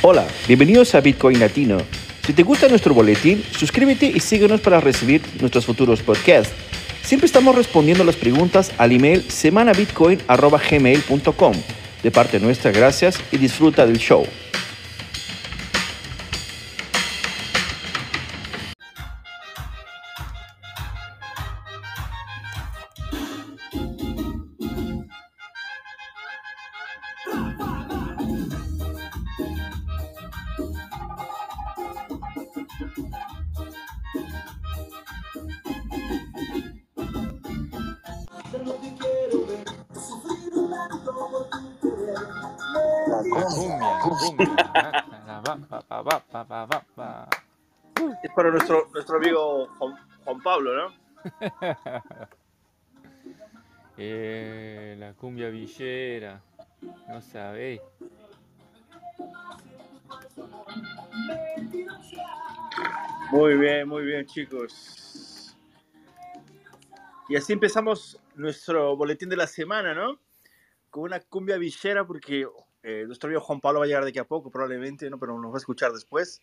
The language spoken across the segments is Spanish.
Hola, bienvenidos a Bitcoin Latino. Si te gusta nuestro boletín, suscríbete y síguenos para recibir nuestros futuros podcasts. Siempre estamos respondiendo las preguntas al email semanabitcoin.gmail.com. De parte nuestra, gracias y disfruta del show. Juan, Juan Pablo, ¿no? Eh, la cumbia villera, no sabéis. Muy bien, muy bien, chicos. Y así empezamos nuestro boletín de la semana, ¿no? Con una cumbia villera, porque eh, nuestro amigo Juan Pablo va a llegar de aquí a poco, probablemente, ¿no? Pero nos va a escuchar después.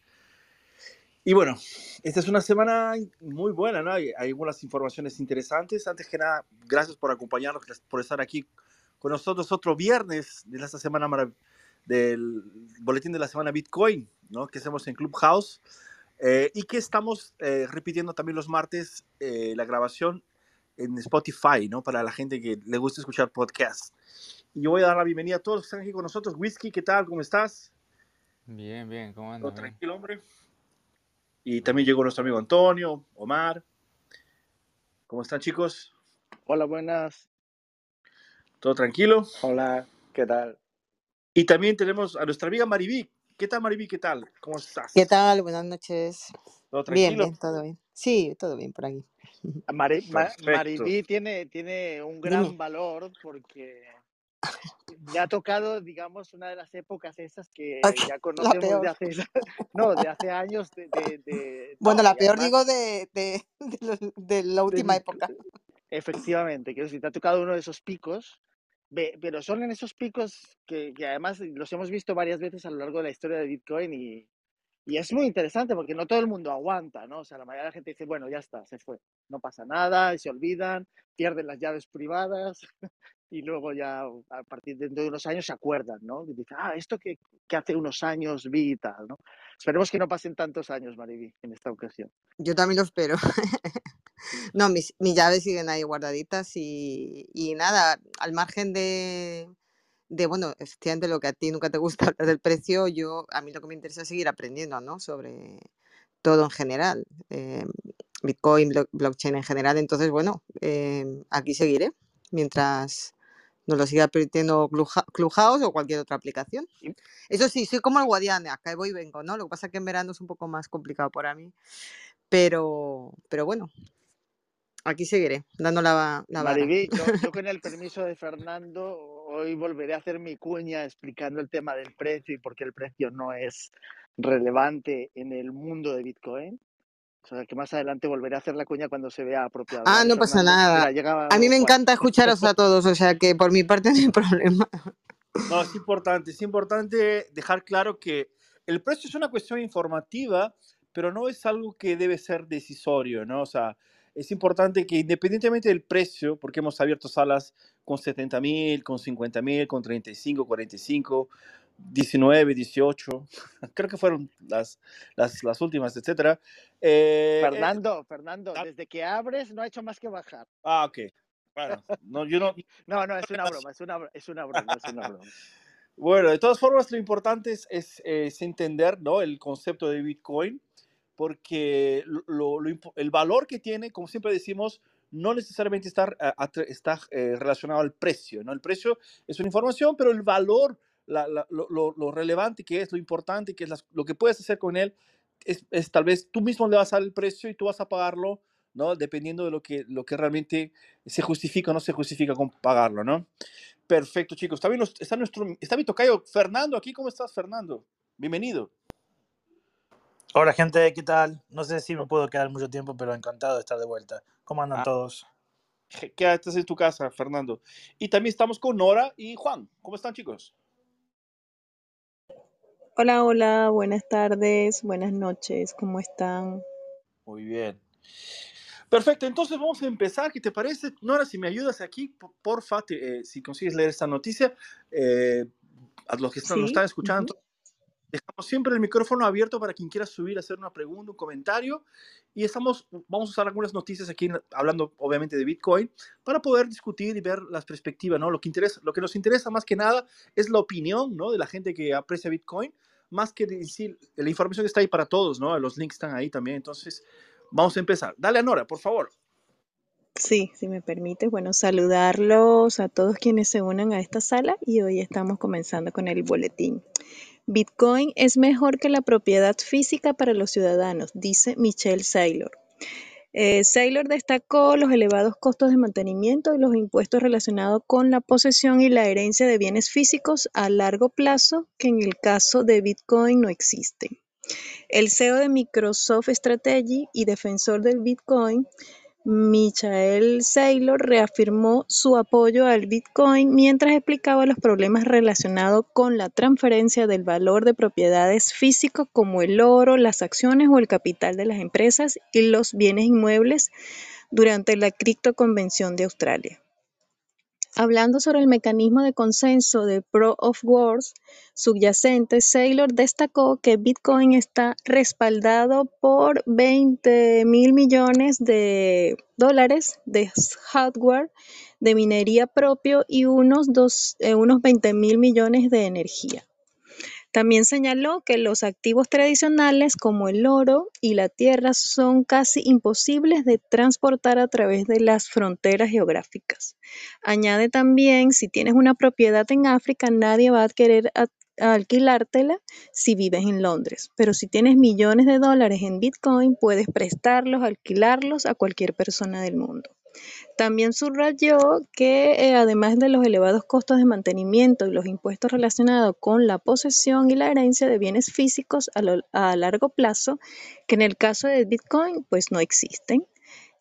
Y bueno, esta es una semana muy buena, ¿no? Hay, hay algunas informaciones interesantes. Antes que nada, gracias por acompañarnos, por estar aquí con nosotros otro viernes de esta semana del boletín de la semana Bitcoin, ¿no? Que hacemos en Clubhouse. Eh, y que estamos eh, repitiendo también los martes eh, la grabación en Spotify, ¿no? Para la gente que le gusta escuchar podcasts. Y yo voy a dar la bienvenida a todos los que están aquí con nosotros. Whisky, ¿qué tal? ¿Cómo estás? Bien, bien, ¿cómo ¿Todo andas? Bien. tranquilo, hombre? Y también llegó nuestro amigo Antonio, Omar. ¿Cómo están, chicos? Hola, buenas. ¿Todo tranquilo? Hola, ¿qué tal? Y también tenemos a nuestra amiga Mariví. ¿Qué tal, Mariví? ¿Qué tal? ¿Cómo estás? ¿Qué tal? Buenas noches. ¿Todo Bien, tranquilo? bien, todo bien. Sí, todo bien por aquí. Mari- Ma- Perfecto. Maribí tiene, tiene un gran Dime. valor porque me ha tocado, digamos, una de las épocas esas que Ay, ya conocemos de hace, no, de hace años. De, de- de- Bueno, no, la peor además, digo de, de, la última época. efectivamente, quiero decir, te ha tocado uno de esos picos, pero son en esos picos que, que además los hemos visto varias veces a lo largo de la historia de Bitcoin y, Y es muy interesante porque no todo el mundo aguanta, ¿no? O sea, la mayoría de la gente dice, bueno, ya está, se fue, no pasa nada, y se olvidan, pierden las llaves privadas y luego ya a partir de, de unos años se acuerdan, ¿no? Y dicen, ah, esto que, que hace unos años vi y tal, ¿no? Esperemos que no pasen tantos años, Mariby, en esta ocasión. Yo también lo espero. No, mis, mis llaves siguen ahí guardaditas y, y nada, al margen de, de, bueno, efectivamente lo que a ti nunca te gusta hablar del precio, yo, a mí lo que me interesa es seguir aprendiendo, ¿no? Sobre todo en general, eh, Bitcoin, blo- blockchain en general. Entonces, bueno, eh, aquí seguiré mientras nos lo siga permitiendo Clubhouse o cualquier otra aplicación. Eso sí, soy como el Guadiana, acá voy y vengo, ¿no? Lo que pasa es que en verano es un poco más complicado para mí, pero, pero bueno, aquí seguiré, dando la, la yo, yo con el permiso de Fernando, hoy volveré a hacer mi cuña explicando el tema del precio y por qué el precio no es relevante en el mundo de Bitcoin. O sea, que más adelante volveré a hacer la cuña cuando se vea apropiado. Ah, ¿vale, no pasa nada. Mira, llega A mí me encanta escucharos a todos, o sea que por mi parte no hay problema. No, es importante, es importante dejar claro que el precio es una cuestión informativa, pero no es algo que debe ser decisorio, ¿no? O sea, es importante que independientemente del precio, porque hemos abierto salas con 70 mil, con 50 mil, con 35, 45, 19, 18, creo que fueron las, las, las últimas, etcétera. Eh, eh, Fernando, Fernando, ah, desde que abres no ha hecho más que bajar. ah, ok. Bueno, no, yo no, No, no, es una broma, es una, es una broma, es una broma. Bueno, de todas formas, lo importante es, es, es entender ¿no? el concepto de Bitcoin, porque lo- el valor que tiene, como siempre decimos, no necesariamente está, atra- está eh, relacionado al precio. ¿no? El precio es una información, pero el valor, la- la- lo, lo- relevante que es, lo importante que es, las- lo que puedes hacer con él, es, es tal vez tú mismo le vas a dar el precio y tú vas a pagarlo, ¿no? dependiendo de lo que, lo que realmente se justifica o no se justifica con pagarlo. ¿no? Perfecto, chicos. Está, bien está, nuestro, está mi tocayo Fernando aquí. ¿Cómo estás, Fernando? Bienvenido. Hola gente, ¿qué tal? No sé si me puedo quedar mucho tiempo, pero encantado de estar de vuelta. ¿Cómo andan Ah, todos? quédate en tu casa, Fernando. Y también estamos con Nora y Juan. ¿Cómo están, chicos? Hola, hola, buenas tardes, buenas noches, ¿cómo están? Muy bien. Perfecto, entonces vamos a empezar. ¿Qué te parece? Nora, si me ayudas aquí, por- porfa, te- eh, si consigues leer esta noticia, eh, a los que están, nos están escuchando, dejamos siempre el micrófono abierto para quien quiera subir, hacer una pregunta, un comentario. Y estamos, vamos a usar algunas noticias aquí, hablando obviamente de Bitcoin, para poder discutir y ver las perspectivas, ¿no? Lo que, interesa, lo que nos interesa más que nada es la opinión, ¿no? De la gente que aprecia Bitcoin, más que decir, la información está ahí para todos, ¿no? Los links están ahí también. Entonces, vamos a empezar. Dale a Nora, por favor. Sí, si me permite, bueno, saludarlos a todos quienes se unan a esta sala y hoy estamos comenzando con el boletín. Bitcoin es mejor que la propiedad física para los ciudadanos, dice Michelle Saylor. Eh, Saylor destacó los elevados costos de mantenimiento y los impuestos relacionados con la posesión y la herencia de bienes físicos a largo plazo que en el caso de Bitcoin no existen. El CEO de Microsoft Strategy y defensor del Bitcoin, Michael Saylor, reafirmó su apoyo al Bitcoin mientras explicaba los problemas relacionados con la transferencia del valor de propiedades físicas como el oro, las acciones o el capital de las empresas y los bienes inmuebles durante la criptoconvención de Australia. Hablando sobre el mecanismo de consenso de Proof of Work subyacente, Saylor destacó que Bitcoin está respaldado por 20 mil millones de dólares de hardware de minería propio y unos, eh, unos 20 mil millones de energía. También señaló que los activos tradicionales como el oro y la tierra son casi imposibles de transportar a través de las fronteras geográficas. Añade también, si tienes una propiedad en África, nadie va a querer alquilártela si vives en Londres, pero si tienes millones de dólares en Bitcoin, puedes prestarlos, alquilarlos a cualquier persona del mundo. También subrayó que eh, además de los elevados costos de mantenimiento y los impuestos relacionados con la posesión y la herencia de bienes físicos a, largo plazo, que en el caso de Bitcoin pues no existen.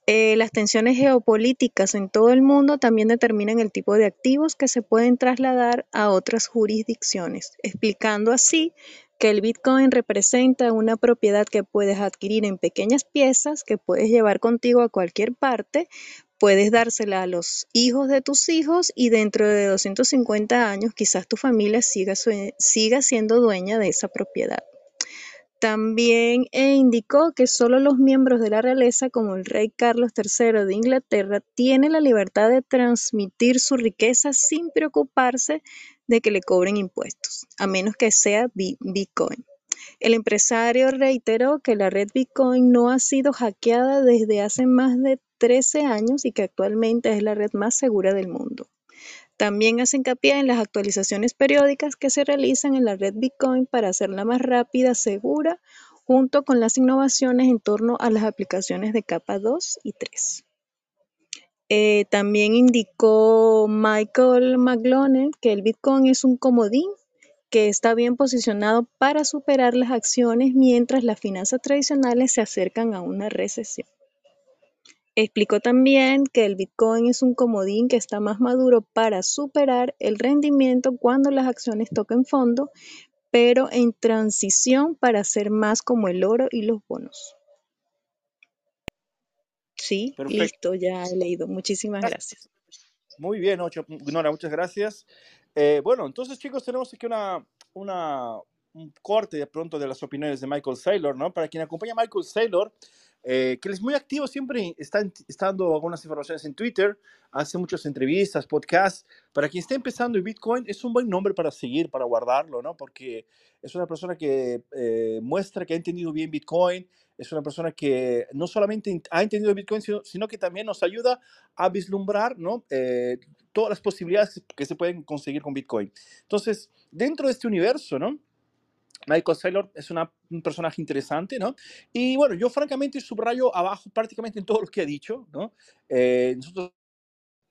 Eh, las tensiones geopolíticas en todo el mundo también determinan el tipo de activos que se pueden trasladar a otras jurisdicciones, explicando así que el Bitcoin representa una propiedad que puedes adquirir en pequeñas piezas que puedes llevar contigo a cualquier parte, puedes dársela a los hijos de tus hijos y dentro de 250 años quizás tu familia siga, siga siendo dueña de esa propiedad. También eh, indicó que solo los miembros de la realeza, como el rey Carlos III de Inglaterra, tienen la libertad de transmitir su riqueza sin preocuparse de que le cobren impuestos, a menos que sea Bi- Bitcoin. El empresario reiteró que la red Bitcoin no ha sido hackeada desde hace más de 13 años y que actualmente es la red más segura del mundo. También hace hincapié en las actualizaciones periódicas que se realizan en la red Bitcoin para hacerla más rápida, segura, junto con las innovaciones en torno a las aplicaciones de capa 2 y 3. Eh, también indicó Michael McLonnell que el Bitcoin es un comodín que está bien posicionado para superar las acciones mientras las finanzas tradicionales se acercan a una recesión. Explicó también que el Bitcoin es un comodín que está más maduro para superar el rendimiento cuando las acciones toquen fondo, pero en transición para ser más como el oro y los bonos. Sí, Perfecto. listo, ya he leído. Muchísimas Gracias. gracias. Muy bien, Ocho. Nora, muchas gracias. Eh, bueno, entonces, chicos, tenemos aquí una, una, un corte de pronto de las opiniones de Michael Saylor, ¿no? Para quien acompaña a Michael Saylor, eh, que él es muy activo, siempre está, está dando algunas informaciones en Twitter, hace muchas entrevistas, podcasts. Para quien está empezando en Bitcoin, es un buen nombre para seguir, para guardarlo, ¿no? Porque es una persona que eh, muestra que ha entendido bien Bitcoin, es una persona que no solamente ha entendido Bitcoin, sino, sino que también nos ayuda a vislumbrar, ¿no? Eh, todas las posibilidades que se pueden conseguir con Bitcoin. Entonces, dentro de este universo, ¿no? Michael Saylor es una, un personaje interesante, ¿no? Y bueno, yo francamente subrayo abajo prácticamente en todo lo que ha dicho, ¿no? Eh, nosotros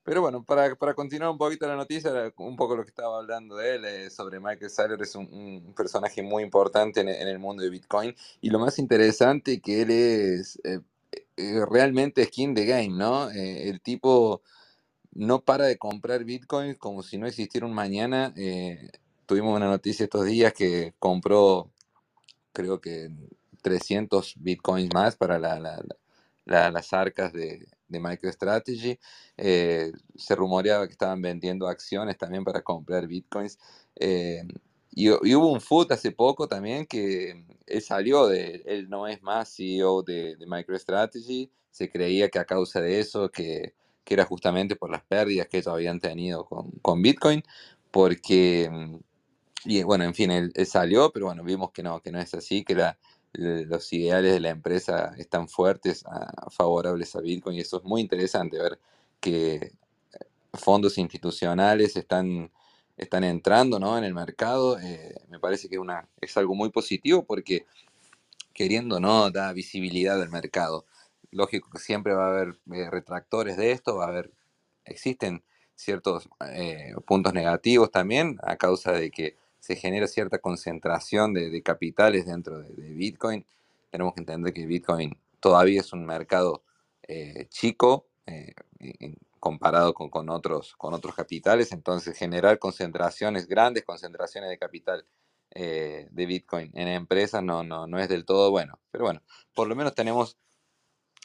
Pero bueno, para, para continuar un poquito la noticia, un poco lo que estaba hablando de él, eh, sobre Michael Saylor, es un, un personaje muy importante en, en el mundo de Bitcoin. Y lo más interesante que él es eh, eh, realmente skin the game, ¿no? Eh, el tipo no para de comprar Bitcoin como si no existiera un mañana. eh, tuvimos una noticia estos días que compró, creo que 300 bitcoins más para la, la- la- las arcas de, de MicroStrategy. Eh, se rumoreaba que estaban vendiendo acciones también para comprar bitcoins. Eh, y, y hubo un foot hace poco también que él salió de, él no es más CEO de, de MicroStrategy. Se creía que a causa de eso, que, que era justamente por las pérdidas que ellos habían tenido con, con Bitcoin, porque, mm, y bueno, en fin, él, salió, pero bueno, vimos que no, que no es así, que los ideales de la empresa están fuertes, a- favorables a Bitcoin, y eso es muy interesante ver que fondos institucionales están, están entrando ¿no? en el mercado. eh, me parece que una, es algo muy positivo porque queriendo no, da visibilidad al mercado. Lógico que siempre va a haber eh, retractores de esto, va a haber, existen ciertos eh, puntos negativos también a causa de que se genera cierta concentración de, de capitales dentro de, Bitcoin. Tenemos que entender que Bitcoin todavía es un mercado eh, chico eh, comparado con, con otros, con otros capitales, entonces generar concentraciones, grandes concentraciones de capital eh, de Bitcoin en empresas no, no, no es del todo bueno. Pero bueno, por lo menos tenemos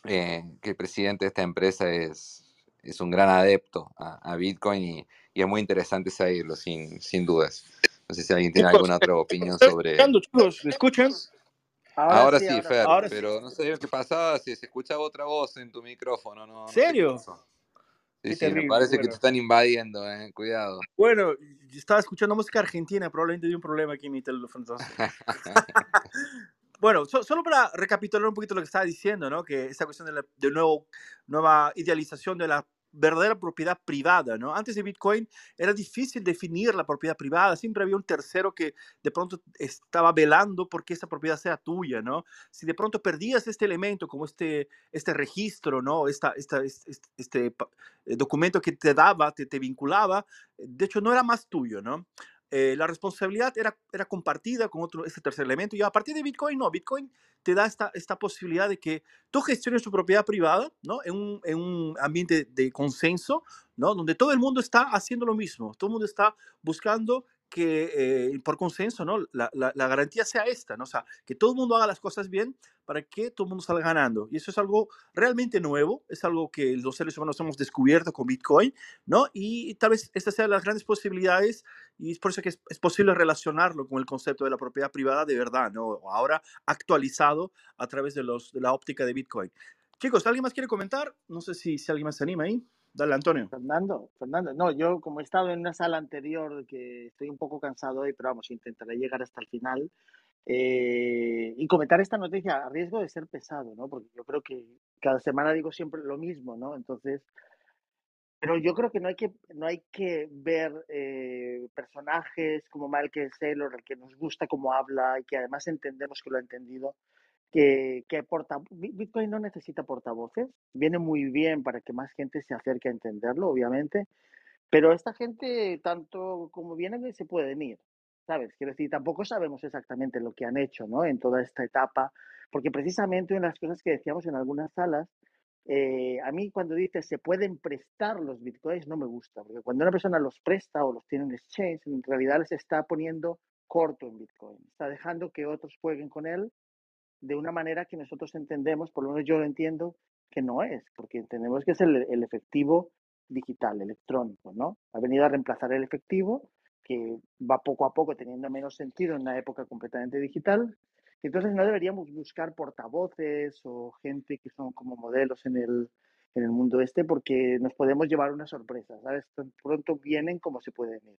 eh, que el presidente de esta empresa es, es un gran adepto a, a Bitcoin y, y es muy interesante seguirlo, sin, sin dudas. No sé si alguien tiene alguna otra opinión estoy sobre... escuchando, chicos, ¿me escuchan? Ahora, Ahora sí, sí, ahora Fer, sí. pero no sé qué pasaba, si se escuchaba otra voz en tu micrófono, no, no sé qué ¿Serio? Sí, Qué sí, me parece que te están invadiendo, eh, cuidado. bueno, yo estaba escuchando música argentina, probablemente dio un problema aquí en mi teléfono. Bueno, so- solo para recapitular un poquito lo que estaba diciendo, ¿no? Que esta cuestión de la de nuevo, nueva idealización de la verdadera propiedad privada, ¿no? Antes de Bitcoin era difícil definir la propiedad privada, siempre había un tercero que de pronto estaba velando porque esa propiedad sea tuya, ¿no? Si de pronto perdías este elemento, como este, este registro, ¿no? Esta, esta, este, este documento que te daba, te, te vinculaba, de hecho no era más tuyo, ¿no? Eh, la responsabilidad era, era compartida con otro, ese tercer elemento. Y a partir de Bitcoin, no, Bitcoin te da esta, esta posibilidad de que tú gestiones tu propiedad privada, ¿no? En un, en un ambiente de consenso, ¿no? Donde todo el mundo está haciendo lo mismo, todo el mundo está buscando que eh, por consenso, ¿no? La, la, garantía sea esta, ¿no? O sea, que todo el mundo haga las cosas bien para que todo el mundo salga ganando. Y eso es algo realmente nuevo, es algo que los seres humanos hemos descubierto con Bitcoin, ¿no? Y tal vez estas sean las grandes posibilidades y es por eso que es, es, posible relacionarlo con el concepto de la propiedad privada de verdad, ¿no? Ahora actualizado a través de, los, de la óptica de Bitcoin. Chicos, ¿alguien más quiere comentar? No sé si, si alguien más se anima ahí. Dale, Antonio. Fernando, Fernando, no, yo como he estado en una sala anterior que estoy un poco cansado hoy, pero vamos, intentaré llegar hasta el final eh, y comentar esta noticia a riesgo de ser pesado, ¿no? Porque yo creo que cada semana digo siempre lo mismo, ¿no? Entonces, pero yo creo que no hay que, no hay que ver eh, personajes como Michael Saylor, el que nos gusta cómo habla y que además entendemos que lo ha entendido, que, que porta, Bitcoin no necesita portavoces, viene muy bien para que más gente se acerque a entenderlo, obviamente, pero esta gente, tanto como vienen, se pueden ir, ¿sabes? Quiero decir, tampoco sabemos exactamente lo que han hecho, ¿no? En toda esta etapa, porque precisamente una de las cosas que decíamos en algunas salas, eh, a mí cuando dice se pueden prestar los bitcoins no me gusta, porque cuando una persona los presta o los tiene en exchange, en realidad les está poniendo corto en bitcoin, está dejando que otros jueguen con él de una manera que nosotros entendemos, por lo menos yo lo entiendo, que no es, porque entendemos que es el, el efectivo digital, electrónico, ¿no? Ha venido a reemplazar el efectivo, que va poco a poco teniendo menos sentido en una época completamente digital, entonces no deberíamos buscar portavoces o gente que son como modelos en el, en el mundo este porque nos podemos llevar una sorpresa, ¿sabes? Tan pronto vienen como se pueden ir.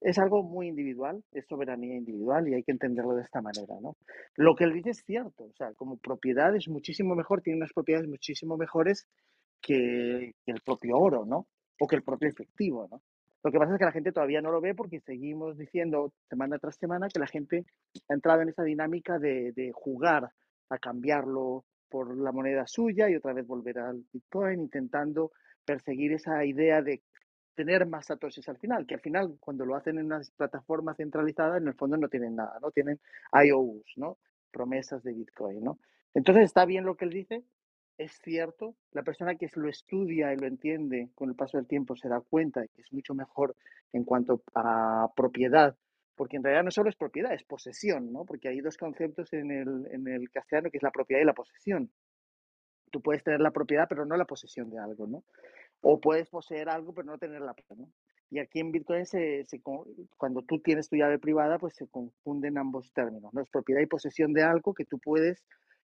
Es algo muy individual, es soberanía individual y hay que entenderlo de esta manera, ¿no? Lo que él dice es cierto, o sea, como propiedad es muchísimo mejor, tiene unas propiedades muchísimo mejores que, el propio oro, ¿no? O que el propio efectivo, ¿no? Lo que pasa es que la gente todavía no lo ve porque seguimos diciendo semana tras semana que la gente ha entrado en esa dinámica de, de jugar a cambiarlo por la moneda suya y otra vez volver al Bitcoin, intentando perseguir esa idea de tener más satoshis al final, que al final cuando lo hacen en una plataforma centralizada, en el fondo no tienen nada, ¿no? Tienen IOUs, ¿no? Promesas de Bitcoin, ¿no? Entonces está bien lo que él dice, es cierto, la persona que lo estudia y lo entiende con el paso del tiempo se da cuenta de que es mucho mejor en cuanto a propiedad porque en realidad no solo es propiedad, es posesión, ¿no? Porque hay dos conceptos en el, en el castellano que es la propiedad y la posesión. Tú puedes tener la propiedad, pero no la posesión de algo, ¿no? O puedes poseer algo, pero no tener la propiedad, ¿no? Y aquí en Bitcoin, se, se, cuando tú tienes tu llave privada, pues se confunden ambos términos, ¿no? Es propiedad y posesión de algo que tú puedes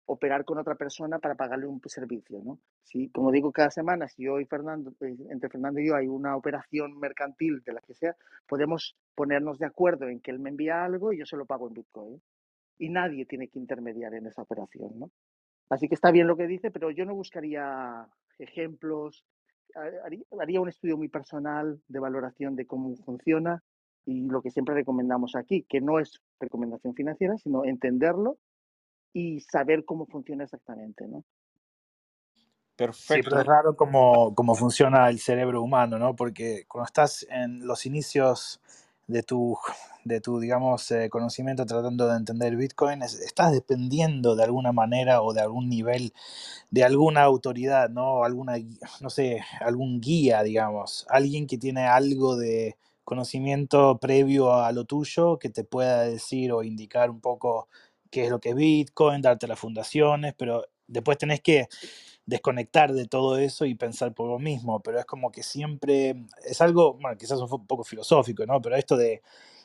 operar con otra persona para pagarle un servicio, ¿no? Si, como digo cada semana, si yo y Fernando, eh, entre Fernando y yo hay una operación mercantil de la que sea, podemos ponernos de acuerdo en que él me envía algo y yo se lo pago en Bitcoin. Y nadie tiene que intermediar en esa operación, ¿no? Así que está bien lo que dice, pero yo no buscaría ejemplos, haría un estudio muy personal de valoración de cómo funciona y lo que siempre recomendamos aquí, que no es recomendación financiera, sino entenderlo y saber cómo funciona exactamente, ¿no? Perfecto. Sí, pero es raro cómo, cómo funciona el cerebro humano, ¿no? Porque cuando estás en los inicios de tu, de tu digamos, eh, conocimiento tratando de entender Bitcoin, estás dependiendo de alguna manera o de algún nivel de alguna autoridad, ¿no? Alguna, no sé, algún guía, digamos, alguien que tiene algo de conocimiento previo a lo tuyo que te pueda decir o indicar un poco qué es lo que es Bitcoin, darte las fundaciones, pero después tenés que desconectar de todo eso y pensar por vos mismo, pero es como que siempre, es algo, bueno, quizás un poco filosófico, ¿no? Pero esto de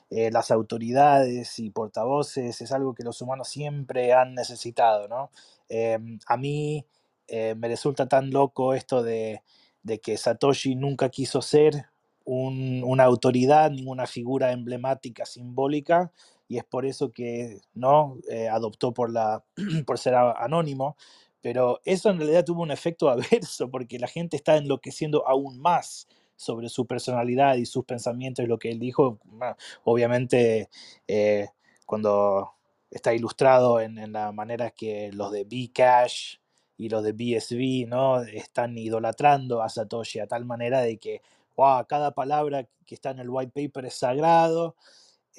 eh, las autoridades y portavoces es algo que los humanos siempre han necesitado, ¿no? Em, a mí eh, me resulta tan loco esto de, de que Satoshi nunca quiso ser una autoridad, ninguna figura emblemática, simbólica, y es por eso que no eh, adoptó por, la, por ser anónimo, pero eso en realidad tuvo un efecto adverso porque la gente está enloqueciendo aún más sobre su personalidad y sus pensamientos y lo que él dijo, obviamente eh, cuando está ilustrado en, en, la manera que los de Bcash y los de BSV ¿no? están idolatrando a Satoshi a tal manera de que wow, cada palabra que está en el white paper es sagrado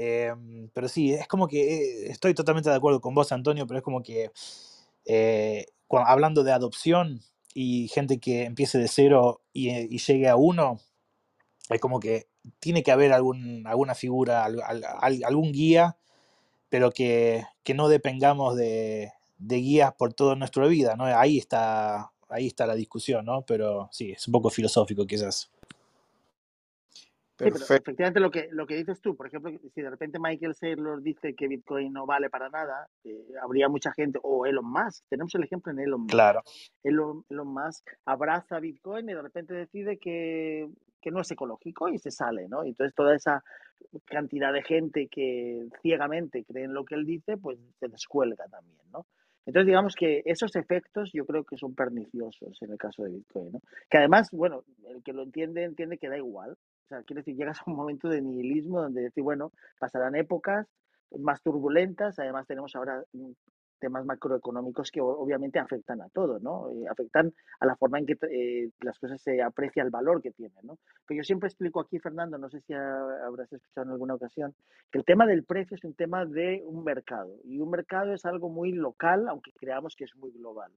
Em, pero sí, es como que eh, estoy totalmente de acuerdo con vos, Antonio, pero es como que eh, hablando de adopción y gente que empiece de cero y, eh, llegue a uno, es como que tiene que haber alguna figura, algún guía, pero que, que no depengamos de, de, guías por toda nuestra vida, ¿no? Ahí está, ahí está la discusión, ¿no? Pero sí, es un poco filosófico quizás. Sí, pero efectivamente lo que, lo que dices tú, por ejemplo, si de repente Michael Saylor dice que Bitcoin no vale para nada, eh, habría mucha gente, o Elon Musk, tenemos el ejemplo en Elon Musk. Claro. Elon, Elon Musk abraza Bitcoin y de repente decide que, que no es ecológico y se sale, ¿no? Y entonces toda esa cantidad de gente que ciegamente cree en lo que él dice, pues se descuelga también, ¿no? Entonces, digamos que esos efectos yo creo que son perniciosos en el caso de Bitcoin, ¿no? Que además, bueno, el que lo entiende, entiende que da igual, sea, quiere decir, llegas a un momento de nihilismo donde decir, bueno, pasarán épocas más turbulentas, además tenemos ahora mm, temas macroeconómicos que obviamente afectan a todo, ¿no? Eh, afectan a la forma en que eh, las cosas se aprecia el valor que tienen, ¿no? Pero yo siempre explico aquí, Fernando, no sé si habrás escuchado en alguna ocasión, que el tema del precio es un tema de un mercado y un mercado es algo muy local, aunque creamos que es muy global.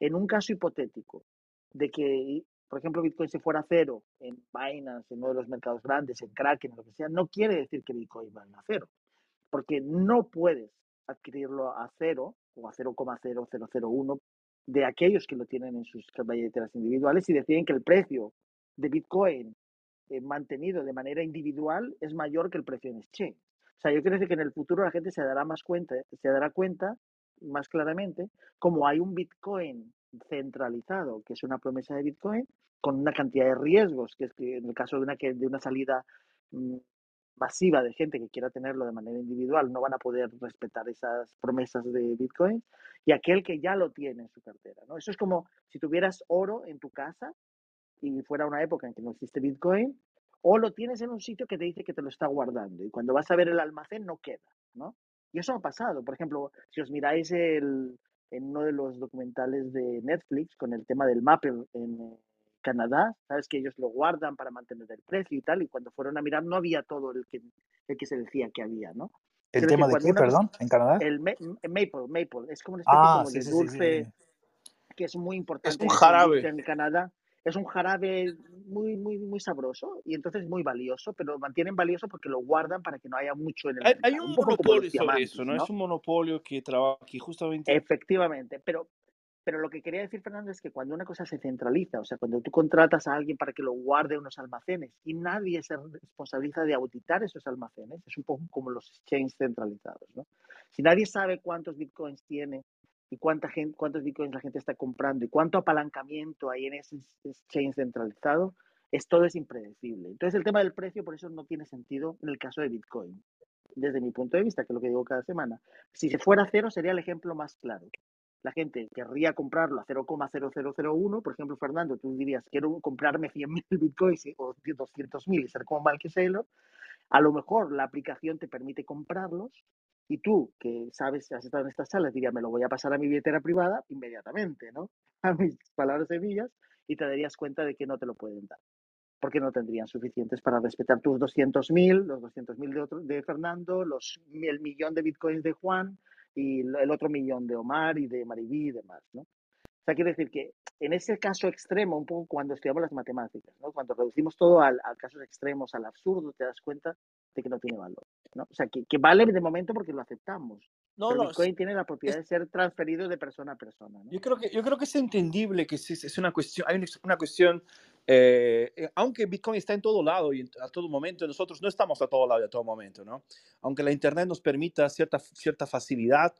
En un caso hipotético de que por ejemplo, Bitcoin se fuera a cero en Binance, en uno de los mercados grandes, en Kraken, lo que sea, no quiere decir que Bitcoin vaya a cero, porque no puedes adquirirlo a cero o a 0,0001 de aquellos que lo tienen en sus billeteras individuales y deciden que el precio de Bitcoin eh, mantenido de manera individual es mayor que el precio en exchange. O sea, yo decir que en el futuro la gente se dará más cuenta, se dará cuenta más claramente como hay un Bitcoin centralizado, que es una promesa de Bitcoin, con una cantidad de riesgos, que es que en el caso de una, de una salida mm, masiva de gente que quiera tenerlo de manera individual, no van a poder respetar esas promesas de Bitcoin, y aquel que ya lo tiene en su cartera. ¿no? Eso es como si tuvieras oro en tu casa y fuera una época en que no existe Bitcoin, o lo tienes en un sitio que te dice que te lo está guardando, y cuando vas a ver el almacén no queda. ¿no? Y eso ha pasado. Por ejemplo, si os miráis el, en uno de los documentales de Netflix con el tema del Mapper en Canadá, sabes que ellos lo guardan para mantener el precio y tal, y cuando fueron a mirar no había todo el que, el que se decía que había, ¿no? ¿El tema de qué, perdón, en Canadá? El Maple, Maple, es como una especie ah, como de dulce que es muy importante es un jarabe. en Canadá es un jarabe muy, muy, muy sabroso y entonces muy valioso, pero lo mantienen valioso porque lo guardan para que no haya mucho en el hay, hay un, monopolio sobre eso, ¿no? Es un monopolio que trabaja aquí justamente. Efectivamente, pero, pero lo que quería decir, Fernando, es que cuando una cosa se centraliza, o sea, cuando tú contratas a alguien para que lo guarde en unos almacenes y nadie se responsabiliza de auditar esos almacenes, es un poco como los exchanges centralizados, ¿no? Si nadie sabe cuántos bitcoins tiene y cuánta gente, cuántos bitcoins la gente está comprando y cuánto apalancamiento hay en ese exchange centralizado, es, todo es impredecible. Entonces el tema del precio por eso no tiene sentido en el caso de Bitcoin, desde mi punto de vista, que es lo que digo cada semana. Si se fuera cero sería el ejemplo más claro. La gente querría comprarlo a 0,0001, por ejemplo, Fernando, tú dirías, quiero comprarme 100.000 bitcoins o 200.000 y ser como Mal que Sailor. A lo mejor la aplicación te permite comprarlos, y tú, que sabes, has estado en estas salas, dirías, me lo voy a pasar a mi billetera privada inmediatamente, ¿no? A mis palabras semillas, y te darías cuenta de que no te lo pueden dar. Porque no tendrían suficientes para respetar tus 200.000, los 200.000 de, de Fernando, los, el millón de bitcoins de Juan y el otro millón de Omar y de Maribí y demás, ¿no? O sea, quiere decir que en ese caso extremo, un poco cuando estudiamos las matemáticas, ¿no? cuando reducimos todo al, a casos extremos, al absurdo, te das cuenta de que no tiene valor. ¿no? O sea, que, que vale de momento porque lo aceptamos. No, pero no, Bitcoin tiene la propiedad de ser transferido de persona a persona. ¿no? Yo, creo que, yo creo que es entendible que es, es una cuestión, hay una cuestión, eh, eh, aunque Bitcoin está en todo lado y a todo momento, nosotros no estamos a todo lado y a todo momento, ¿no? Aunque la Internet nos permita cierta, cierta facilidad,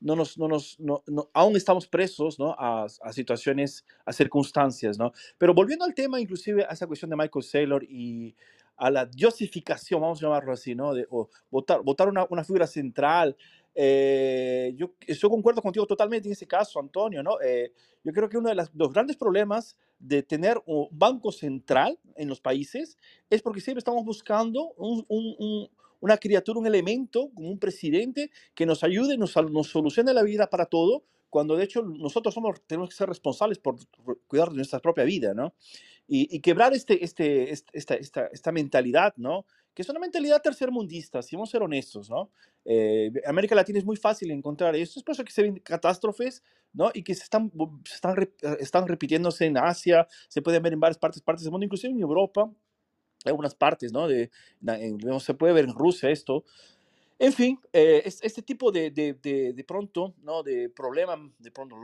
no nos, no nos, no, aún estamos presos ¿no? a, a, situaciones, a circunstancias, ¿no? Pero volviendo al tema, inclusive a esa cuestión de Michael Saylor y a la diosificación, vamos a llamarlo así, ¿no? O votar, votar una, una figura central. Eh, yo, yo concuerdo contigo totalmente en ese caso, Antonio, ¿no? Eh, yo creo que uno de los grandes problemas de tener un banco central en los países es porque siempre estamos buscando un, un, una criatura, un elemento, como un presidente que nos ayude, nos, nos solucione la vida para todo, cuando de hecho nosotros somos, tenemos que ser responsables por cuidar de nuestra propia vida, ¿no? Y, quebrar este, este, esta, esta, esta, mentalidad, ¿no? Que es una mentalidad tercermundista, si vamos a ser honestos, ¿no? Eh, América Latina es muy fácil encontrar esto, es por eso que se ven catástrofes, ¿no? Y que se están, están, están repitiéndose en Asia, se pueden ver en varias partes, partes del mundo, inclusive en Europa, algunas partes, ¿no? De, se puede ver en Rusia esto. En fin, eh, este tipo de, de, de, pronto, ¿no? De problema, de pronto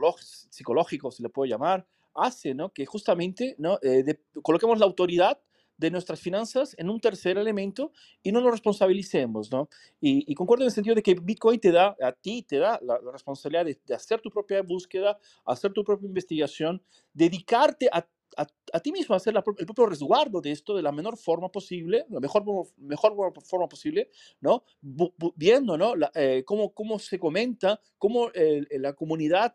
psicológico, se le puede llamar, hace, ¿no? Que justamente, ¿no? Eh, coloquemos la autoridad de nuestras finanzas en un tercer elemento y no nos responsabilicemos, ¿no? Y, y, concuerdo en el sentido de que Bitcoin te da, a ti te da la, responsabilidad de, de, hacer tu propia búsqueda, hacer tu propia investigación, dedicarte a a, ti mismo hacer el propio resguardo de esto de la menor forma posible, la mejor, mejor forma posible, ¿no? viendo, ¿no? Eh, cómo, cómo se comenta, cómo la comunidad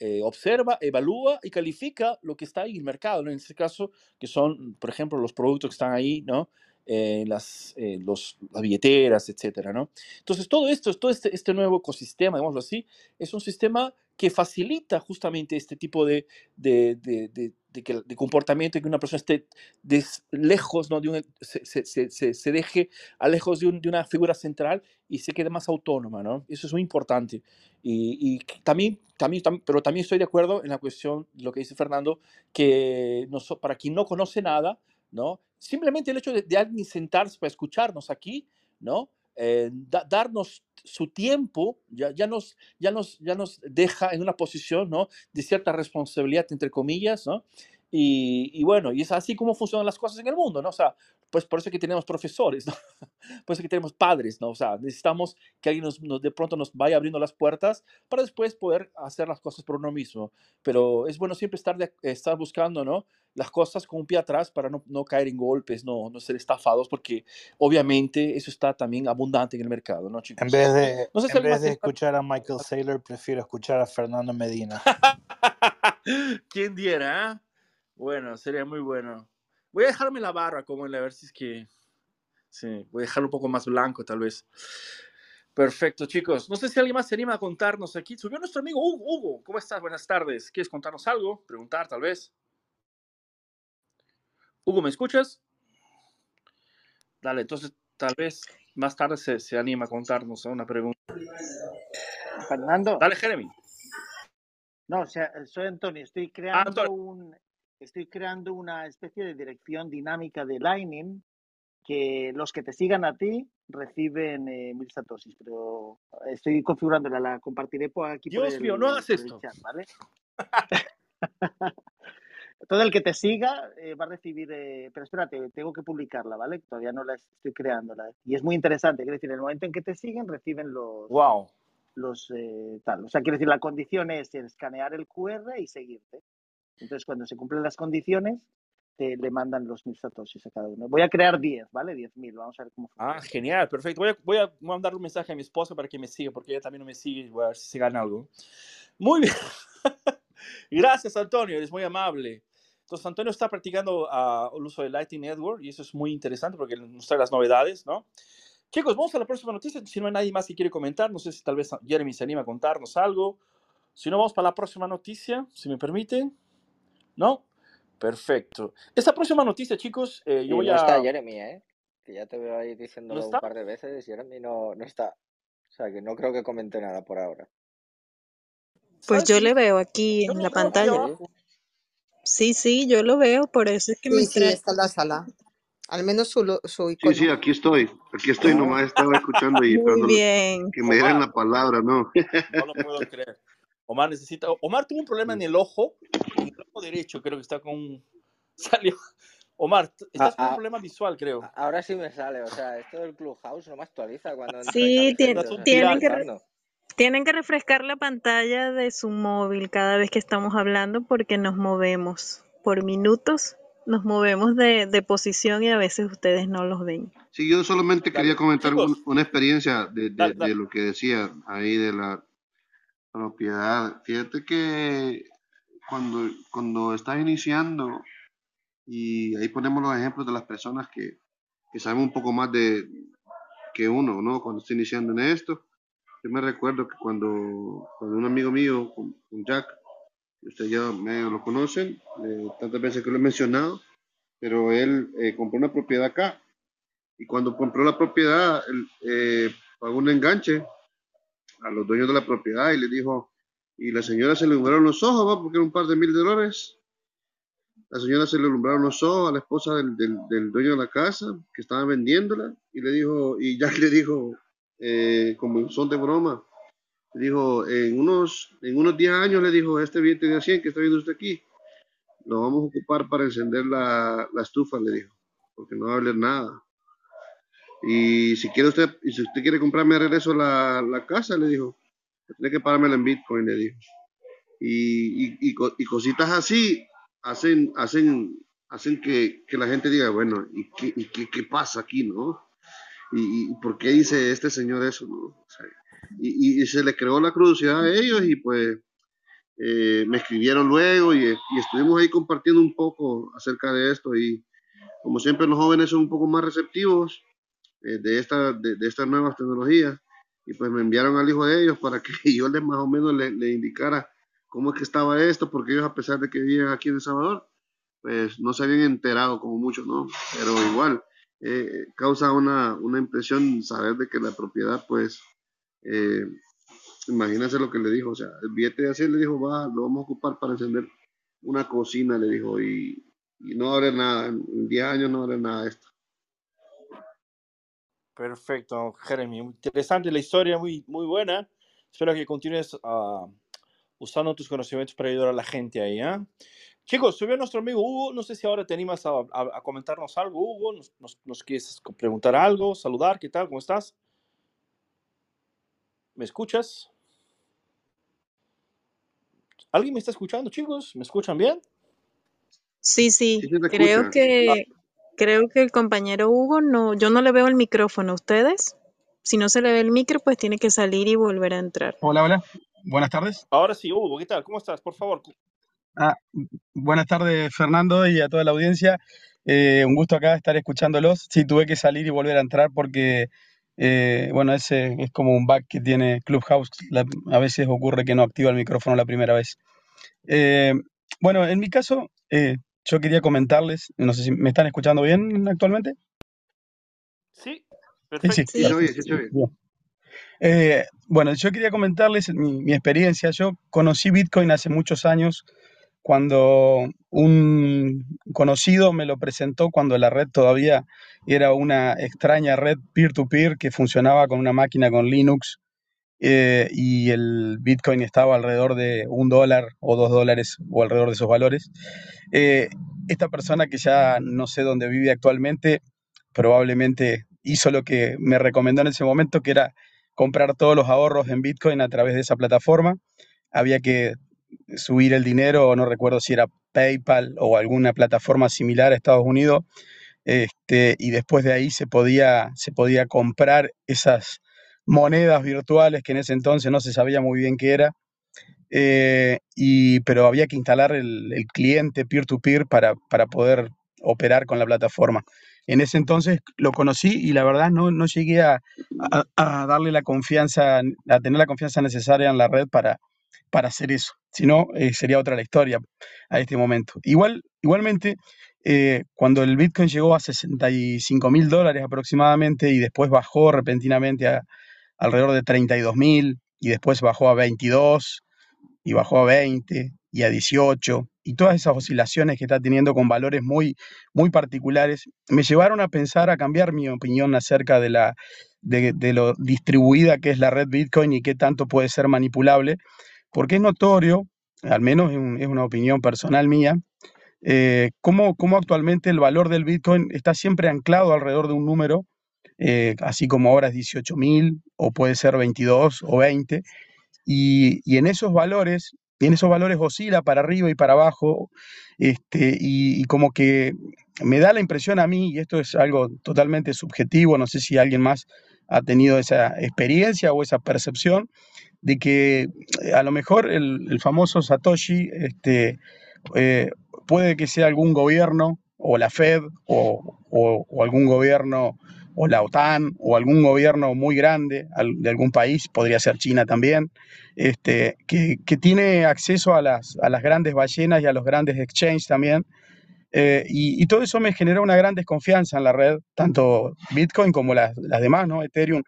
eh, observa, evalúa y califica lo que está ahí en el mercado, En este caso, que son, por ejemplo, los productos que están ahí, ¿no? Eh, las, los, las billeteras, etcétera, ¿no? Entonces, todo esto, todo este, este nuevo ecosistema, digámoslo así, es un sistema que facilita justamente este tipo de, de, de, de, de comportamiento, que una persona esté lejos, ¿no? de un, se, se, deje a de, un, de, una figura central y se quede más autónoma. ¿no? Eso es muy importante. Y, y también, también, pero también estoy de acuerdo en la cuestión, lo que dice Fernando, que no, para quien no conoce nada, ¿no? simplemente el hecho de, alguien sentarse para escucharnos aquí, ¿no? Eh, darnos su tiempo ya, ya, nos, ya, nos, ya nos deja en una posición ¿no? de cierta responsabilidad, entre comillas, ¿no? Y, y, bueno, y es así como funcionan las cosas en el mundo, ¿no? O sea, pues por eso que tenemos profesores, ¿no? Por eso que tenemos padres, ¿no? O sea, necesitamos que alguien nos, nos, de pronto nos vaya abriendo las puertas para después poder hacer las cosas por uno mismo. Pero es bueno siempre estar, de, estar buscando, ¿no? Las cosas con un pie atrás para no, no caer en golpes, no, no ser estafados, porque obviamente eso está también abundante en el mercado, ¿no, chicos? En vez de, no sé si en vez de escuchar a Michael Saylor, prefiero escuchar a Fernando Medina. ¿Quién diera? ¿eh? Bueno, sería muy bueno. Voy a dejarme la barra como en la ver si es que... Sí, voy a dejarlo un poco más blanco tal vez. Perfecto, chicos. No sé si alguien más se anima a contarnos aquí. Subió nuestro amigo Hugo. Hugo, ¿cómo estás? Buenas tardes. ¿Quieres contarnos algo? Preguntar tal vez. Hugo, ¿me escuchas? Dale, entonces tal vez más tarde se, se anima a contarnos una pregunta. Fernando. Dale, Jeremy. No, o sea, soy Antonio. Estoy creando un estoy creando una especie de dirección dinámica de Lightning que los que te sigan a ti reciben eh, mil satoshis, pero estoy configurándola, la compartiré por aquí. Dios por mío, no hagas esto. Chat, ¿vale? Todo el que te siga eh, va a recibir, eh, pero espérate, tengo que publicarla, ¿vale? Todavía no la estoy creándola. Y es muy interesante, quiere decir, en el momento en que te siguen, reciben los... Wow. Los, eh, tal. O sea, quiere decir, la condición es escanear el QR y seguirte. Entonces, cuando se cumplen las condiciones, te, le mandan los mil satoshis a cada uno. Voy a crear 10, ¿vale? 10.000, vamos a ver cómo funciona. Ah, genial, perfecto. Voy a, voy a mandar un mensaje a mi esposa para que me siga, porque ella también no me sigue, voy a ver si se gana algo. Muy bien. Gracias, Antonio, eres muy amable. Entonces, Antonio está practicando uh, el uso de Lightning Network y eso es muy interesante porque nos trae las novedades, ¿no? Chicos, vamos a la próxima noticia. Si no hay nadie más que quiere comentar, no sé si tal vez Jeremy se anima a contarnos algo. Si no, vamos para la próxima noticia, si me permiten. ¿No? Perfecto. Esta próxima noticia, chicos, eh, yo y voy no a... está Jeremy, ¿eh? Que ya te veo ahí diciéndolo ¿No un par de veces. Jeremy no, no está. O sea, que no creo que comente nada por ahora. Pues ¿Sabes yo qué? le veo aquí Yo en la pantalla. Sí, sí, yo lo veo, por eso es que me Sí, sí, extraña. está en la sala. Al menos su, lo- su Sí, sí, icono. aquí estoy. Aquí estoy, nomás estaba escuchando y Muy bien. que me dieran la palabra, ¿no? no lo puedo creer. Omar necesita... Omar tuvo un problema en el ojo, en el ojo derecho, creo que está con... Salió... Omar, estás Ah, con un ah, problema visual, creo. ahora sí me sale. O sea, esto del Clubhouse no me actualiza cuando Sí, O sea, tienen que, re- tienen que refrescar la pantalla de su móvil cada vez que estamos hablando porque nos movemos por minutos, nos movemos de, de posición y a veces ustedes no los ven. Sí, yo solamente quería Dale. comentar un- una experiencia de, de- dale, de dale. lo que decía ahí de la propiedad. Fíjate que cuando, cuando estás iniciando, y ahí ponemos los ejemplos de las personas que, que saben un poco más de que uno, ¿no? Cuando está iniciando en esto. Yo me recuerdo que cuando, cuando un amigo mío, con, con Jack, ustedes ya medio lo conocen, eh, tantas veces que lo he mencionado, pero él eh, compró una propiedad acá y cuando compró la propiedad, eh, pagó un enganche a los dueños de la propiedad y le dijo, y la señora se le alumbraron los ojos, ¿va? porque era un par de mil dólares. La señora se le alumbraron los ojos a la esposa del, del, dueño de la casa que estaba vendiéndola y le dijo, y Jack le dijo, eh, como son de broma, le dijo, en unos, en unos 10 años le dijo, este billete de 100 que está viendo usted aquí, lo vamos a ocupar para encender la, la estufa, le dijo, porque no va a valer nada. Y si quiere usted, y si usted quiere comprarme de regreso la, la casa, le dijo, tiene que pagármela en Bitcoin, le dijo. Y, y, y, y cositas así hacen, hacen, hacen que, que la gente diga, bueno, ¿y qué, y qué, qué pasa aquí, no? ¿Y, y por qué dice este señor eso, no? O sea, y, se le creó la curiosidad a ellos y pues eh, me escribieron luego y estuvimos ahí compartiendo un poco acerca de esto y como siempre los jóvenes son un poco más receptivos eh, de, esta, de, de estas nuevas tecnologías y pues me enviaron al hijo de ellos para que yo les más o menos le, indicara cómo es que estaba esto, porque ellos a pesar de que vivían aquí en El Salvador, pues no se habían enterado como muchos, ¿no? Pero igual, eh, causa una, una impresión saber de que la propiedad, pues, eh, imagínense lo que le dijo, o sea, el billete de así le dijo, va, lo vamos a ocupar para encender una cocina, le dijo, y, y no va a haber nada, en 10 años no va a haber nada esto. Perfecto, Jeremy. Interesante la historia, muy, muy buena. Espero que continúes ah, usando tus conocimientos para ayudar a la gente ahí. ¿ah? Chicos, subió nuestro amigo Hugo. No sé si ahora te animas a, a- a comentarnos algo, Hugo. Nos, nos- nos quieres preguntar algo, saludar, ¿qué tal? ¿Cómo estás? ¿Me escuchas? ¿Alguien me está escuchando, chicos? ¿Me escuchan bien? Sí, Sí, creo escucha. que creo que el compañero Hugo no, yo no le veo el micrófono. ¿Ustedes? Si no se le ve el micro, pues tiene que salir y volver a entrar. Hola, hola. Buenas tardes. Ahora sí, Hugo, ¿qué tal? ¿Cómo estás? Por favor. Ah, buenas tardes, Fernando, y a toda la audiencia. Eh, un gusto acá estar escuchándolos. Sí, tuve que salir y volver a entrar porque, eh, bueno, ese es como un bug que tiene Clubhouse. La- a veces ocurre que no activa el micrófono la primera vez. Eh, bueno, en mi caso, eh, yo quería comentarles, no sé si me están escuchando bien actualmente. Sí, Sí, sí, perfecto. Sí, sí se oye. Bien. Eh, bueno, yo quería comentarles mi, mi experiencia. Yo conocí Bitcoin hace muchos años cuando un conocido me lo presentó cuando la red todavía era una extraña red peer-to-peer que funcionaba con una máquina con Linux eh, y el Bitcoin estaba alrededor de un dólar o dos dólares o alrededor de esos valores. Eh, esta persona que ya no sé dónde vive actualmente, probablemente hizo lo que me recomendó en ese momento, que era comprar todos los ahorros en Bitcoin a través de esa plataforma. Había que subir el dinero, no recuerdo si era PayPal o alguna plataforma similar a Estados Unidos, este, y después de ahí se podía, se podía comprar esas monedas virtuales que en ese entonces no se sabía muy bien qué era, eh, y, pero había que instalar el, cliente peer-to-peer para, para poder operar con la plataforma. En ese entonces lo conocí y la verdad no, no llegué a, a, darle la confianza, a tener la confianza necesaria en la red para, para hacer eso. Si no, eh, sería otra la historia a este momento. Igual, igualmente, eh, cuando el Bitcoin llegó a 65 mil dólares aproximadamente y después bajó repentinamente a alrededor de 32 mil y después bajó a 22 y bajó a 20 y a 18 y todas esas oscilaciones que está teniendo con valores muy, muy particulares, me llevaron a pensar, a cambiar mi opinión acerca de, la, de, lo distribuida que es la red Bitcoin y qué tanto puede ser manipulable porque es notorio, al menos es, una opinión personal mía, eh, cómo, actualmente el valor del Bitcoin está siempre anclado alrededor de un número, eh, así como ahora es 18 mil o puede ser 22 o 20, y, en esos valores, y en esos valores oscila para arriba y para abajo, este, y, y, como que me da la impresión a mí, y esto es algo totalmente subjetivo, no sé si alguien más ha tenido esa experiencia o esa percepción, de que eh, a lo mejor el, famoso Satoshi este, eh, puede que sea algún gobierno o la Fed o, algún gobierno o la OTAN o algún gobierno muy grande de algún país, podría ser China también, este, que, tiene acceso a las, a las grandes ballenas y a los grandes exchanges también. Eh, y, todo eso me genera una gran desconfianza en la red, tanto Bitcoin como las, las demás, ¿no? Ethereum,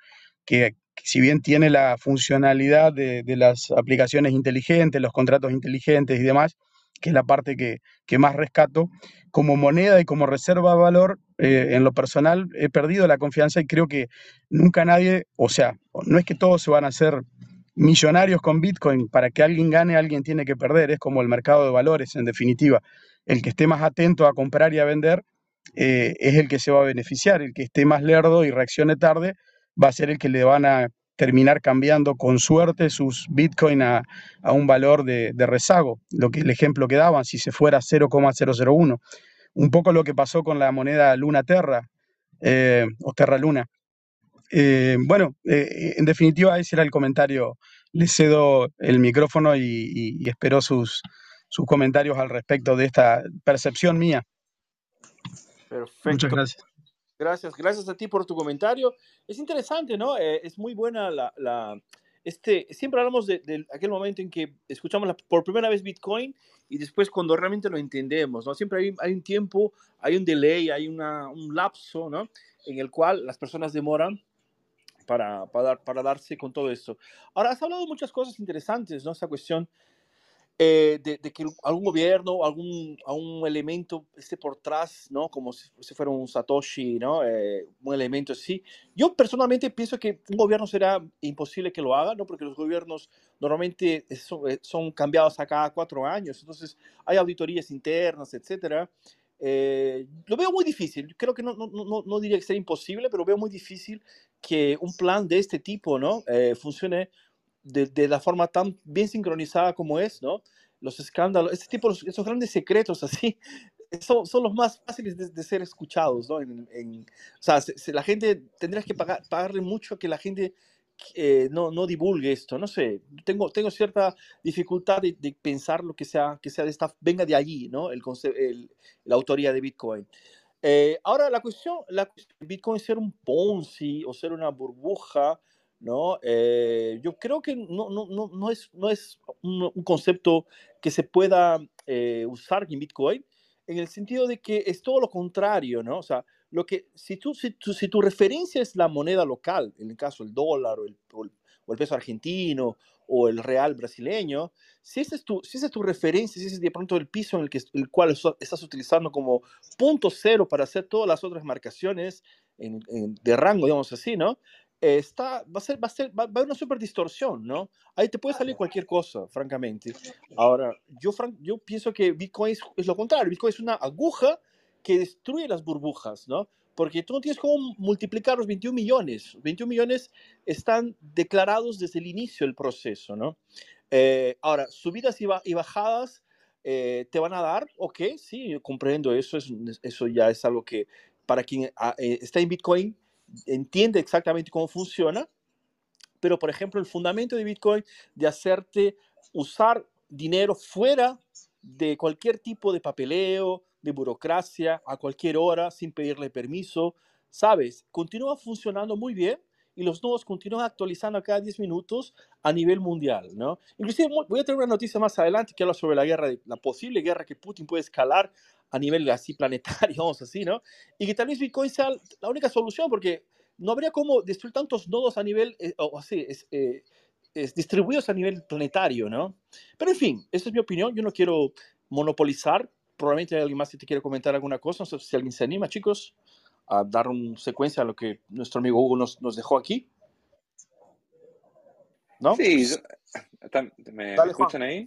que, si bien tiene la funcionalidad de, las aplicaciones inteligentes, los contratos inteligentes y demás, que es la parte que, más rescato, como moneda y como reserva de valor, eh, en lo personal he perdido la confianza y creo que nunca nadie, o sea, no es que todos se van a hacer millonarios con Bitcoin, para que alguien gane, alguien tiene que perder, es como el mercado de valores, en definitiva. El que esté más atento a comprar y a vender eh, es el que se va a beneficiar, el que esté más lerdo y reaccione tarde va a ser el que le van a terminar cambiando con suerte sus Bitcoin a, un valor de, rezago, lo que el ejemplo que daban, si se fuera 0,001. Un poco lo que pasó con la moneda Luna Terra eh, o Terra Luna. Eh, bueno, eh, en definitiva ese era el comentario. Le cedo el micrófono y, espero sus, sus comentarios al respecto de esta percepción mía. Perfecto. Muchas gracias. Gracias, gracias a ti por tu comentario. Es interesante, ¿no? Eh, es muy buena la, la, este, siempre hablamos de, aquel momento en que escuchamos la, por primera vez Bitcoin y después cuando realmente lo entendemos, ¿no? Siempre hay, hay un tiempo, hay un delay, hay una, un lapso, ¿no? En el cual las personas demoran para, para, para darse con todo esto. Ahora, has hablado de muchas cosas interesantes, ¿no? Esa cuestión eh, de, que algún gobierno, algún, algún elemento esté por atrás, ¿no? Como si, fuera un Satoshi, ¿no? Eh, un elemento así. Yo personalmente pienso que un gobierno será imposible que lo haga, ¿no? Porque los gobiernos normalmente son, eh, son cambiados a cada cuatro años, entonces hay auditorías internas, etcétera. lo veo muy difícil. Creo que no, no, no, no, diría que sea imposible, pero veo muy difícil que un plan de este tipo ¿no? funcione de, la forma tan bien sincronizada como es, ¿no? Los escándalos, este tipo, esos grandes secretos así, son, son los más fáciles de, ser escuchados, ¿no? En, o sea, la gente tendría que pagar, pagarle mucho a que la gente eh, no, no divulgue esto, no sé, tengo, tengo cierta dificultad de, pensar lo que sea, que sea de esta, venga de allí, ¿no? El, el la autoría de Bitcoin. Eh, ahora, la cuestión, la de Bitcoin ser un Ponzi o ser una burbuja, ¿no? Eh, yo creo que no, no, no, no es, no es un, concepto que se pueda eh, usar en Bitcoin en el sentido de que es todo lo contrario, ¿no? O sea, lo que, si, tú, si, tu, si tu referencia es la moneda local, en el caso el dólar o el, o el peso argentino, o el real brasileño, si esa es tu, si es tu referencia, si ese es de pronto el piso en el, que, el cual estás utilizando como punto cero para hacer todas las otras marcaciones de rango, digamos así, ¿no? Está, va, a ser, va, a ser, va, a haber una super distorsión, ¿no? Ahí te puede salir cualquier cosa, francamente. Ahora, yo, yo pienso que Bitcoin es, es lo contrario. Bitcoin es una aguja que destruye las burbujas, ¿no? porque tú no tienes cómo multiplicar los 21 millones. 21 millones están declarados desde el inicio del proceso, ¿no? Eh, ahora, subidas y, bajadas eh, te van a dar, ok, sí, comprendo eso, eso ya es algo que para quien ah, eh, está en Bitcoin entiende exactamente cómo funciona, pero por ejemplo el fundamento de Bitcoin de hacerte usar dinero fuera de cualquier tipo de papeleo, de burocracia a cualquier hora sin pedirle permiso, ¿sabes? Continúa funcionando muy bien y los nodos continúan actualizando cada 10 minutos a nivel mundial, ¿no? Inclusive voy a tener una noticia más adelante que habla sobre la guerra, la posible guerra que Putin puede escalar a nivel así planetario, vamos así, ¿no? Y que tal vez Bitcoin sea la única solución porque no habría como destruir tantos nodos a nivel, eh, o así, es, eh, es, distribuidos a nivel planetario, ¿no? Pero en fin, esa es mi opinión, yo no quiero monopolizar probablemente hay alguien más que te quiere comentar alguna cosa. No sé si alguien se anima, chicos, a dar una secuencia a lo que nuestro amigo Hugo nos, nos dejó aquí. ¿No? Sí, ¿me, escuchan ahí?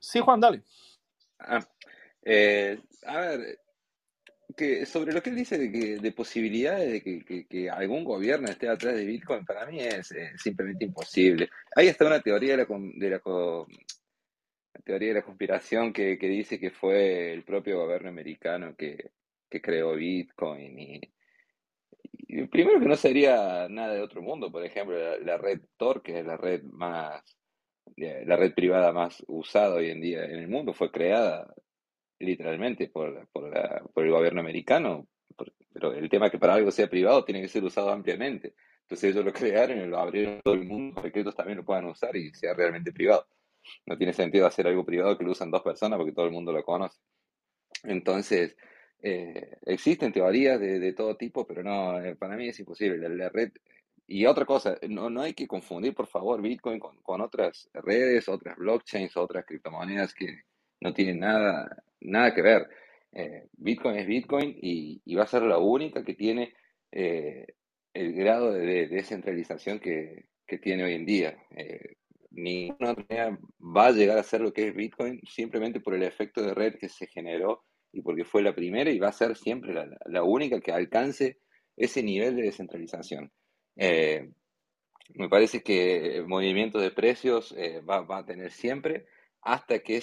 Sí, Juan, dale. Ah, eh, a ver, que sobre lo que él dice de, que, de posibilidades de que, algún gobierno esté atrás de Bitcoin, para mí es eh, simplemente imposible. Hay hasta una teoría de la, de la, teoría de la conspiración que, dice que fue el propio gobierno americano que, creó Bitcoin primero que no sería nada de otro mundo, por ejemplo, la, red Tor, que es la red más, la red privada más usada hoy en día en el mundo, fue creada literalmente por, por, por el gobierno americano, pero el tema es que para algo sea privado tiene que ser usado ampliamente. Entonces ellos lo crearon y lo abrieron todo el mundo para que ellos también lo puedan usar y sea realmente privado. No tiene sentido hacer algo privado que lo usan dos personas porque todo el mundo lo conoce. Entonces, eh, existen teorías de, todo tipo, pero no, eh, para mí es imposible. La, red. Y otra cosa, no, no hay que confundir, por favor, Bitcoin con, otras redes, otras blockchains, otras criptomonedas que no tienen nada, nada que ver. Eh, Bitcoin es Bitcoin y, va a ser la única que tiene el grado de, descentralización que, tiene hoy en día ninguna otra va a llegar a ser lo que es Bitcoin simplemente por el efecto de red que se generó y porque fue la primera y va a ser siempre la, única que alcance ese nivel de descentralización. Eh, me parece que el movimiento de precios eh, va, a tener siempre hasta que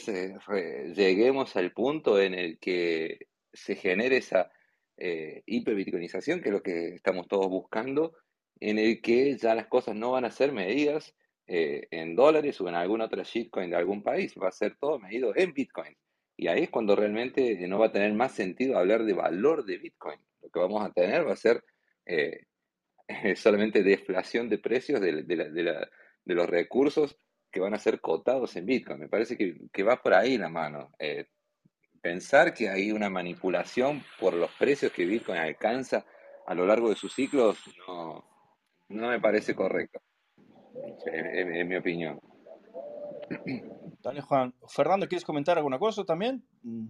lleguemos al punto en el que se genere esa eh, hiperbitcoinización, que es lo que estamos todos buscando, en el que ya las cosas no van a ser medidas eh, en dólares o en alguna otra shitcoin de algún país, va a ser todo medido en Bitcoin. Y ahí es cuando realmente no va a tener más sentido hablar de valor de Bitcoin. Lo que vamos a tener va a ser eh, solamente deflación de precios de, los recursos que van a ser cotados en Bitcoin. Me parece que, va por ahí la mano. Eh, pensar que hay una manipulación por los precios que Bitcoin alcanza a lo largo de sus ciclos no, no me parece correcto en, mi opinión. Dale, Juan. Fernando, ¿quieres comentar alguna cosa también? Mm,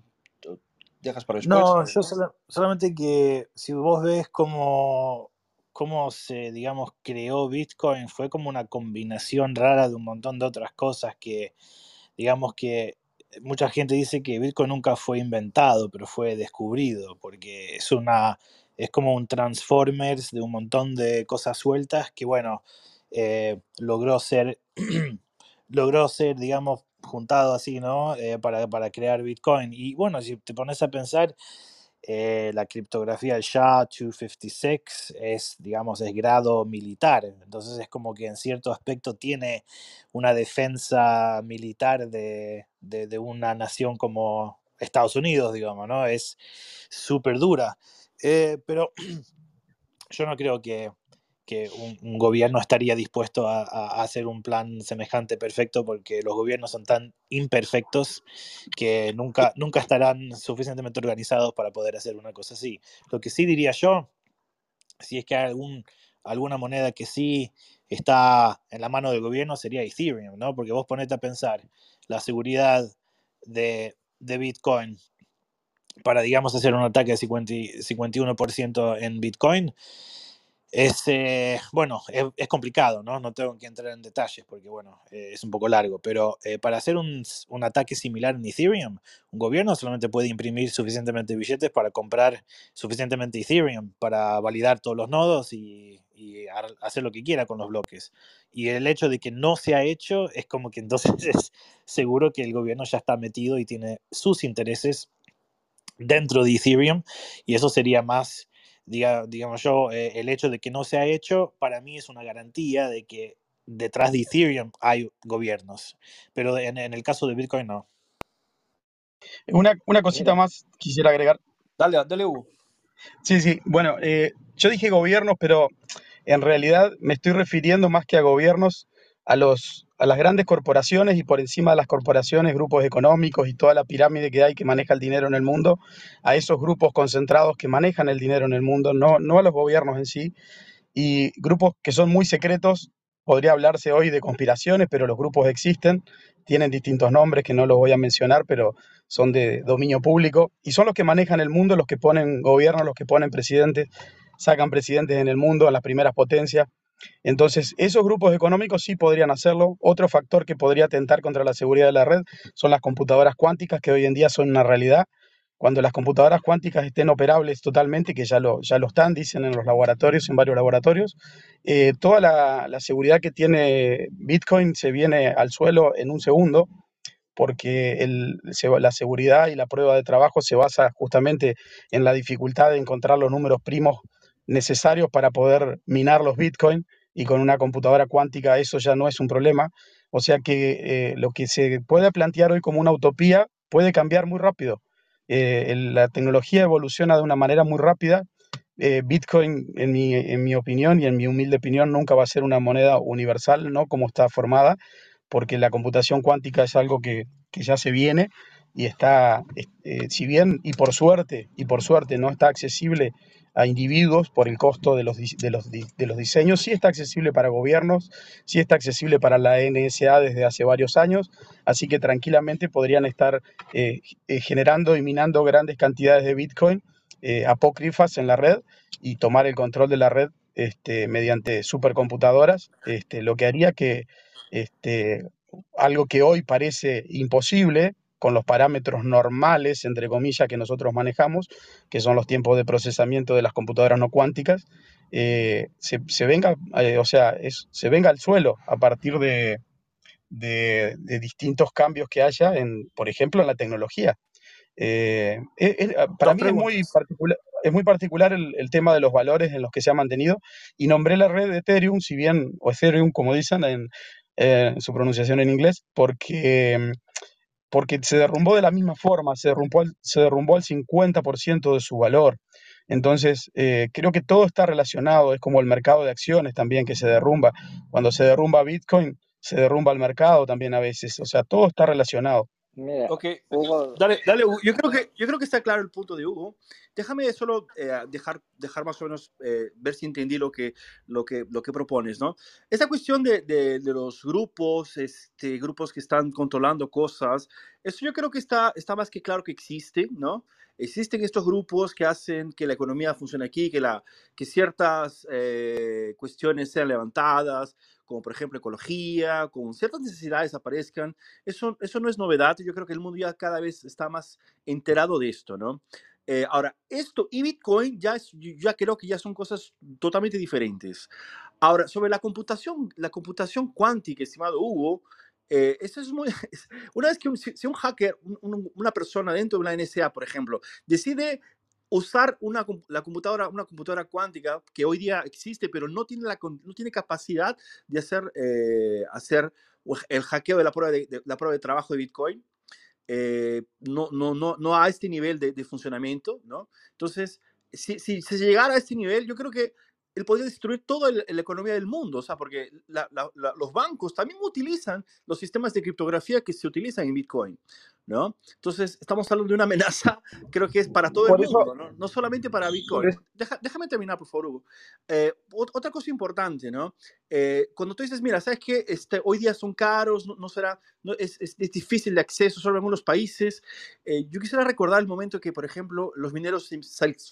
dejas para después. No, yo solamente que si vos ves cómo, cómo se, digamos, creó Bitcoin, fue como una combinación rara de un montón de otras cosas que, digamos que mucha gente dice que Bitcoin nunca fue inventado, pero fue descubrido, porque es una, es como un Transformers de un montón de cosas sueltas que, bueno, eh, logró ser, logró ser, digamos, juntado así, ¿no? Eh, para, crear Bitcoin. Y bueno, si te pones a pensar, eh, la criptografía del SHA-256 es, digamos, es grado militar. Entonces es como que en cierto aspecto tiene una defensa militar de, de una nación como Estados Unidos, digamos, ¿no? Es súper dura. pero yo no creo que que un, gobierno estaría dispuesto a, hacer un plan semejante perfecto porque los gobiernos son tan imperfectos que nunca, nunca estarán suficientemente organizados para poder hacer una cosa así. Lo que sí diría yo, si es que hay algún, alguna moneda que sí está en la mano del gobierno sería Ethereum, ¿no? Porque vos ponete a pensar la seguridad de, de Bitcoin para, digamos, hacer un ataque de 50, 51% en Bitcoin es, eh, bueno, es, complicado, ¿no? No tengo que entrar en detalles porque, bueno, eh, es un poco largo, pero eh, para hacer un, un, ataque similar en Ethereum, un gobierno solamente puede imprimir suficientemente billetes para comprar suficientemente Ethereum, para validar todos los nodos y, y hacer lo que quiera con los bloques. Y el hecho de que no se ha hecho es como que entonces es seguro que el gobierno ya está metido y tiene sus intereses dentro de Ethereum y eso sería más diga, digamos yo, eh, el hecho de que no se ha hecho, para mí es una garantía de que detrás de Ethereum hay gobiernos, pero en, en el caso de Bitcoin no. Una, una cosita más quisiera agregar. Dale, dale, Hugo. Sí, sí, bueno, eh, yo dije gobiernos, pero en realidad me estoy refiriendo más que a gobiernos, a, los, a las grandes corporaciones y por encima de las corporaciones, grupos económicos y toda la pirámide que hay que maneja el dinero en el mundo, a esos grupos concentrados que manejan el dinero en el mundo, no, no a los gobiernos en sí, y grupos que son muy secretos. Podría hablarse hoy de conspiraciones, pero los grupos existen, tienen distintos nombres que no los voy a mencionar, pero son de dominio público y son los que manejan el mundo, los que ponen gobiernos, los que ponen presidentes, sacan presidentes en el mundo, a las primeras potencias. Entonces, esos grupos económicos sí podrían hacerlo. Otro factor que podría atentar contra la seguridad de la red son las computadoras cuánticas, que hoy en día son una realidad. Cuando las computadoras cuánticas estén operables totalmente, que ya lo, ya lo están, dicen en los laboratorios, en varios laboratorios, eh, toda la, la seguridad que tiene Bitcoin se viene al suelo en un segundo porque la seguridad y la prueba de trabajo se basa justamente en la dificultad de encontrar los números primos necesarios para poder minar los Bitcoin y con una computadora cuántica eso ya no es un problema. O sea que eh, lo que se puede plantear hoy como una utopía puede cambiar muy rápido. Eh, la tecnología evoluciona de una manera muy rápida. Eh, Bitcoin, en mi, en mi opinión y en mi humilde opinión, nunca va a ser una moneda universal, ¿no? Como está formada, porque la computación cuántica es algo que, que ya se viene y está, si bien y por suerte, y por suerte no está accesible a individuos por el costo de los, de los, de los diseños. Sí está accesible para gobiernos, sí está accesible para la NSA desde hace varios años, así que tranquilamente podrían estar eh, eh, generando y minando grandes cantidades de Bitcoin eh, apócrifas en la red y tomar el control de la red este, mediante supercomputadoras, este, lo que haría que este, algo que hoy parece imposible, con los parámetros normales, entre comillas, que nosotros manejamos, que son los tiempos de procesamiento de las computadoras no cuánticas, eh, se, venga, eh, o sea, se venga al suelo a partir de, de, distintos cambios que haya, en, por ejemplo, en la tecnología. Eh, para mí es muy particular, es muy particular el, el, tema de los valores en los que se ha mantenido y nombré la red de Ethereum, si bien, o Ethereum como dicen en, en su pronunciación en inglés, porque porque se derrumbó de la misma forma, se derrumbó, se derrumbó al 50% de su valor. Entonces, eh, creo que todo está relacionado, es como el mercado de acciones también que se derrumba. Cuando se derrumba Bitcoin, se derrumba el mercado también a veces, o sea, todo está relacionado. Mira, ok, dale, dale, Yo creo, que, yo creo que está claro el punto de Hugo. Déjame solo eh, dejar, dejar más o menos, eh, ver si entendí lo que, lo que, lo que propones, ¿no? Esta cuestión de, de, de, los grupos, este, grupos que están controlando cosas, eso yo creo que está, está más que claro que existe, ¿no? Existen estos grupos que hacen que la economía funcione aquí, que, la, que ciertas eh, cuestiones sean levantadas, como por ejemplo ecología, con ciertas necesidades aparezcan. Eso, eso no es novedad, yo creo que el mundo ya cada vez está más enterado de esto, ¿no? Eh, ahora, esto y Bitcoin ya, es, ya creo que ya son cosas totalmente diferentes. Ahora, sobre la computación, la computación cuántica, estimado Hugo, eh, eso es muy... Una vez que un, si un hacker, una persona dentro de una NSA, por ejemplo, decide usar una, la computadora, una computadora cuántica que hoy día existe, pero no tiene, la, no tiene capacidad de hacer, eh, hacer el hackeo de la prueba de, la prueba de trabajo de Bitcoin, eh, no, no, no, no a este nivel de, funcionamiento, ¿no? Entonces, si, si, si, llegara a este nivel, yo creo que él podría destruir toda la economía del mundo, o sea, porque los bancos también utilizan los sistemas de criptografía que se utilizan en Bitcoin, ¿no? Entonces, estamos hablando de una amenaza, creo que es para todo el mundo, ¿no? No solamente para Bitcoin. déjame terminar, por favor, Hugo. Eh, otra cosa importante, ¿no? Eh, cuando tú dices, mira, ¿sabes qué? Este, hoy día son caros, no, será, no, es, es, difícil de acceso solo en algunos países. Eh, yo quisiera recordar el momento que, por ejemplo, los mineros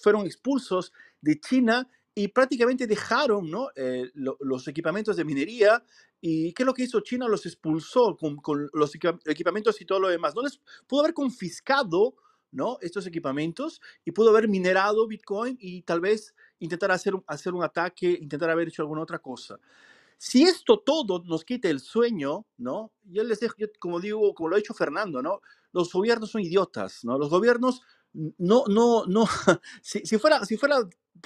fueron expulsos de China y prácticamente dejaron ¿no? Eh, los equipamientos de minería. ¿Y qué es lo que hizo China? Los expulsó con, los equipamientos y todo lo demás. No les pudo haber confiscado ¿no? estos equipamientos y pudo haber minerado Bitcoin y tal vez intentar hacer, hacer un ataque, intentar haber hecho alguna otra cosa. Si esto todo nos quita el sueño, ¿no? Yo les dejo, como digo, como lo ha dicho Fernando, ¿no? Los gobiernos son idiotas, ¿no? Los gobiernos no, no, no, si, si, fuera, si fuera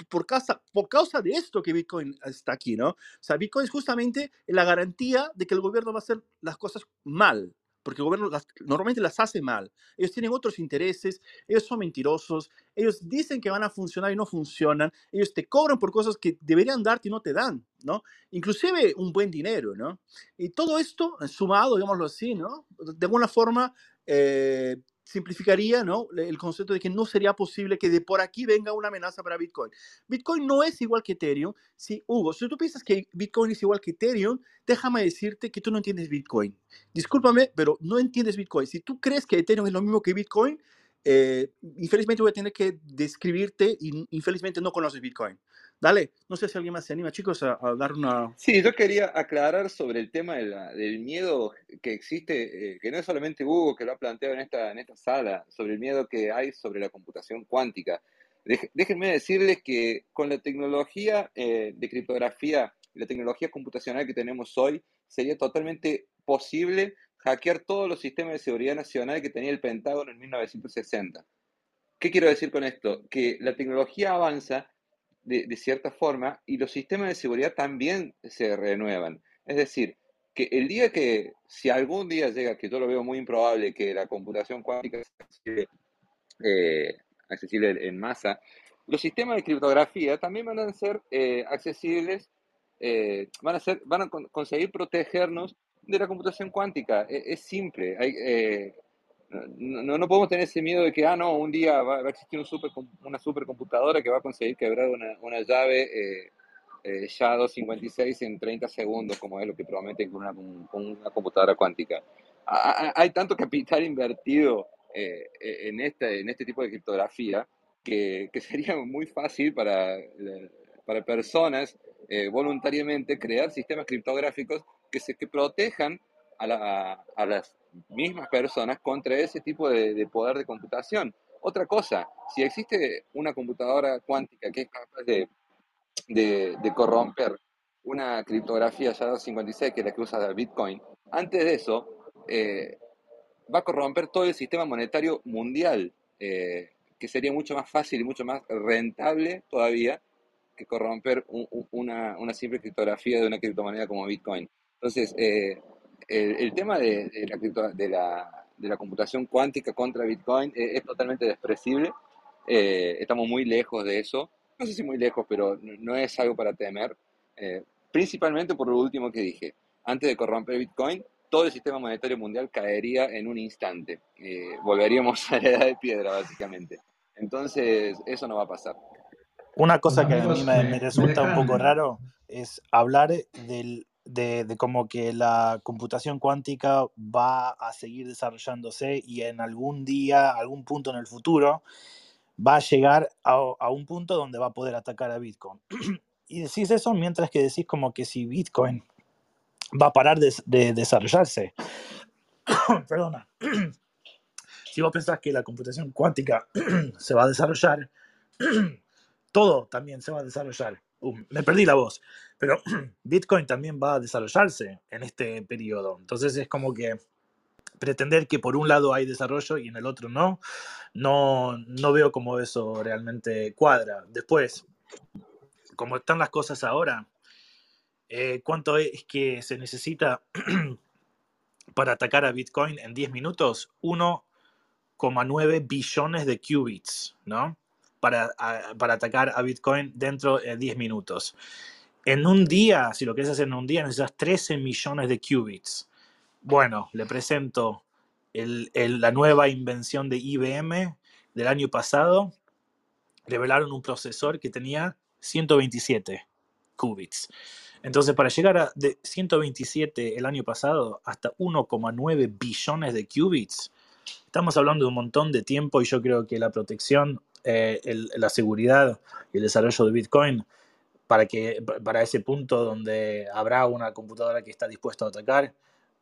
por causa, por causa de esto que Bitcoin está aquí, ¿no? O sea, Bitcoin es justamente la garantía de que el gobierno va a hacer las cosas mal, porque el gobierno normalmente las hace mal. Ellos tienen otros intereses, ellos son mentirosos, ellos dicen que van a funcionar y no funcionan, ellos te cobran por cosas que deberían darte y no te dan, ¿no? Inclusive un buen dinero, ¿no? Y todo esto sumado, digámoslo así, ¿no? De alguna forma... Eh, simplificaría ¿no? el concepto de que no sería posible que de por aquí venga una amenaza para Bitcoin. Bitcoin no es igual que Ethereum. Si, Hugo, si tú piensas que Bitcoin es igual que Ethereum, déjame decirte que tú no entiendes Bitcoin. Discúlpame, pero no entiendes Bitcoin. Si tú crees que Ethereum es lo mismo que Bitcoin, eh, infelizmente voy a tener que describirte y infelizmente no conoces Bitcoin. Dale, no sé si alguien más se anima, chicos, a, dar una... Sí, yo quería aclarar sobre el tema del miedo que existe, eh, que no es solamente Hugo que lo ha planteado en esta, en esta sala, sobre el miedo que hay sobre la computación cuántica. déjenme decirles que con la tecnología eh, de criptografía la tecnología computacional que tenemos hoy, sería totalmente posible hackear todos los sistemas de seguridad nacional que tenía el Pentágono en 1960. ¿Qué quiero decir con esto? Que la tecnología avanza de, cierta forma y los sistemas de seguridad también se renuevan. Es decir, que el día que, si algún día llega, que yo lo veo muy improbable, que la computación cuántica sea accesible, eh, en masa, los sistemas de criptografía también van a ser eh, accesibles, eh, van, a ser, van a conseguir protegernos de la computación cuántica. E, es, simple. No, no, podemos tener ese miedo de que, ah, no, un día va, a existir un super, una supercomputadora que va a conseguir quebrar una, una llave eh, eh, SHA-256 en 30 segundos, como es lo que prometen con una, con una computadora cuántica. hay tanto capital invertido eh, en, este, en este tipo de criptografía que, que sería muy fácil para, para personas eh, voluntariamente crear sistemas criptográficos que, se, que protejan a, la, a las mismas personas contra ese tipo de, poder de computación. Otra cosa, si existe una computadora cuántica que es capaz de, de, corromper una criptografía SHA-256, que es la que usa Bitcoin, antes de eso eh, va a corromper todo el sistema monetario mundial, eh, que sería mucho más fácil y mucho más rentable todavía que corromper una, una, simple criptografía de una criptomoneda como Bitcoin. Entonces, eh, el, tema de, la, de, la, de, la, computación cuántica contra Bitcoin eh, es, totalmente despreciable. Eh, estamos muy lejos de eso. No sé si muy lejos, pero no, es algo para temer. Eh, principalmente por lo último que dije. Antes de corromper Bitcoin, todo el sistema monetario mundial caería en un instante. volveríamos a la edad de piedra, básicamente. Entonces, eso no va a pasar. Una cosa que a mí me resulta un poco raro es hablar del de, como que la computación cuántica va a seguir desarrollándose y en algún día, algún punto en el futuro, va a llegar a, un punto donde va a poder atacar a Bitcoin. y decís eso mientras que decís como que si Bitcoin va a parar de, de desarrollarse. Perdona. si vos pensás que la computación cuántica se va a desarrollar, todo también se va a desarrollar. Uh, me perdí la voz, pero Bitcoin también va a desarrollarse en este periodo. Entonces es como que pretender que por un lado hay desarrollo y en el otro no, no, no veo cómo eso realmente cuadra. Después, como están las cosas ahora, eh, ¿cuánto es que se necesita para atacar a Bitcoin en 10 minutos? 1,9 billones de qubits, ¿no? para, para atacar a Bitcoin dentro de 10 minutos. En un día, si lo quieres hacer en un día, necesitas 13 millones de qubits. Bueno, le presento la nueva invención de IBM del año pasado. Revelaron un procesor que tenía 127 qubits. Entonces, para llegar a de 127 el año pasado hasta 1,9 billones de qubits, estamos hablando de un montón de tiempo y yo creo que la protección, eh, la seguridad y el desarrollo de Bitcoin para, que, para ese punto donde habrá una computadora que está dispuesta a atacar,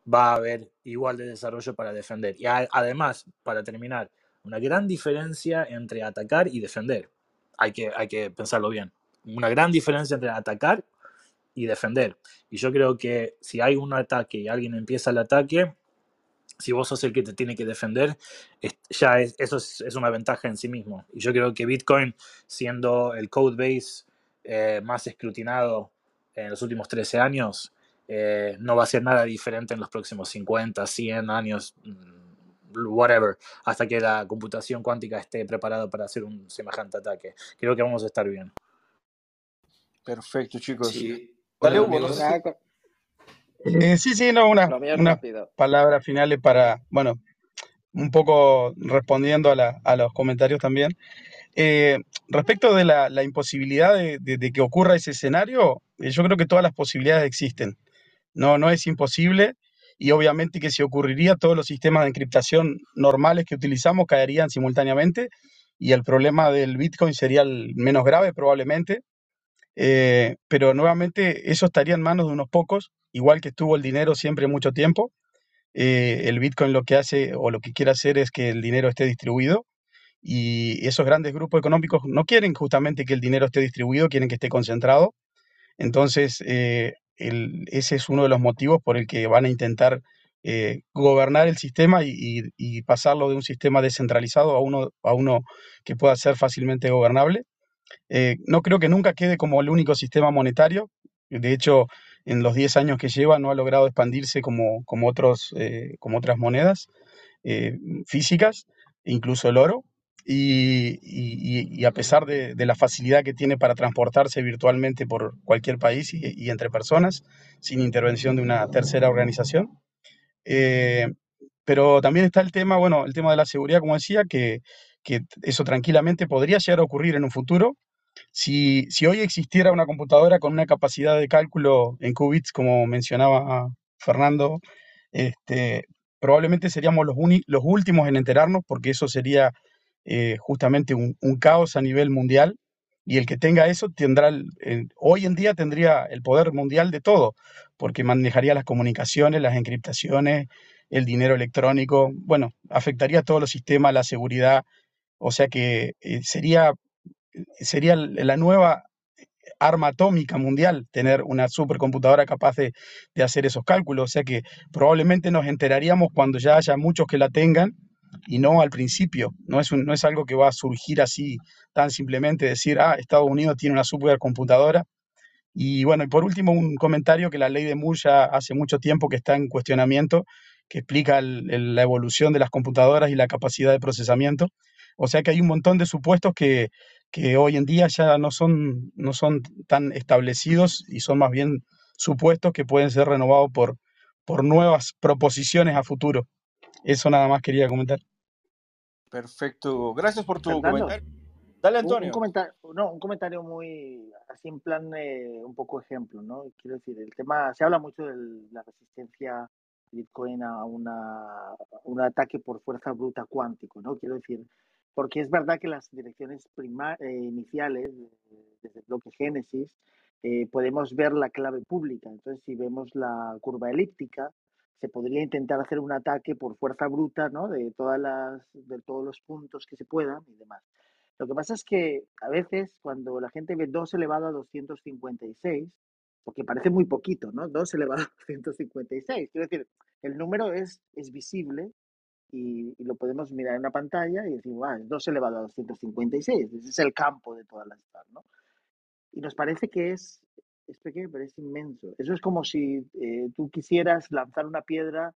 va a haber igual de desarrollo para defender. Y además, para terminar, una gran diferencia entre atacar y defender. Hay que, hay que pensarlo bien. Una gran diferencia entre atacar y defender. Y yo creo que si hay un ataque y alguien empieza el ataque, si vos sos el que te tiene que defender, ya es, eso es, es, una ventaja en sí mismo. Y yo creo que Bitcoin, siendo el code base eh, más escrutinado en los últimos 13 años, eh, no va a ser nada diferente en los próximos 50, 100 años, mm, whatever, hasta que la computación cuántica esté preparada para hacer un semejante ataque. Creo que vamos a estar bien. Perfecto, chicos. Sí. Dale, eh, sí, sí, no, una, una palabra finales para, bueno, un poco respondiendo a, a los comentarios también. Eh, respecto de la, imposibilidad de, que ocurra ese escenario, eh, yo creo que todas las posibilidades existen. No, no es imposible y obviamente que si ocurriría, todos los sistemas de encriptación normales que utilizamos caerían simultáneamente y el problema del Bitcoin sería el menos grave probablemente. Eh, pero nuevamente eso estaría en manos de unos pocos, igual que estuvo el dinero siempre mucho tiempo. el Bitcoin lo que hace o lo que quiere hacer es que el dinero esté distribuido y esos grandes grupos económicos no quieren justamente que el dinero esté distribuido, quieren que esté concentrado. Entonces, eh, ese es uno de los motivos por el que van a intentar eh, gobernar el sistema y, pasarlo de un sistema descentralizado a uno, a uno que pueda ser fácilmente gobernable. Eh, no creo que nunca quede como el único sistema monetario. De hecho, en los 10 años que lleva no ha logrado expandirse como, como, otros, como otras monedas físicas, incluso el oro. Y, a pesar de, la facilidad que tiene para transportarse virtualmente por cualquier país y, entre personas, sin intervención de una tercera organización. Eh, pero también está el tema, bueno, el tema de la seguridad, como decía, que, eso tranquilamente podría llegar a ocurrir en un futuro. Si, si, hoy existiera una computadora con una capacidad de cálculo en qubits, como mencionaba Fernando, este, probablemente seríamos los, los últimos en enterarnos, porque eso sería eh, justamente un, caos a nivel mundial y el que tenga eso tendrá, hoy en día tendría el poder mundial de todo, porque manejaría las comunicaciones, las encriptaciones, el dinero electrónico, bueno, afectaría todos los sistemas, la seguridad, o sea que eh, sería, sería la nueva arma atómica mundial tener una supercomputadora capaz de, de hacer esos cálculos, o sea que probablemente nos enteraríamos cuando ya haya muchos que la tengan y no al principio. No es, no es algo que va a surgir así tan simplemente decir, ah, Estados Unidos tiene una supercomputadora. Y bueno, y por último, un comentario que la ley de Moore ya hace mucho tiempo que está en cuestionamiento, que explica la evolución de las computadoras y la capacidad de procesamiento. O sea que hay un montón de supuestos que, que hoy en día ya no son, no son tan establecidos y son más bien supuestos que pueden ser renovados por, por nuevas proposiciones a futuro. Eso nada más quería comentar. Perfecto. Gracias por tu comentario. Dale, Antonio. Un, comentario, no, un comentario muy, así en plan, un poco ejemplo, ¿no? Quiero decir, el tema, se habla mucho de la resistencia Bitcoin a una, un ataque por fuerza bruta cuántico, ¿no? Quiero decir, porque es verdad que las direcciones prima, eh, iniciales, desde el bloque Génesis, eh, podemos ver la clave pública. Entonces, si vemos la curva elíptica, se podría intentar hacer un ataque por fuerza bruta, ¿no? De, todas las, de todos los puntos que se puedan y demás. Lo que pasa es que a veces cuando la gente ve 2 elevado a 256, porque parece muy poquito, ¿no? 2 elevado a 256. Quiero decir, el número es, es visible y, lo podemos mirar en una pantalla y decir, ah, es 2 elevado a 256. Ese es el campo de todas las ¿no? Y nos parece que es es pequeño, pero es inmenso. Eso es como si eh, tú quisieras lanzar una piedra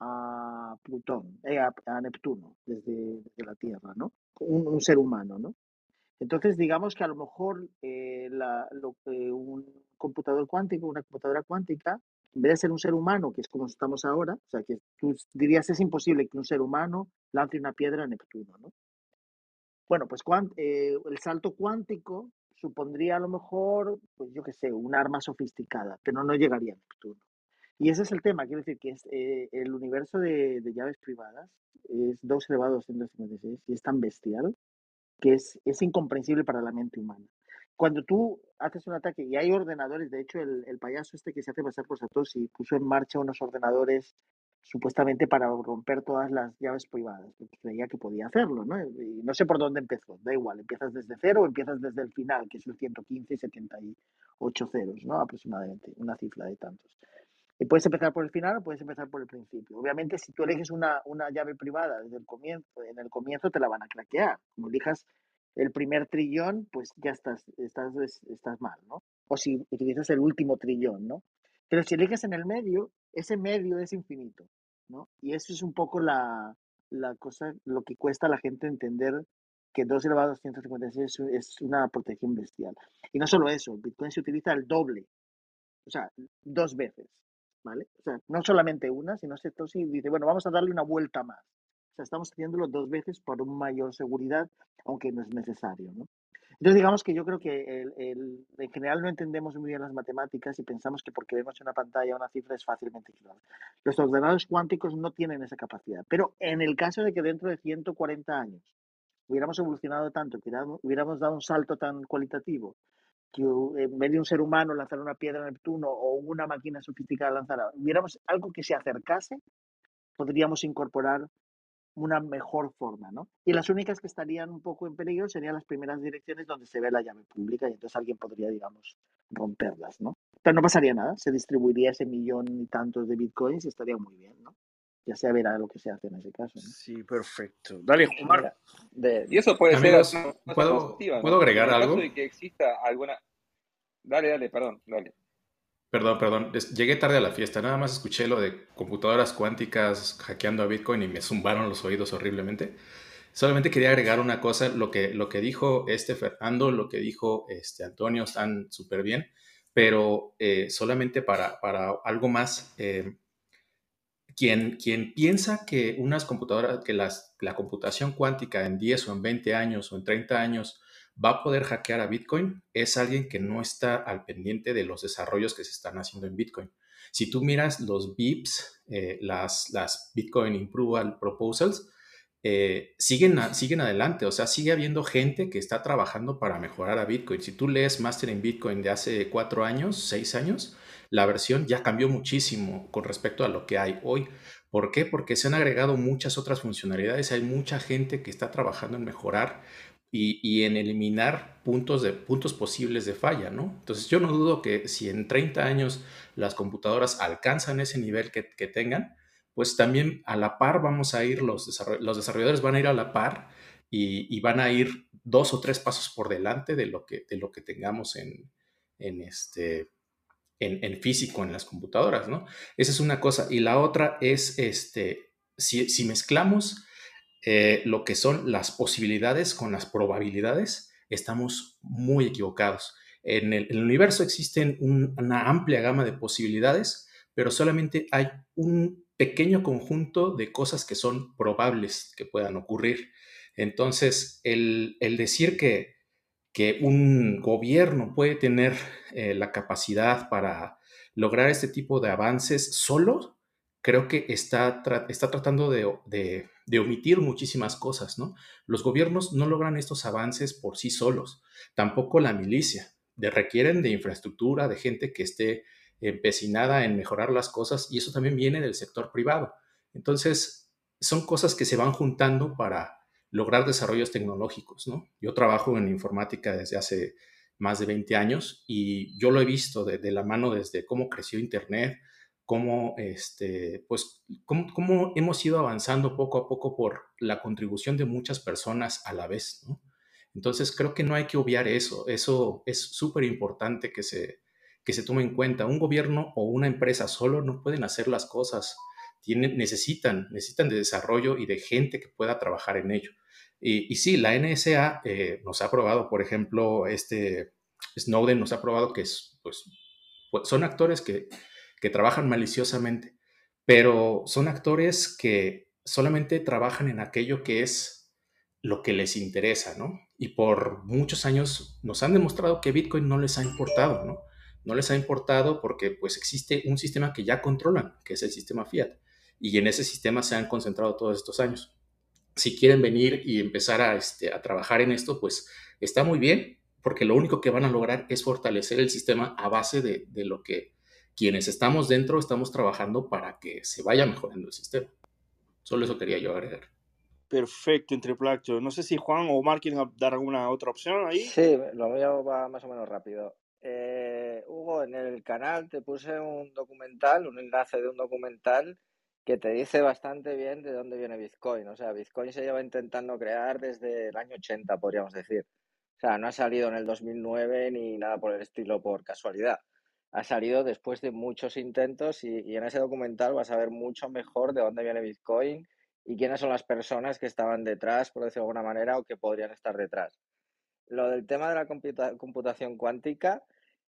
a Plutón, eh, a, Neptuno, desde, la Tierra, ¿no? Un, ser humano, ¿no? Entonces, digamos que a lo mejor eh, un computador cuántico, una computadora cuántica, en vez de ser un ser humano, que es como estamos ahora, o sea, que tú dirías es imposible que un ser humano lance una piedra a Neptuno, ¿no? Bueno, pues eh, el salto cuántico supondría a lo mejor, pues yo qué sé, un arma sofisticada, pero no llegaría a Neptuno. Y ese es el tema, quiero decir que es, eh, el universo de, llaves privadas es 2 elevado a 256 y es tan bestial que es, es incomprensible para la mente humana. Cuando tú haces un ataque y hay ordenadores, de hecho el, el payaso este que se hace pasar por Satoshi puso en marcha unos ordenadores supuestamente para romper todas las llaves privadas, porque creía que podía hacerlo, ¿no? Y no sé por dónde empezó, da igual, empiezas desde cero o empiezas desde el final, que es el 115 y 78 ceros, ¿no? Aproximadamente, una cifra de tantos. Y puedes empezar por el final o puedes empezar por el principio. Obviamente, si tú eliges una, una llave privada desde el comienzo, en el comienzo te la van a craquear. Como elijas el primer trillón, pues ya estás, estás, estás mal, ¿no? O si utilizas el último trillón, ¿no? Pero si eliges en el medio, ese medio es infinito, ¿no? Y eso es un poco la, la cosa, lo que cuesta a la gente entender que 2 elevado a 256 es una protección bestial. Y no solo eso, Bitcoin se utiliza el doble, o sea, dos veces, ¿vale? O sea, no solamente una, sino se y dice, bueno, vamos a darle una vuelta más. O sea, estamos haciéndolo dos veces por una mayor seguridad, aunque no es necesario, ¿no? Entonces, digamos que yo creo que el, en general no entendemos muy bien las matemáticas y pensamos que porque vemos en una pantalla una cifra es fácilmente. Los ordenadores cuánticos no tienen esa capacidad, pero en el caso de que dentro de 140 años hubiéramos evolucionado tanto, que hubiéramos dado un salto tan cualitativo, que en vez de un ser humano lanzar una piedra a Neptuno o una máquina sofisticada lanzar, hubiéramos algo que se acercase, podríamos incorporar una mejor forma, ¿no? Y las únicas que estarían un poco en peligro serían las primeras direcciones donde se ve la llave pública y entonces alguien podría, digamos, romperlas, ¿no? Pero no pasaría nada, se distribuiría ese millón y tantos de bitcoins y estaría muy bien, ¿no? Ya se verá lo que se hace en ese caso. ¿no? Sí, perfecto. Dale, Omar. y eso puede ser ¿puedo, ¿puedo agregar en el algo? Caso de que exista alguna... Dale, dale, perdón, dale. Perdón, perdón. Llegué tarde a la fiesta. Nada más escuché lo de computadoras cuánticas hackeando a Bitcoin y me zumbaron los oídos horriblemente. Solamente quería agregar una cosa. Lo que, lo que dijo este Fernando, lo que dijo este Antonio, están súper bien. Pero eh, solamente para, para, algo más, eh, quien, quien piensa que unas computadoras, que las, la computación cuántica en 10 o en 20 años o en 30 años va a poder hackear a Bitcoin es alguien que no está al pendiente de los desarrollos que se están haciendo en Bitcoin. Si tú miras los BIPs, eh, las, Bitcoin Improval Proposals, eh, siguen, siguen adelante, o sea, sigue habiendo gente que está trabajando para mejorar a Bitcoin. Si tú lees Master in Bitcoin de hace cuatro años, seis años, la versión ya cambió muchísimo con respecto a lo que hay hoy. ¿Por qué? Porque se han agregado muchas otras funcionalidades, hay mucha gente que está trabajando en mejorar y, en eliminar puntos, de, puntos posibles de falla, ¿no? Entonces yo no dudo que si en 30 años las computadoras alcanzan ese nivel que, tengan, pues también a la par vamos a ir, los, los desarrolladores van a ir a la par y, van a ir dos o tres pasos por delante de lo que, de lo que tengamos en, en este, en, físico en las computadoras, ¿no? Esa es una cosa. Y la otra es, este, si, si mezclamos eh, lo que son las posibilidades con las probabilidades, estamos muy equivocados. En el, universo existen una amplia gama de posibilidades, pero solamente hay un pequeño conjunto de cosas que son probables que puedan ocurrir. Entonces, el, decir que, que, un gobierno puede tener eh, la capacidad para lograr este tipo de avances solo, creo que está, está tratando de, omitir muchísimas cosas, ¿no? Los gobiernos no logran estos avances por sí solos, tampoco la milicia, de, requieren de infraestructura, de gente que esté empecinada en mejorar las cosas y eso también viene del sector privado. Entonces, son cosas que se van juntando para lograr desarrollos tecnológicos, ¿no? Yo trabajo en informática desde hace más de 20 años y yo lo he visto de la mano desde cómo creció Internet, cómo, este, pues, cómo, hemos ido avanzando poco a poco por la contribución de muchas personas a la vez, ¿no? Entonces creo que no hay que obviar eso, eso es súper importante que se, que se tome en cuenta. Un gobierno o una empresa solo no pueden hacer las cosas, Tienen, necesitan, necesitan de desarrollo y de gente que pueda trabajar en ello. Y, y sí, la NSA eh, nos ha probado, por ejemplo, este Snowden nos ha probado que es, pues, pues, son actores que, que trabajan maliciosamente, pero son actores que solamente trabajan en aquello que es lo que les interesa, ¿no? Y por muchos años nos han demostrado que Bitcoin no les ha importado, ¿no? No les ha importado porque pues existe un sistema que ya controlan, que es el sistema fiat. Y en ese sistema se han concentrado todos estos años. Si quieren venir y empezar a, este, a trabajar en esto, pues está muy bien, porque lo único que van a lograr es fortalecer el sistema a base de, de lo que quienes estamos dentro estamos trabajando para que se vaya mejorando el sistema. Solo eso quería yo agregar. Perfecto, entre plato. No sé si Juan o Mark quieren dar alguna otra opción ahí. Sí, lo mío va más o menos rápido. Eh, Hugo, en el canal te puse un documental, un enlace de un documental que te dice bastante bien de dónde viene Bitcoin. O sea, Bitcoin se lleva intentando crear desde el año 80, podríamos decir. O sea, no ha salido en el 2009 ni nada por el estilo por casualidad. Ha salido después de muchos intentos y, en ese documental vas a ver mucho mejor de dónde viene Bitcoin y quiénes son las personas que estaban detrás, por decirlo de alguna manera, o que podrían estar detrás. Lo del tema de la computa computación cuántica,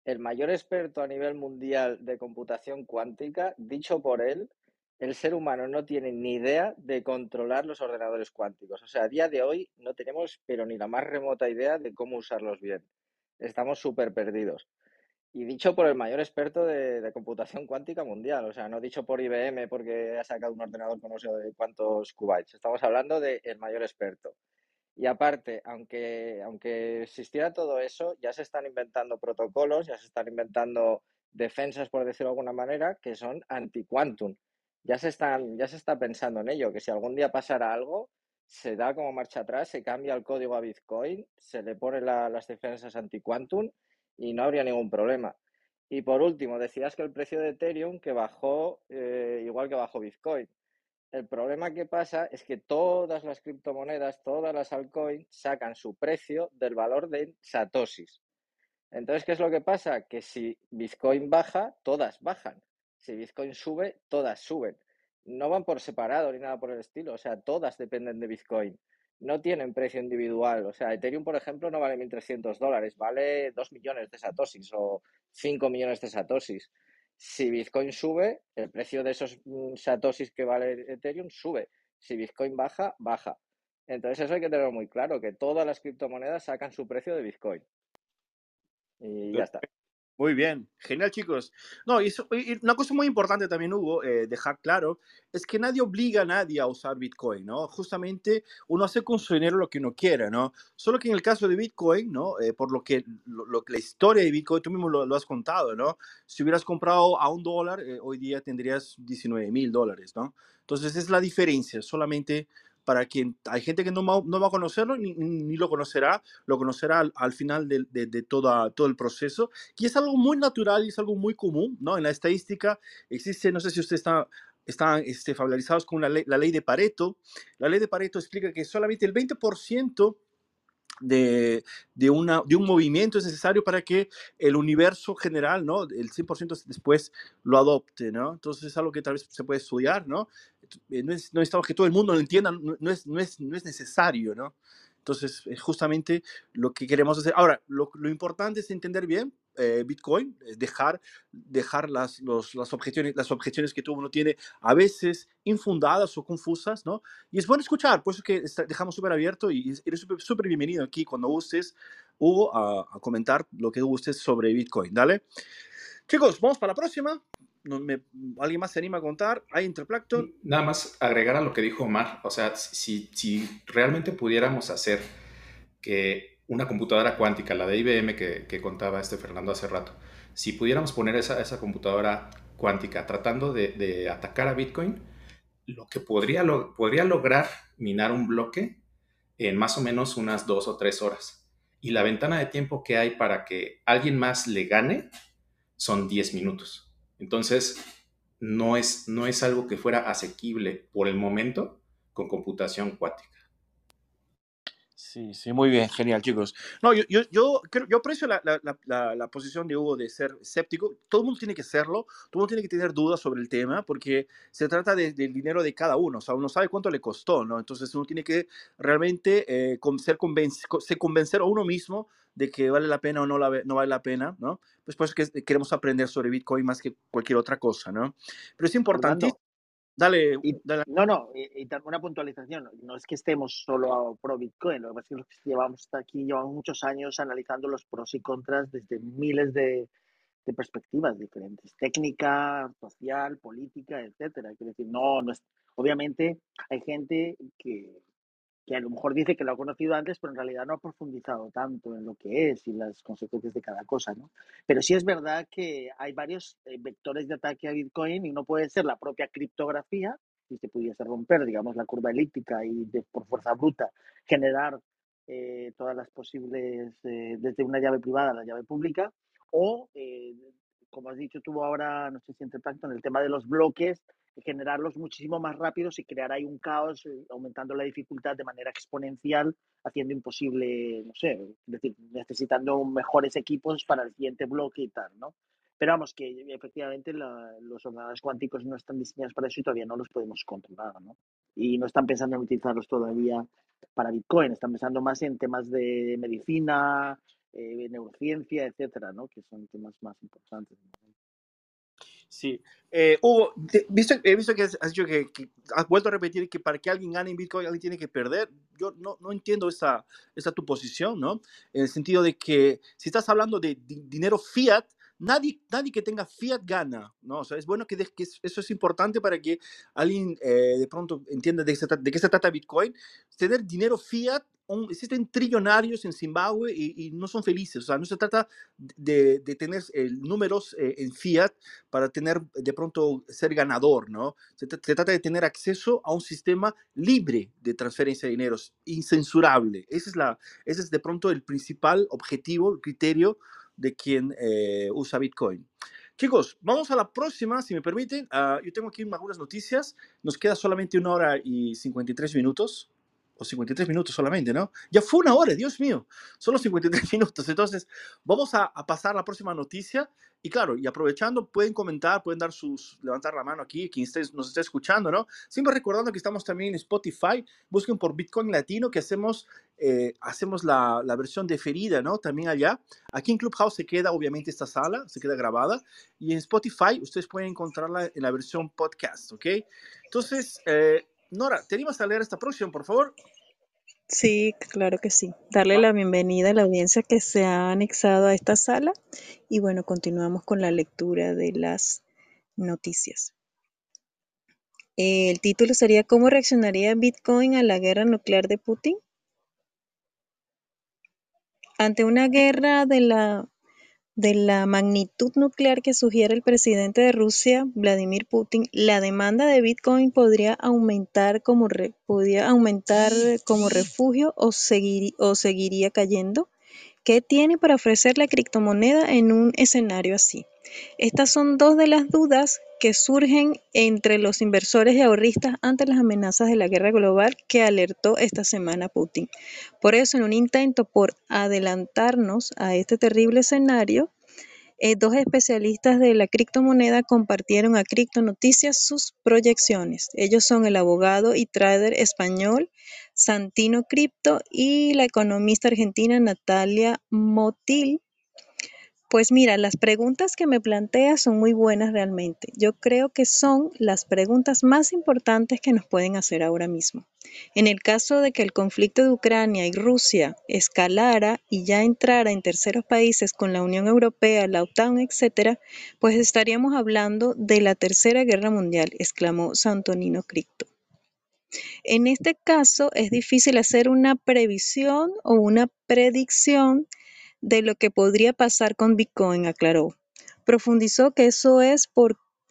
el mayor experto a nivel mundial de computación cuántica, dicho por él, el ser humano no tiene ni idea de controlar los ordenadores cuánticos. O sea, a día de hoy no tenemos, pero ni la más remota idea de cómo usarlos bien. Estamos súper perdidos. Y dicho por el mayor experto de, de, computación cuántica mundial, o sea, no dicho por IBM porque ha sacado un ordenador con no sé cuántos qubits. Estamos hablando del el mayor experto. Y aparte, aunque, aunque existiera todo eso, ya se están inventando protocolos, ya se están inventando defensas, por decirlo de alguna manera, que son anti-quantum. Ya se, están, ya se está pensando en ello, que si algún día pasara algo, se da como marcha atrás, se cambia el código a Bitcoin, se le pone la, las defensas anti-quantum y no habría ningún problema. Y por último, decías que el precio de Ethereum que bajó eh, igual que bajó Bitcoin. El problema que pasa es que todas las criptomonedas, todas las altcoins sacan su precio del valor de satoshis. Entonces, ¿qué es lo que pasa? Que si Bitcoin baja, todas bajan. Si Bitcoin sube, todas suben. No van por separado ni nada por el estilo. O sea, todas dependen de Bitcoin no tienen precio individual. O sea, Ethereum, por ejemplo, no vale 1.300 dólares, vale 2 millones de satoshis o 5 millones de satoshis. Si Bitcoin sube, el precio de esos mm, satoshis que vale Ethereum sube. Si Bitcoin baja, baja. Entonces eso hay que tenerlo muy claro, que todas las criptomonedas sacan su precio de Bitcoin. Y ya está. Muy bien, genial chicos. No, y, una cosa muy importante también, Hugo, eh, dejar claro, es que nadie obliga a nadie a usar Bitcoin, ¿no? Justamente uno hace con su dinero lo que uno quiera, ¿no? Solo que en el caso de Bitcoin, ¿no? Eh, por lo que lo, la historia de Bitcoin, tú mismo lo, has contado, ¿no? Si hubieras comprado a un dólar, eh, hoy día tendrías 19 mil dólares, ¿no? Entonces es la diferencia, solamente para quien hay gente que no, va a conocerlo ni, lo conocerá, lo conocerá al, al final de, de, todo el proceso. Y es algo muy natural y es algo muy común, ¿no? En la estadística existe, no sé si usted está están este, familiarizados con la ley, la ley de Pareto. La ley de Pareto explica que solamente el 20% de, de, una, de un movimiento es necesario para que el universo general, ¿no? El 100% después lo adopte, ¿no? Entonces es algo que tal vez se puede estudiar, ¿no? No, es, no estamos que todo el mundo lo entienda, no, es, no, es, no es necesario, ¿no? Entonces, es justamente lo que queremos hacer. Ahora, lo, importante es entender bien eh, Bitcoin, dejar, dejar las, los, las, objeciones, las objeciones que todo uno tiene a veces infundadas o confusas, ¿no? Y es bueno escuchar, por eso que dejamos súper abierto y eres súper bienvenido aquí cuando gustes, Hugo, a, a, comentar lo que gustes sobre Bitcoin, ¿dale? Chicos, vamos para la próxima. Me, ¿Alguien más se anima a contar? ¿Hay Interplacton? Nada más agregar a lo que dijo Omar. O sea, si, si realmente pudiéramos hacer que una computadora cuántica, la de IBM que, contaba este Fernando hace rato, si pudiéramos poner esa, computadora cuántica tratando de, atacar a Bitcoin, lo que podría lograr minar un bloque en más o menos unas dos o tres horas. Y la ventana de tiempo que hay para que alguien más le gane son 10 minutos. Entonces, no es, no es algo que fuera asequible por el momento con computación cuántica. Sí, sí, muy bien, genial, chicos. No, yo, yo, yo, yo aprecio la, la, la, posición de Hugo de ser escéptico. Todo el mundo tiene que serlo, todo el mundo tiene que tener dudas sobre el tema, porque se trata del dinero de cada uno. O sea, uno sabe cuánto le costó, ¿no? Entonces uno tiene que realmente eh, ser se convencer a uno mismo de que vale la pena o no, la, no vale la pena, ¿no? Pues por eso que queremos aprender sobre Bitcoin más que cualquier otra cosa, ¿no? Pero es importante Dale, No, no, y, una puntualización. No es que estemos solo a pro Bitcoin, lo que pasa es que llevamos hasta aquí, llevamos muchos años analizando los pros y contras desde miles de, de perspectivas diferentes, técnica, social, política, etcétera. Quiero decir, no, no es, obviamente hay gente que, que a lo mejor dice que lo ha conocido antes, pero en realidad no ha profundizado tanto en lo que es y las consecuencias de cada cosa, ¿no? Pero sí es verdad que hay varios eh, vectores de ataque a Bitcoin y no puede ser la propia criptografía, si se pudiese romper, digamos, la curva elíptica y por fuerza bruta generar eh, todas las posibles, eh, desde una llave privada a la llave pública, o, como has dicho tú ahora, no sé si entre tanto, en el tema de los bloques, generarlos muchísimo más rápidos y crear ahí un caos, eh, aumentando la dificultad de manera exponencial, haciendo imposible, no sé, es decir, necesitando mejores equipos para el siguiente bloque y tal, ¿no? Pero vamos, que efectivamente los ordenadores cuánticos no están diseñados para eso y todavía no los podemos controlar, ¿no? Y no están pensando en utilizarlos todavía para Bitcoin, están pensando más en temas de medicina, eh, neurociencia, etcétera, ¿no? Que son temas más importantes. Sí. Eh, Hugo, visto, he visto que has, dicho que, has vuelto a repetir que para que alguien gane en Bitcoin alguien tiene que perder. Yo no, no entiendo esa, esa tu posición, ¿no? En el sentido de que si estás hablando de dinero fiat, nadie, nadie que tenga fiat gana, ¿no? O es bueno que, que eso es importante para que alguien eh, de pronto entienda de, de qué se trata Bitcoin. Tener dinero fiat existen trillonarios en Zimbabue y, no son felices. O sea, no se trata de, de tener números eh, en fiat para tener de pronto ser ganador, ¿no? Se, trata de tener acceso a un sistema libre de transferencia de dineros, incensurable. Ese es, ese es de pronto el principal objetivo, el criterio de quien eh, usa Bitcoin. Chicos, vamos a la próxima, si me permiten. Ah, yo tengo aquí algunas noticias. Nos queda solamente una hora y 53 minutos o 53 minutos solamente, ¿no? Ya fue una hora, Dios mío, solo 53 minutos. Entonces, vamos a, pasar a la próxima noticia. Y claro, y aprovechando, pueden comentar, pueden dar sus, levantar la mano aquí, quien nos esté escuchando, ¿no? Siempre recordando que estamos también en Spotify, busquen por Bitcoin Latino, que hacemos, eh, hacemos la, la versión deferida, ¿no? También allá. Aquí en Clubhouse se queda, obviamente, esta sala, se queda grabada. Y en Spotify ustedes pueden encontrarla en la versión podcast, ¿ok? Entonces, eh, Nora, ¿te animas a leer esta próxima, por favor? Sí, claro que sí. Darle la bienvenida a la audiencia que se ha anexado a esta sala y bueno, continuamos con la lectura de las noticias. El título sería ¿Cómo reaccionaría Bitcoin a la guerra nuclear de Putin? Ante una guerra de la de la magnitud nuclear que sugiere el presidente de Rusia, Vladimir Putin, la demanda de Bitcoin podría aumentar como, aumentar como refugio o, o seguiría cayendo. ¿Qué tiene para ofrecer la criptomoneda en un escenario así? Estas son dos de las dudas que surgen entre los inversores y ahorristas ante las amenazas de la guerra global que alertó esta semana Putin. Por eso, en un intento por adelantarnos a este terrible escenario, eh, dos especialistas de la criptomoneda compartieron a Cripto Noticias sus proyecciones. Ellos son el abogado y trader español Santino Cripto y la economista argentina Natalia Motil. Pues mira, las preguntas que me plantea son muy buenas realmente. Yo creo que son las preguntas más importantes que nos pueden hacer ahora mismo. En el caso de que el conflicto de Ucrania y Rusia escalara y ya entrara en terceros países con la Unión Europea, la OTAN, etcétera, pues estaríamos hablando de la Tercera Guerra Mundial, exclamó Santonino Cripto. En este caso es difícil hacer una previsión o una predicción de lo que podría pasar con Bitcoin, aclaró. Profundizó que eso es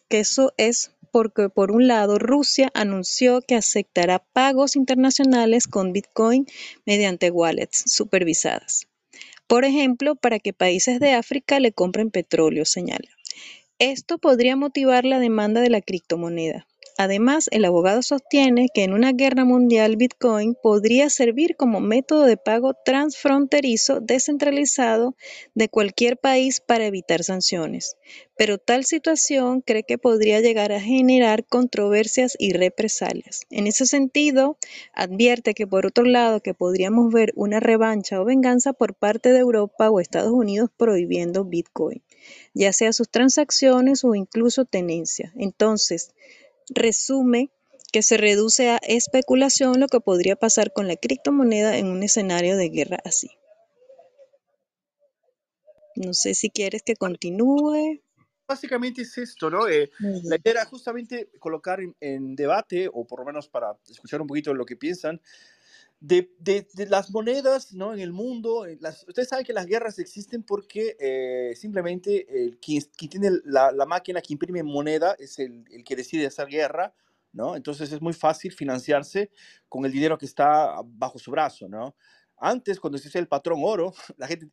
eso es porque por un lado Rusia anunció que aceptará pagos internacionales con Bitcoin mediante wallets supervisadas. Por ejemplo, para que países de África le compren petróleo, señala. Esto podría motivar la demanda de la criptomoneda. Además, el abogado sostiene que en una guerra mundial Bitcoin podría servir como método de pago transfronterizo descentralizado de cualquier país para evitar sanciones, pero tal situación cree que podría llegar a generar controversias y represalias. En ese sentido, advierte que por otro lado que podríamos ver una revancha o venganza por parte de Europa o Estados Unidos prohibiendo Bitcoin, ya sea sus transacciones o incluso tenencia. Entonces, resume que se reduce a especulación lo que podría pasar con la criptomoneda en un escenario de guerra así. No sé si quieres que continúe. Básicamente es esto, ¿no? Eh, la idea era justamente colocar en, debate, o por lo menos para escuchar un poquito lo que piensan, de, de, las monedas ¿no? en el mundo. Las, ustedes saben que las guerras existen porque eh, simplemente el, quien, tiene la, la, máquina que imprime moneda es el, el, que decide hacer guerra, ¿no? Entonces es muy fácil financiarse con el dinero que está bajo su brazo, ¿no? Antes, cuando se el patrón oro, la gente,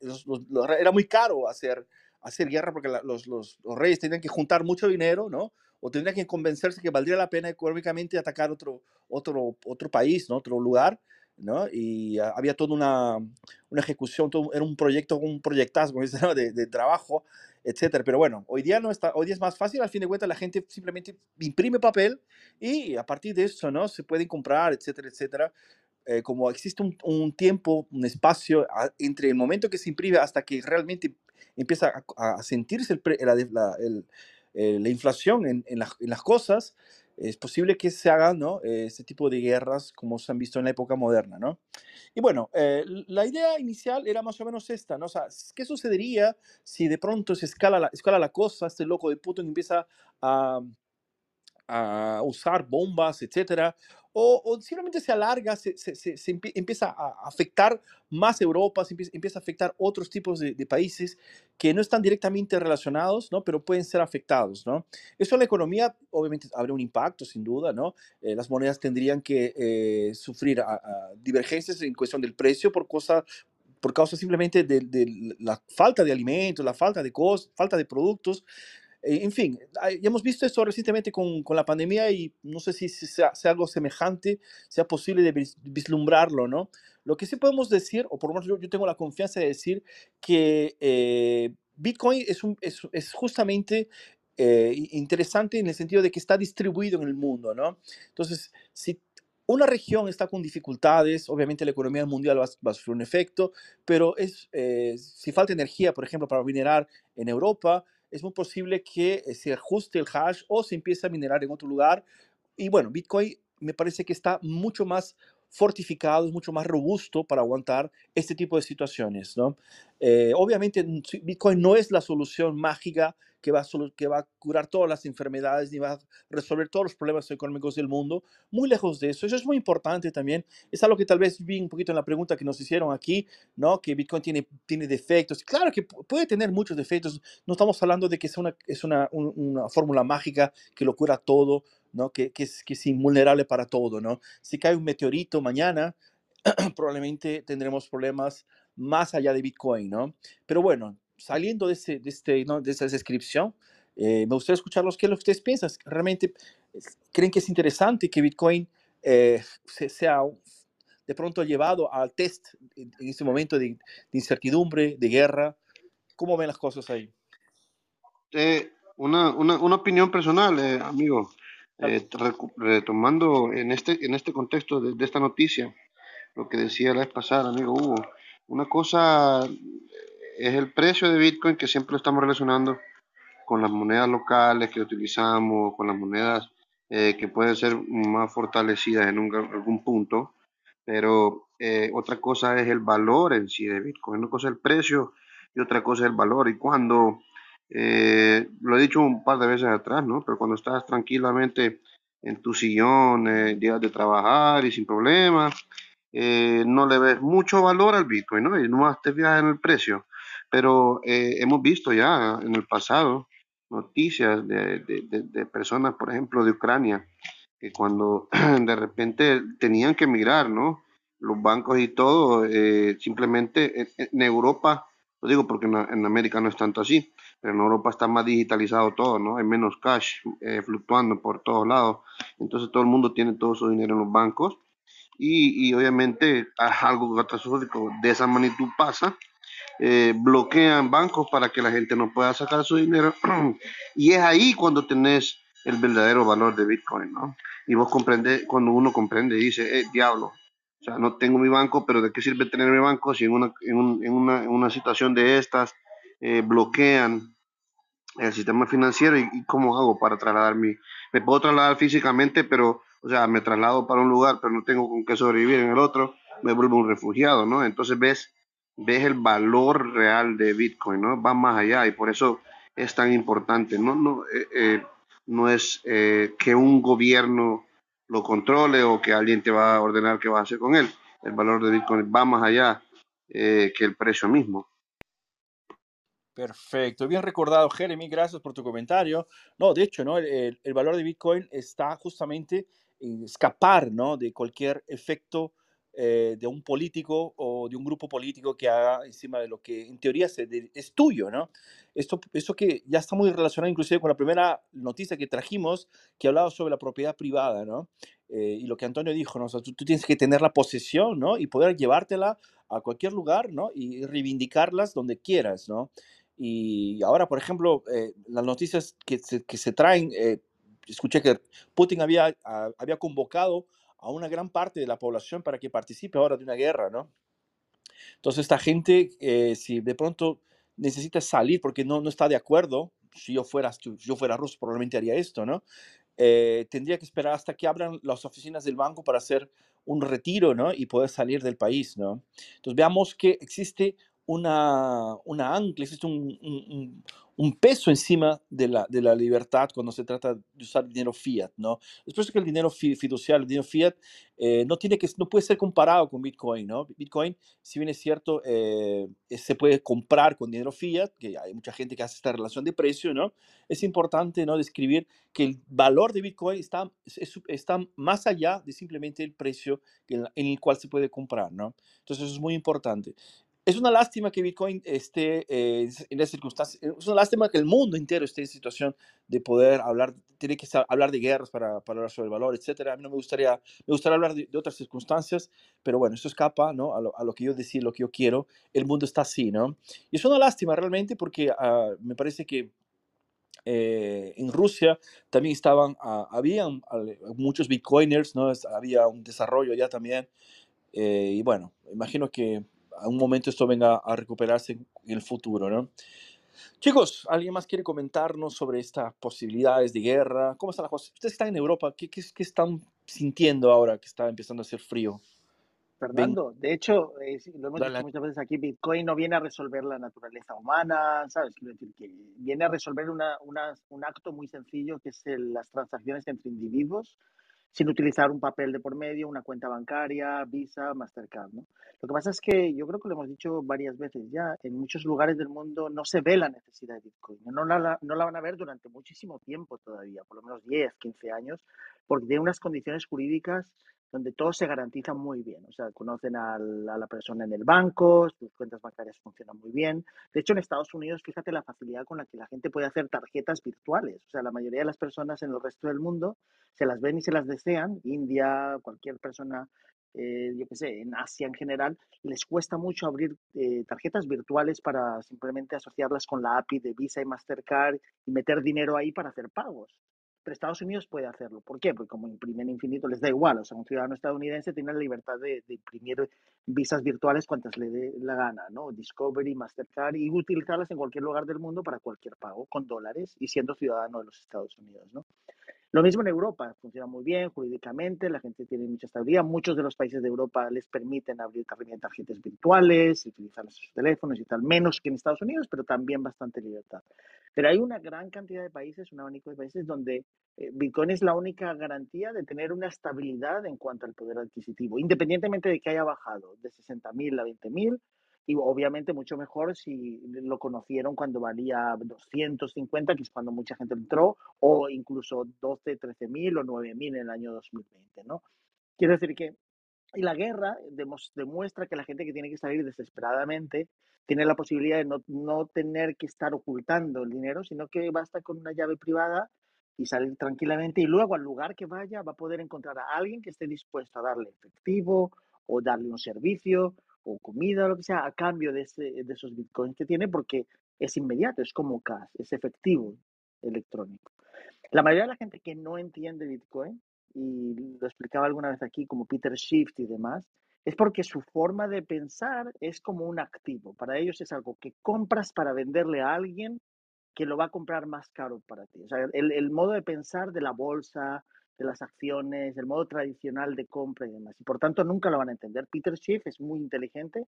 era muy caro hacer, hacer guerra porque los, los, los, reyes tenían que juntar mucho dinero, ¿no? O tendrían que convencerse que valdría la pena económicamente atacar otro, otro, otro país, ¿no? Otro lugar ¿no? Y había toda una, una ejecución, era un proyecto, un proyectazo de, trabajo, etcétera. Pero bueno, hoy día, no está, hoy día es más fácil, al fin de cuentas la gente simplemente imprime papel y a partir de eso, ¿no? Se pueden comprar, etcétera, etcétera. Eh, como existe un, tiempo, un espacio entre el momento que se imprime hasta que realmente empieza a, sentirse eh, la, inflación en las cosas, es posible que se hagan ¿no? ese tipo de guerras como se han visto en la época moderna. ¿no? Y bueno, eh, la idea inicial era más o menos esta, ¿no? O sea, ¿qué sucedería si de pronto se escala la, escala la cosa, este loco de Putin empieza a, a usar bombas, etcétera, o, simplemente se alarga, se, se, se, empieza a afectar más Europa, se empieza, a afectar otros tipos de, países que no están directamente relacionados, ¿no? pero pueden ser afectados. ¿no? Eso en la economía obviamente habría un impacto, sin duda. ¿no? Eh, las monedas tendrían que eh, sufrir divergencias en cuestión del precio por, cosa, por causa simplemente de, de, la falta de alimentos, la falta de, cosas, falta de productos. Eh, en fin, ya hemos visto esto recientemente con, con la pandemia y no sé si sea, sea, algo semejante, sea posible de vislumbrarlo, ¿no? Lo que sí podemos decir, o por lo menos yo, yo tengo la confianza de decir, que eh, Bitcoin es, un, es, es justamente eh, interesante en el sentido de que está distribuido en el mundo, ¿no? Entonces, si una región está con dificultades, obviamente la economía mundial va, va a sufrir un efecto, pero es, si falta energía, por ejemplo, para minerar en Europa, es muy posible que eh, se ajuste el hash o se empiece a minerar en otro lugar. Y bueno, Bitcoin me parece que está mucho más fortificado, es mucho más robusto para aguantar este tipo de situaciones. ¿no? Eh, obviamente, Bitcoin no es la solución mágica que va, a, curar todas las enfermedades ni va a resolver todos los problemas económicos del mundo. Muy lejos de eso. Eso es muy importante también. Es algo que tal vez vi un poquito en la pregunta que nos hicieron aquí, ¿no? Que Bitcoin tiene, tiene defectos. Claro que puede tener muchos defectos. No estamos hablando de que es una, es una, una fórmula mágica que lo cura todo, ¿no? Que, que, es, que es invulnerable para todo, ¿no? Si cae un meteorito mañana, probablemente tendremos problemas más allá de Bitcoin, ¿no? Pero bueno, saliendo de, ese, de, este, ¿no? de esa descripción, eh, me gustaría escuchar lo que ustedes piensan. ¿Realmente creen que es interesante que Bitcoin eh, sea de pronto llevado al test en, este momento de, incertidumbre, de guerra? ¿Cómo ven las cosas ahí? Eh, una, una, una, opinión personal, amigo. Retomando en este, en este contexto de, de, esta noticia, lo que decía la vez pasada, amigo Hugo, una cosa es el precio de Bitcoin que siempre lo estamos relacionando con las monedas locales que utilizamos, con las monedas eh, que pueden ser más fortalecidas en algún punto, pero eh, otra cosa es el valor en sí de Bitcoin, una cosa es el precio y otra cosa es el valor. Y cuando, eh, lo he dicho un par de veces atrás, ¿no? Pero cuando estás tranquilamente en tu sillón, días de trabajar y sin problemas, no le ves mucho valor al Bitcoin, ¿no? Y no te fijas en el precio. Pero eh, hemos visto ya en el pasado noticias de, de, personas, por ejemplo, de Ucrania, que cuando de repente tenían que emigrar, ¿no? Los bancos y todo, eh, simplemente en, Europa Lo digo porque en, América no es tanto así, en Europa está más digitalizado todo, ¿no? Hay menos cash eh, fluctuando por todos lados. Entonces todo el mundo tiene todo su dinero en los bancos y, y obviamente algo catastrófico de esa magnitud pasa. Eh, bloquean bancos para que la gente no pueda sacar su dinero y es ahí cuando tenés el verdadero valor de Bitcoin, ¿no? Y vos comprende, cuando uno comprende, dice, eh, diablo, o sea, no tengo mi banco, pero ¿de qué sirve tener mi banco si en una, en, un, en una, en una situación de estas eh, bloquean el sistema financiero y, cómo hago para trasladar mi... Me puedo trasladar físicamente, pero, o sea, me traslado para un lugar, pero no tengo con qué sobrevivir en el otro, me vuelvo un refugiado, ¿no? Entonces ves, ves el valor real de Bitcoin, ¿no? Va más allá y por eso es tan importante, ¿no? No, eh, eh, no es que un gobierno lo controle o que alguien te va a ordenar qué va a hacer con él. El valor de Bitcoin va más allá eh, que el precio mismo. Perfecto, bien recordado, Jeremy, gracias por tu comentario. No, de hecho, ¿no? el, valor de Bitcoin está justamente en escapar ¿no? de cualquier efecto eh, de un político o de un grupo político que haga encima de lo que en teoría es tuyo, ¿no? Esto, esto que ya está muy relacionado inclusive con la primera noticia que trajimos, que hablaba sobre la propiedad privada, ¿no? Eh, y lo que Antonio dijo, ¿no? O sea, tú, tienes que tener la posesión, ¿no? Y poder llevártela a cualquier lugar, ¿no? Y reivindicarlas donde quieras, ¿no? Y ahora, por ejemplo, eh, las noticias que se, que se traen, escuché que Putin había, había convocado a una gran parte de la población para que participe ahora de una guerra, ¿no? Entonces esta gente, eh, si de pronto necesita salir porque no, no está de acuerdo, si yo fuera, si yo fuera ruso probablemente haría esto, ¿no? Eh, tendría que esperar hasta que abran las oficinas del banco para hacer un retiro, ¿no? Y poder salir del país, ¿no? Entonces veamos que existe una, una ancla, existe un, un peso encima de la, de la libertad cuando se trata de usar dinero fiat, ¿no? Después que el dinero fiduciario, el dinero fiat, eh, no, tiene que, no puede ser comparado con Bitcoin, ¿no? Bitcoin, si bien es cierto, eh, se puede comprar con dinero fiat, que hay mucha gente que hace esta relación de precio, ¿no? Es importante, ¿no? Describir que el valor de Bitcoin está, está más allá de simplemente el precio en el cual se puede comprar, ¿no? Entonces eso es muy importante. Es una lástima que Bitcoin esté eh, en esa circunstancia. Es una lástima que el mundo entero esté en situación de poder hablar, tiene que hablar de guerras para, hablar sobre el valor, etcétera. A mí no me gustaría, me gustaría hablar de, otras circunstancias, pero bueno, eso escapa ¿no? a, lo, que yo decía, lo que yo quiero. El mundo está así, ¿no? Y es una lástima realmente porque uh, me parece que eh, en Rusia también estaban, uh, habían muchos bitcoiners, ¿no? había un desarrollo ya también. Eh, y bueno, imagino que a un momento esto venga a recuperarse en el futuro, ¿no? Chicos, ¿alguien más quiere comentarnos sobre estas posibilidades de guerra? ¿Cómo está la cosa? Ustedes están en Europa, ¿qué, qué, qué están sintiendo ahora que está empezando a hacer frío? Fernando, de hecho, lo hemos dicho muchas veces aquí, Bitcoin no viene a resolver la naturaleza humana, ¿sabes? Quiero decir que viene a resolver una, una, un acto muy sencillo que es las transacciones entre individuos sin utilizar un papel de por medio, una cuenta bancaria, Visa, Mastercard. ¿no? Lo que pasa es que yo creo que lo hemos dicho varias veces ya, en muchos lugares del mundo no se ve la necesidad de Bitcoin, no la, no la van a ver durante muchísimo tiempo todavía, por lo menos 10, 15 años, porque tiene unas condiciones jurídicas donde todo se garantiza muy bien. O sea, conocen a la persona en el banco, sus cuentas bancarias funcionan muy bien. De hecho, en Estados Unidos, fíjate la facilidad con la que la gente puede hacer tarjetas virtuales. O sea, la mayoría de las personas en el resto del mundo se las ven y se las desean. India, cualquier persona, eh, yo qué sé, en Asia en general, les cuesta mucho abrir eh, tarjetas virtuales para simplemente asociarlas con la API de Visa y Mastercard y meter dinero ahí para hacer pagos. Estados Unidos puede hacerlo. ¿Por qué? Porque como imprimen infinito les da igual. O sea, un ciudadano estadounidense tiene la libertad de, imprimir visas virtuales cuantas le dé la gana, ¿no? Discovery, Mastercard y utilizarlas en cualquier lugar del mundo para cualquier pago con dólares y siendo ciudadano de los Estados Unidos, ¿no? Lo mismo en Europa, funciona muy bien jurídicamente, la gente tiene mucha estabilidad. Muchos de los países de Europa les permiten abrir tarjetas virtuales, utilizar sus teléfonos y tal, menos que en Estados Unidos, pero también bastante libertad. Pero hay una gran cantidad de países, un abanico de países donde eh, Bitcoin es la única garantía de tener una estabilidad en cuanto al poder adquisitivo, independientemente de que haya bajado de 60.000 a 20.000 y obviamente mucho mejor si lo conocieron cuando valía 250, que es cuando mucha gente entró, o incluso 12, 13 mil o 9 mil en el año 2020, ¿no? Quiero decir que Y la guerra demuestra que la gente que tiene que salir desesperadamente tiene la posibilidad de no, no, tener que estar ocultando el dinero, sino que basta con una llave privada y salir tranquilamente y luego al lugar que vaya va a poder encontrar a alguien que esté dispuesto a darle efectivo o darle un servicio o comida o lo que sea a cambio de, ese, de esos bitcoins que tiene porque es inmediato, es como cash, es efectivo electrónico. La mayoría de la gente que no entiende Bitcoin, y lo explicaba alguna vez aquí como Peter Schiff y demás, es porque su forma de pensar es como un activo. Para ellos es algo que compras para venderle a alguien que lo va a comprar más caro para ti. O sea, el, el modo de pensar de la bolsa, de las acciones, el modo tradicional de compra y demás. Y por tanto nunca lo van a entender. Peter Schiff es muy inteligente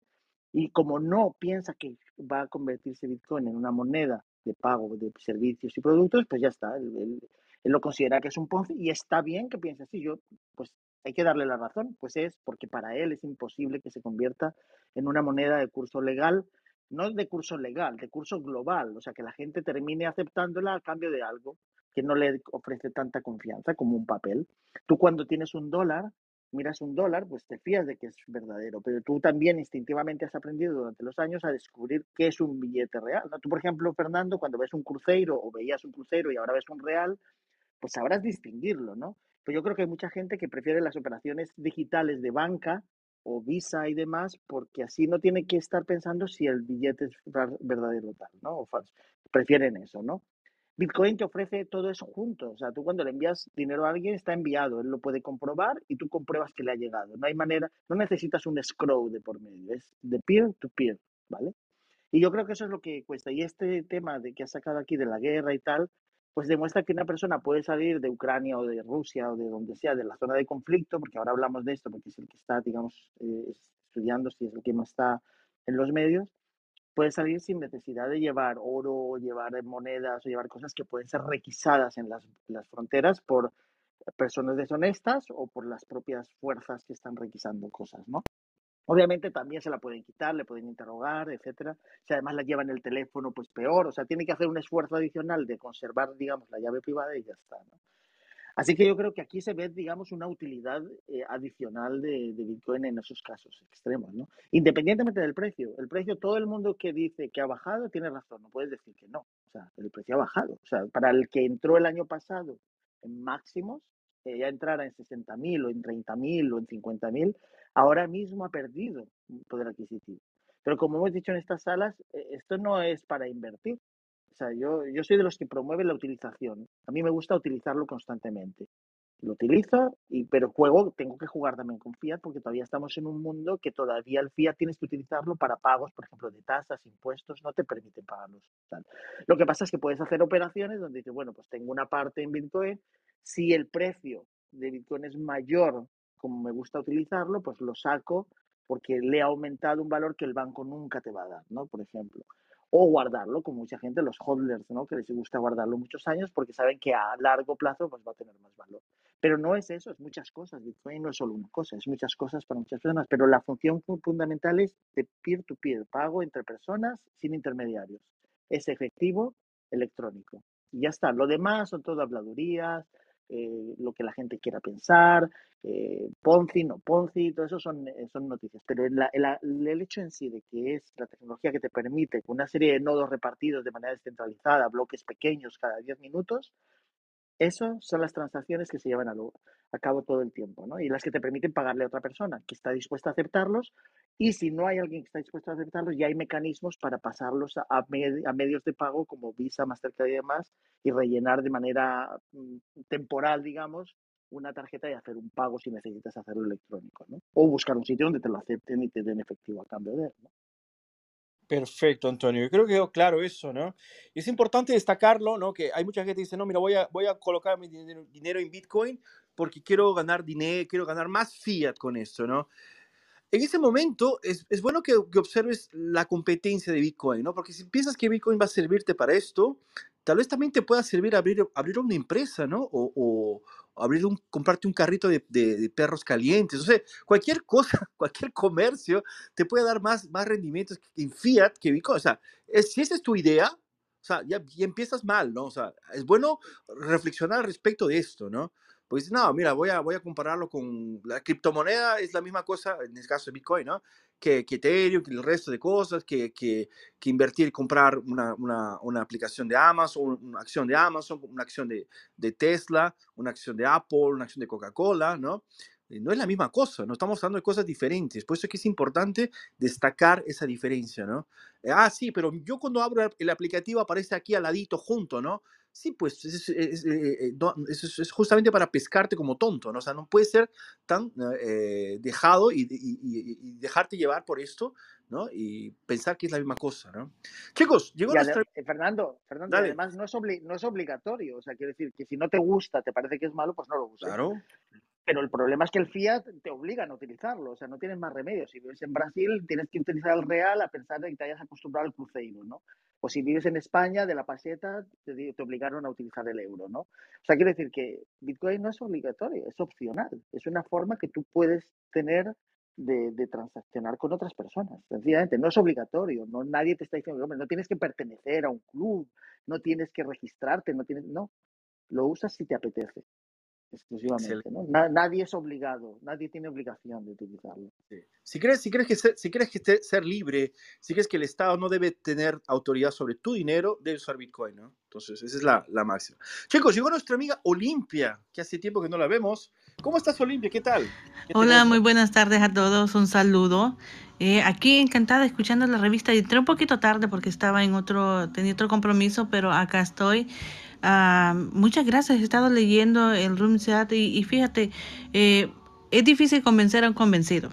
y como no piensa que va a convertirse Bitcoin en una moneda de pago de servicios y productos, pues ya está. Él, lo considera que es un Ponzi y está bien que piense así. Yo, pues hay que darle la razón, pues es porque para él es imposible que se convierta en una moneda de curso legal, no de curso legal, de curso global, o sea, que la gente termine aceptándola a cambio de algo que no le ofrece tanta confianza como un papel. Tú cuando tienes un dólar, miras un dólar, pues te fías de que es verdadero, pero tú también instintivamente has aprendido durante los años a descubrir qué es un billete real. Tú, por ejemplo, Fernando, cuando ves un crucero o veías un crucero y ahora ves un real, pues sabrás distinguirlo, ¿no? Pero yo creo que hay mucha gente que prefiere las operaciones digitales de banca o Visa y demás, porque así no tiene que estar pensando si el billete es verdadero o tal, ¿no? Falso. Prefieren eso, ¿no? Bitcoin te ofrece todo eso junto. O sea, tú cuando le envías dinero a alguien está enviado, él lo puede comprobar y tú compruebas que le ha llegado. No hay manera, no necesitas un scroll de por medio, es de peer to peer, ¿vale? Y yo creo que eso es lo que cuesta. Y este tema de que has sacado aquí de la guerra y tal, pues demuestra que una persona puede salir de Ucrania o de Rusia o de donde sea, de la zona de conflicto, porque ahora hablamos de esto, porque es el que está, digamos, eh, estudiando, si es el que más está en los medios, puede salir sin necesidad de llevar oro, o llevar monedas o llevar cosas que pueden ser requisadas en las, las fronteras por personas deshonestas o por las propias fuerzas que están requisando cosas, ¿no? Obviamente también se la pueden quitar, le pueden interrogar, etcétera. Si además la llevan el teléfono, pues peor. O sea, tiene que hacer un esfuerzo adicional de conservar, digamos, la llave privada y ya está, ¿no? Así que yo creo que aquí se ve, digamos, una utilidad eh, adicional de, Bitcoin en esos casos extremos, ¿no? Independientemente del precio. El precio, todo el mundo que dice que ha bajado tiene razón, no puedes decir que no. O sea, el precio ha bajado. O sea, para el que entró el año pasado en máximos, eh, ya entrara en 60.000 o en 30.000 o en 50.000, ahora mismo ha perdido poder adquisitivo. Pero como hemos dicho en estas salas, eh, esto no es para invertir, sea, yo, yo soy de los que promueven la utilización. A mí me gusta utilizarlo constantemente. Lo utilizo, y, pero juego, tengo que jugar también con fiat porque todavía estamos en un mundo que todavía el fiat tienes que utilizarlo para pagos, por ejemplo, de tasas, impuestos, no te permiten pagarlos. Lo que pasa es que puedes hacer operaciones donde dices, bueno, pues tengo una parte en Bitcoin, si el precio de Bitcoin es mayor como me gusta utilizarlo, pues lo saco porque le ha aumentado un valor que el banco nunca te va a dar, ¿no? Por ejemplo o guardarlo, como mucha gente, los hodlers, ¿no? que les gusta guardarlo muchos años porque saben que a largo plazo pues, va a tener más valor. Pero no es eso, es muchas cosas. Bitcoin no es solo una cosa, es muchas cosas para muchas personas, pero la función fundamental es de peer-to-peer, pago entre personas sin intermediarios. Es efectivo electrónico. Y ya está. Lo demás son todo habladurías, eh, lo que la gente quiera pensar, eh, Ponzi, no Ponzi, todo eso son, eh, son noticias. Pero el hecho en sí de que es la tecnología que te permite con una serie de nodos repartidos de manera descentralizada, bloques pequeños cada 10 minutos, eso son las transacciones que se llevan a, cabo todo el tiempo, ¿no? Y las que te permiten pagarle a otra persona que está dispuesta a aceptarlos. Y si no hay alguien que está dispuesto a aceptarlos, ya hay mecanismos para pasarlos a, a, medios de pago como Visa, Mastercard y demás, y rellenar de manera mm, temporal, digamos, una tarjeta y hacer un pago si necesitas hacerlo electrónico, ¿no? O buscar un sitio donde te lo acepten y te den efectivo a cambio de él, ¿no? Perfecto, Antonio. Yo creo que quedó claro eso, ¿no? Es importante destacarlo, ¿no? Que hay mucha gente que dice, no, mira, voy a, voy a colocar mi dinero, dinero en Bitcoin porque quiero ganar dinero, quiero ganar más fiat con esto, ¿no? En ese momento es, es bueno que, que, observes la competencia de Bitcoin, ¿no? Porque si piensas que Bitcoin va a servirte para esto, tal vez también te pueda servir abrir, abrir una empresa, ¿no? O, o abrir un, comprarte un carrito de, de, perros calientes, o sea, cualquier cosa, cualquier comercio te puede dar más, más rendimientos en fiat que Bitcoin. O sea, es, si esa es tu idea, o sea, ya, ya, empiezas mal, ¿no? O sea, es bueno reflexionar al respecto de esto, ¿no? Pues no, mira, voy a, voy a compararlo con la criptomoneda, es la misma cosa, en el caso de Bitcoin, ¿no? Que, que Ethereum, que el resto de cosas, que, que, que invertir comprar una, una, una, aplicación de Amazon, una acción de Amazon, una acción de, de Tesla, una acción de Apple, una acción de Coca-Cola, ¿no? no es la misma cosa, no estamos hablando de cosas diferentes. Por eso es que es importante destacar esa diferencia, ¿no? ah, sí, pero yo cuando abro el aplicativo aparece aquí al ladito junto, ¿no? Sí, pues es, es, eh, es, justamente para pescarte como tonto, ¿no? O sea, no puedes ser tan eh, dejado y, y, dejarte llevar por esto, ¿no? Y pensar que es la misma cosa, ¿no? Chicos, llegó nuestra... Eh, Fernando, Fernando además no es, no es obligatorio, o sea, quiero decir que si no te gusta, te parece que es malo, pues no lo uses. Claro. Pero el problema es que el fiat te obliga a utilizarlo, o sea, no tienes más remedio. Si vives en Brasil, tienes que utilizar el real a pensar de que te hayas acostumbrado al cruceiro, ¿no? O si vives en España, de la paseta, te, obligaron a utilizar el euro, ¿no? O sea, quiero decir que Bitcoin no es obligatorio, es opcional. Es una forma que tú puedes tener de, de, transaccionar con otras personas. Sencillamente, no es obligatorio. No, nadie te está diciendo, hombre, no tienes que pertenecer a un club, no tienes que registrarte, no tienes... No, lo usas si te apetece exclusivamente. ¿no? nadie es obligado, nadie tiene obligación de utilizarlo. Si, crees, si, crees que ser, si crees que ser libre, si crees que el Estado no debe tener autoridad sobre tu dinero, debes usar Bitcoin. ¿no? Entonces, esa es la, la máxima. Chicos, llegó nuestra amiga Olimpia, que hace tiempo que no la vemos. ¿Cómo estás, Olimpia? ¿Qué tal? Hola, muy buenas tardes a todos. Un saludo. Eh, aquí encantada escuchando la revista. Entré un poquito tarde porque estaba en otro, tenía otro compromiso, pero acá estoy. Ah, muchas gracias, he estado leyendo el Room Chat y, fíjate, eh, es difícil convencer a un convencido.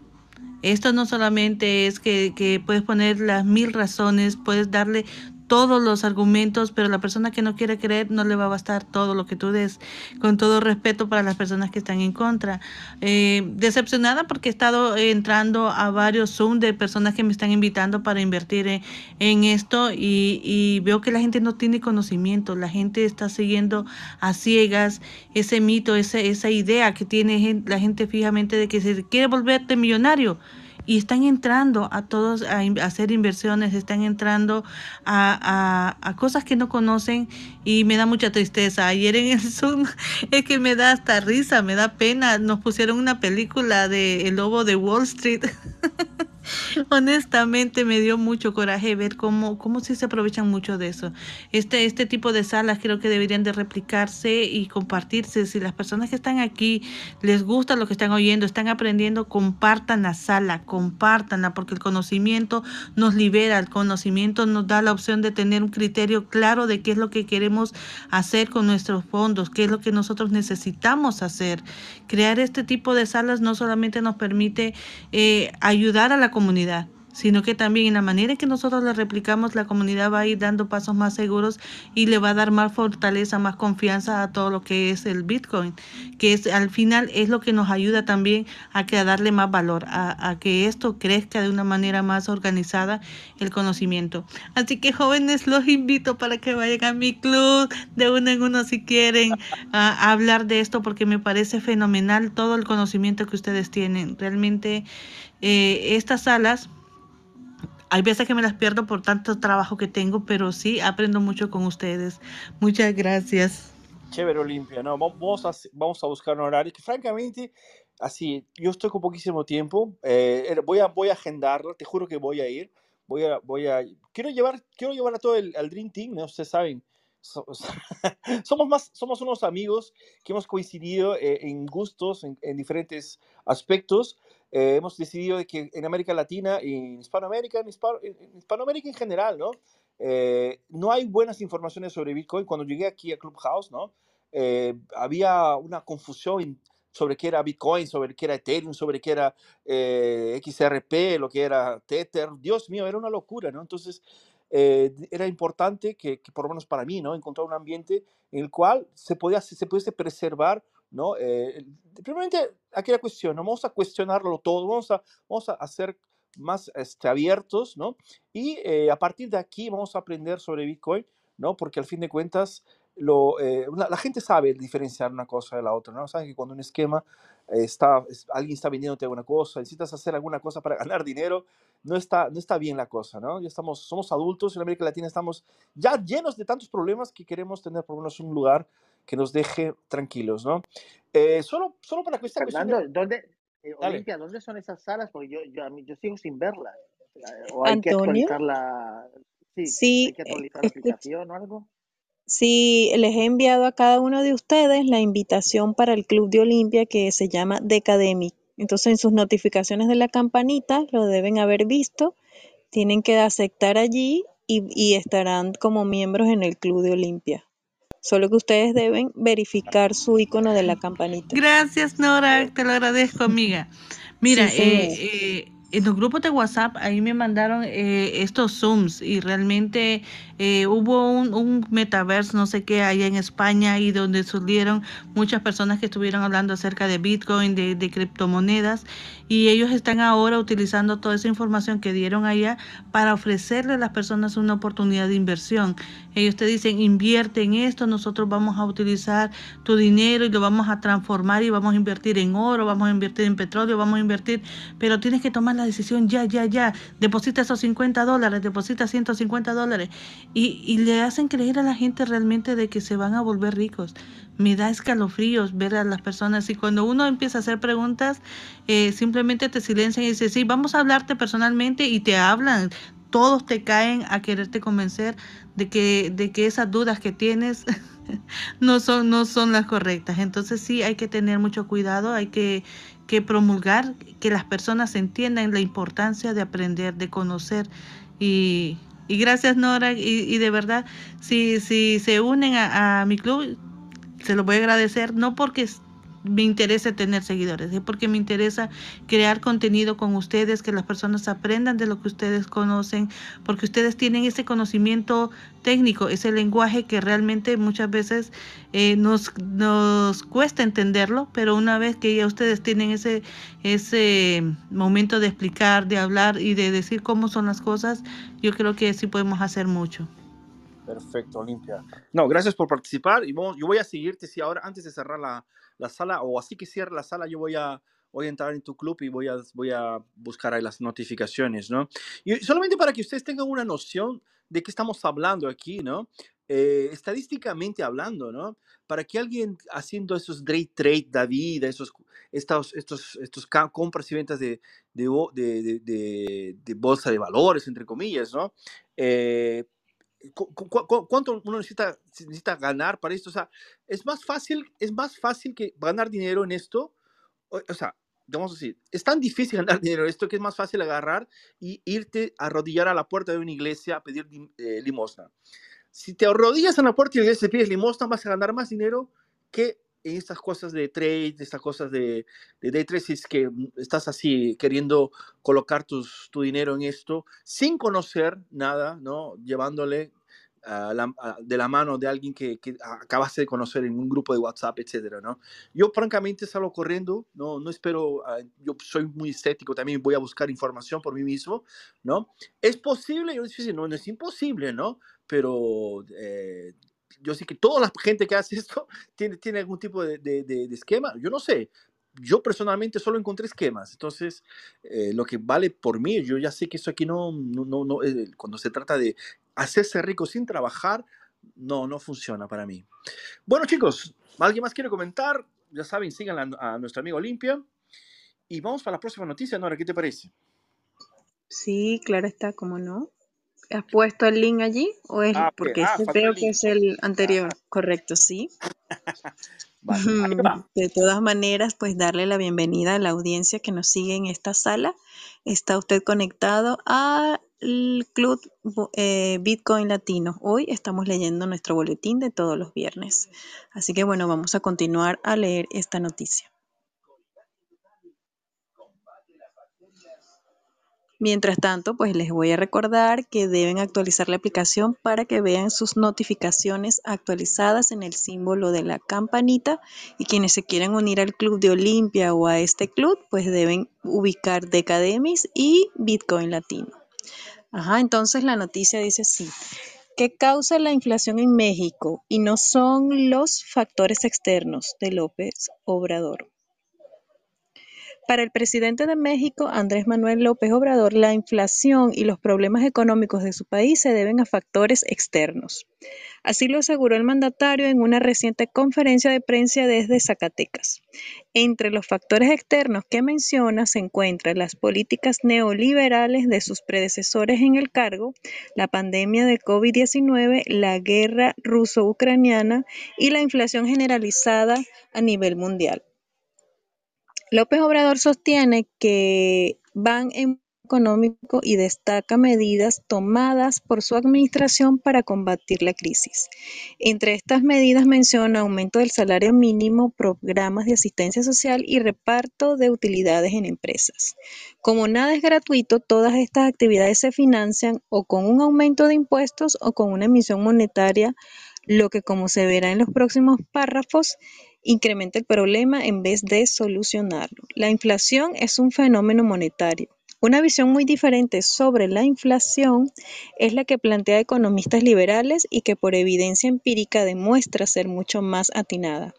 Esto no solamente es que, que, puedes poner las mil razones, puedes darle todos los argumentos, pero la persona que no quiere creer no le va a bastar todo lo que tú des, con todo respeto para las personas que están en contra. Eh, decepcionada porque he estado entrando a varios Zoom de personas que me están invitando para invertir en, esto y, veo que la gente no tiene conocimiento, la gente está siguiendo a ciegas ese mito, ese, esa idea que tiene la gente fijamente de que se quiere volverte millonario y están entrando a todos a, hacer inversiones, están entrando a, a, cosas que no conocen y me da mucha tristeza. Ayer en el Zoom es que me da hasta risa, me da pena. Nos pusieron una película de El Lobo de Wall Street. Honestamente me dio mucho coraje ver cómo, cómo se aprovechan mucho de eso. Este, este tipo de salas creo que deberían de replicarse y compartirse. Si las personas que están aquí les gusta lo que están oyendo, están aprendiendo, compartan la sala, compártanla, porque el conocimiento nos libera, el conocimiento nos da la opción de tener un criterio claro de qué es lo que queremos hacer con nuestros fondos, qué es lo que nosotros necesitamos hacer. Crear este tipo de salas no solamente nos permite eh, ayudar a la comunidad, sino que también en la manera en que nosotros le replicamos, la comunidad va a ir dando pasos más seguros y le va a dar más fortaleza, más confianza a todo lo que es el Bitcoin, que es al final es lo que nos ayuda también a que a darle más valor, a, a que esto crezca de una manera más organizada el conocimiento. Así que jóvenes, los invito para que vayan a mi club de uno en uno si quieren a hablar de esto, porque me parece fenomenal todo el conocimiento que ustedes tienen. Realmente eh, estas salas hay veces que me las pierdo por tanto trabajo que tengo, pero sí aprendo mucho con ustedes. Muchas gracias. Chévere, Olimpia. No, vamos a, vamos a buscar un horario que francamente, así, yo estoy con poquísimo tiempo. Eh, voy, a, voy a agendarlo, te juro que voy a ir. Voy a, voy a, quiero llevar, quiero llevar a todo el al Dream Team, ¿no? Ustedes saben, somos más, somos unos amigos que hemos coincidido eh, en gustos, en, en diferentes aspectos, eh, hemos decidido que en América Latina y en Hispanoamérica, en, Hispanoamérica en general, ¿no? Eh, no hay buenas informaciones sobre Bitcoin. Cuando llegué aquí a Clubhouse, ¿no? Eh, había una confusión sobre qué era Bitcoin, sobre qué era Ethereum, sobre qué era XRP, lo que era Tether. Dios mío, era una locura, ¿no? Entonces, era importante que, que, por lo menos para mí, ¿no? Encontrar un ambiente en el cual se, podía, se pudiese preservar ¿no? Eh, primeramente, aquí la cuestión, ¿no? vamos a cuestionarlo todo, vamos a, vamos a hacer más este, abiertos, ¿no? Y eh, a partir de aquí vamos a aprender sobre Bitcoin, ¿no? Porque al fin de cuentas, lo, eh, la, gente sabe diferenciar una cosa de la otra, ¿no? Saben que cuando un esquema está, alguien está vendiéndote alguna cosa, necesitas hacer alguna cosa para ganar dinero, no está, no está bien la cosa, ¿no? Ya estamos, somos adultos en América Latina, estamos ya llenos de tantos problemas que queremos tener por lo menos un lugar que nos deje tranquilos, ¿no? Eh, solo, solo para esta cuestión. Fernando, ¿dónde, eh. Olimpia, ¿dónde son esas salas? Porque yo, yo, yo sigo sin verlas. Eh, O hay que Antonio, actualizar la, sí, sí, hay que eh, actualizar la aplicación o algo. Sí, les he enviado a cada uno de ustedes la invitación para el Club de Olimpia que se llama Decademic. Entonces, en sus notificaciones de la campanita lo deben haber visto. Tienen que aceptar allí y, y estarán como miembros en el Club de Olimpia. Solo que ustedes deben verificar su icono de la campanita. Gracias, Nora, te lo agradezco, amiga. Mira, Sí, eh, eh, en los grupos de WhatsApp ahí me mandaron eh, estos Zooms y realmente eh, hubo un, un metaverse, no sé qué, allá en España y donde surgieron muchas personas que estuvieron hablando acerca de Bitcoin, de criptomonedas y ellos están ahora utilizando toda esa información que dieron allá para ofrecerle a las personas una oportunidad de inversión. Ellos te dicen, invierte en esto, nosotros vamos a utilizar tu dinero y lo vamos a transformar y vamos a invertir en oro, vamos a invertir en petróleo, vamos a invertir, pero tienes que tomar la decisión ya, ya, ya. Deposita esos 50 dólares, deposita 150 dólares y, y le hacen creer a la gente realmente de que se van a volver ricos. Me da escalofríos ver a las personas y cuando uno empieza a hacer preguntas, eh, simplemente te silencian y dicen, sí, vamos a hablarte personalmente y te hablan. Todos te caen a quererte convencer de que, de que esas dudas que tienes no son, no son las correctas. Entonces sí hay que tener mucho cuidado, hay que, que promulgar, que las personas entiendan la importancia de aprender, de conocer. Y, y gracias Nora, y, y de verdad, si, si se unen a, a mi club, se lo voy a agradecer, no porque me interese tener seguidores, es porque me interesa crear contenido con ustedes, que las personas aprendan de lo que ustedes conocen, porque ustedes tienen ese conocimiento técnico, ese lenguaje que realmente muchas veces eh, nos, nos cuesta entenderlo, pero una vez que ya ustedes tienen ese, ese momento de explicar, de hablar y de decir cómo son las cosas, yo creo que sí podemos hacer mucho. Perfecto, Olimpia. No, gracias por participar y vamos, yo voy a seguirte si ahora antes de cerrar la, la sala o así que cierre la sala yo voy a voy a entrar en tu club y voy a voy a buscar las notificaciones, ¿no? Y solamente para que ustedes tengan una noción de qué estamos hablando aquí, ¿no? Eh, estadísticamente hablando, ¿no? Para que alguien haciendo esos day trade, David, esos estos estos estos compras y ventas de, de, de- de bolsa de valores entre comillas, ¿no? Eh, cu- cu- cu- ¿Cuánto uno necesita, necesita ganar para esto? O sea, es más fácil, es más fácil que ganar dinero en esto. O, o sea, vamos a decir, es tan difícil ganar dinero en esto que es más fácil agarrar y irte a arrodillar a la puerta de una iglesia a pedir eh, limosna. Si te arrodillas en la puerta de la iglesia y pides limosna, vas a ganar más dinero que en estas cosas de trade, estas cosas de, de day trade, si es que mm, estás así queriendo colocar tus, tu dinero en esto sin conocer nada, ¿no? Llevándole a la- a- de la mano de alguien que, que acabaste de conocer en un grupo de WhatsApp, etcétera, ¿no? Yo francamente salgo corriendo, no, no espero, ah, yo soy muy estético, también voy a buscar información por mí mismo, ¿no? Es posible, yo les no, no es imposible, ¿no? Pero eh, yo sé que toda la gente que hace esto tiene, tiene algún tipo de, de- esquema, yo no sé. Yo personalmente solo encontré esquemas, entonces eh, lo que vale por mí, yo ya sé que eso aquí no, no, no, eh, cuando se trata de hacerse rico sin trabajar, no, no funciona para mí. Bueno, chicos, ¿alguien más quiere comentar? Ya saben, sigan a, a nuestra amiga Olimpia. Y vamos para la próxima noticia, Nora, ¿qué te parece? Sí, claro está, ¿cómo no? ¿Has puesto el link allí? ¿O es Ah, porque Ah, este creo que es el anterior? Correcto, sí. Vale. De todas maneras, pues darle la bienvenida a la audiencia que nos sigue en esta sala. Está usted conectado al Club eh, Bitcoin Latino. Hoy estamos leyendo nuestro boletín de todos los viernes. Así que bueno, vamos a continuar a leer esta noticia. Mientras tanto, pues les voy a recordar que deben actualizar la aplicación para que vean sus notificaciones actualizadas en el símbolo de la campanita y quienes se quieran unir al club de Olimpia o a este club, pues deben ubicar Decademis y Bitcoin Latino. Ajá, entonces la noticia dice así. ¿Qué causa la inflación en México y no son los factores externos de López Obrador? Para el presidente de México, Andrés Manuel López Obrador, la inflación y los problemas económicos de su país se deben a factores externos. Así lo aseguró el mandatario en una reciente conferencia de prensa desde Zacatecas. Entre los factores externos que menciona se encuentran las políticas neoliberales de sus predecesores en el cargo, la pandemia de COVID-19, la guerra ruso-ucraniana y la inflación generalizada a nivel mundial. López Obrador sostiene que van en económico y destaca medidas tomadas por su administración para combatir la crisis. Entre estas medidas menciona aumento del salario mínimo, programas de asistencia social y reparto de utilidades en empresas. Como nada es gratuito, todas estas actividades se financian o con un aumento de impuestos o con una emisión monetaria, lo que como se verá en los próximos párrafos, incrementa el problema en vez de solucionarlo. La inflación es un fenómeno monetario una visión muy diferente sobre la inflación es la que plantea economistas liberales y que por evidencia empírica demuestra ser mucho más atinada.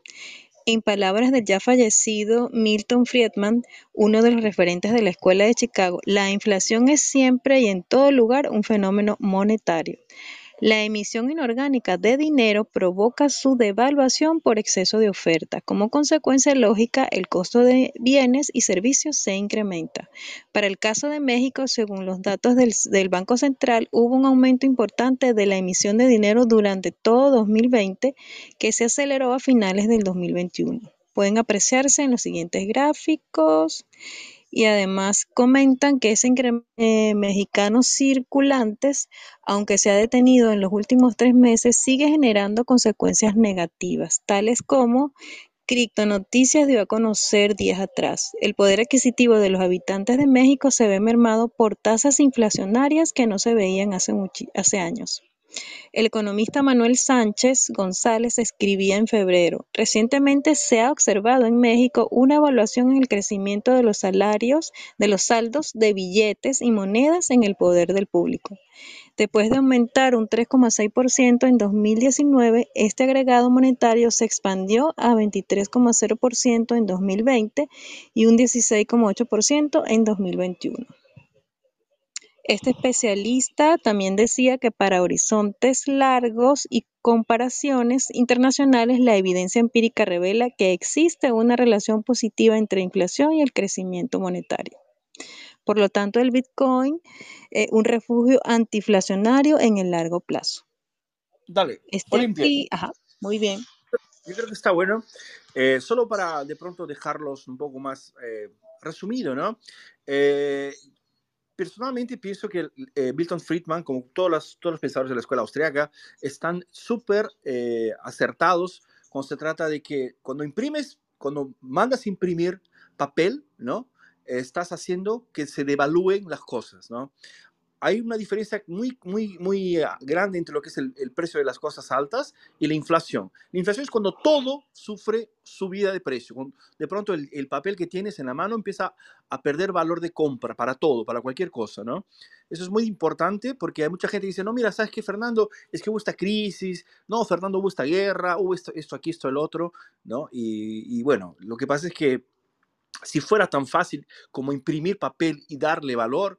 En palabras del ya fallecido Milton Friedman, uno de los referentes de la Escuela de Chicago, la inflación es siempre y en todo lugar un fenómeno monetario. La emisión inorgánica de dinero provoca su devaluación por exceso de oferta. Como consecuencia lógica, el costo de bienes y servicios se incrementa. Para el caso de México, según los datos del, Banco Central, hubo un aumento importante de la emisión de dinero durante todo 2020 que se aceleró a finales del 2021. Pueden apreciarse en los siguientes gráficos y además comentan que ese incremento de mexicanos circulantes, aunque se ha detenido en los últimos tres meses, sigue generando consecuencias negativas, tales como Criptonoticias dio a conocer días atrás. El poder adquisitivo de los habitantes de México se ve mermado por tasas inflacionarias que no se veían hace, hace años. El economista Manuel Sánchez González escribía en febrero, recientemente se ha observado en México una evaluación en el crecimiento de los salarios, de los saldos de billetes y monedas en el poder del público. Después de aumentar un 3,6% en 2019, este agregado monetario se expandió a 23,0% en 2020 y un 16,8% en 2021. Este especialista también decía que para horizontes largos y comparaciones internacionales, la evidencia empírica revela que existe una relación positiva entre inflación y el crecimiento monetario. Por lo tanto, el Bitcoin es un refugio antiinflacionario en el largo plazo. Dale, este ajá, muy bien. Yo creo que está bueno. Eh, solo para de pronto dejarlos un poco más eh, resumido, ¿no? Personalmente pienso que eh, Milton Friedman, como todos los, todos los pensadores de la escuela austriaca, están súper eh, acertados cuando se trata de que cuando imprimes, cuando mandas imprimir papel, ¿no? Estás haciendo que se devalúen las cosas, ¿no? Hay una diferencia muy, muy, muy ah, grande entre lo que es el, precio de las cosas altas y la inflación. La inflación es cuando todo sufre subida de precio. De pronto el, papel que tienes en la mano empieza a perder valor de compra para todo, para cualquier cosa, ¿no? Eso es muy importante porque hay mucha gente que dice, no, mira, ¿sabes qué, Fernando? Es que hubo esta crisis, no, Fernando, hubo esta guerra, hubo esto, esto aquí, esto, el otro, ¿no? Y, y bueno, lo que pasa es que si fuera tan fácil como imprimir papel y darle valor,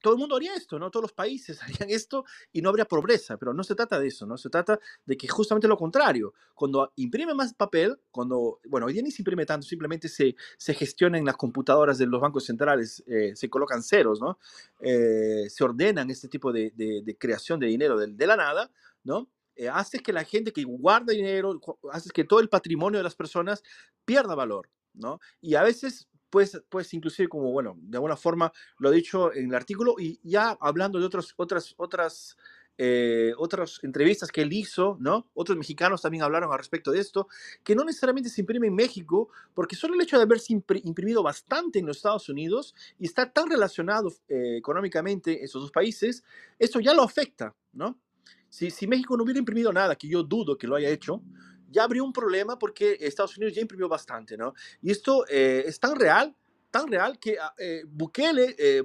todo el mundo haría esto, ¿no? Todos los países harían esto y no habría pobreza, pero no se trata de eso, ¿no? Se trata de que justamente lo contrario, cuando imprime más papel, cuando, bueno, hoy día ni se imprime tanto, simplemente se, se gestiona las computadoras de los bancos centrales, eh, se colocan ceros, ¿no? Eh, se ordenan este tipo de, de, creación de dinero de, de la nada, ¿no? Eh, hace que la gente que guarda dinero, hace que todo el patrimonio de las personas pierda valor, ¿no? Y a veces pues, pues inclusive como, bueno, de alguna forma lo he dicho en el artículo y ya hablando de otras, otras, otras, eh, otras entrevistas que él hizo, ¿no? Otros mexicanos también hablaron al respecto de esto, que no necesariamente se imprime en México, porque solo el hecho de haberse imprimido bastante en los Estados Unidos y estar tan relacionado eh, económicamente esos dos países, eso ya lo afecta, ¿no? Si, si México no hubiera imprimido nada, que yo dudo que lo haya hecho, ya habría un problema porque Estados Unidos ya imprimió bastante, ¿no? Y esto eh, es tan real, tan real que ah, eh, Bukele eh,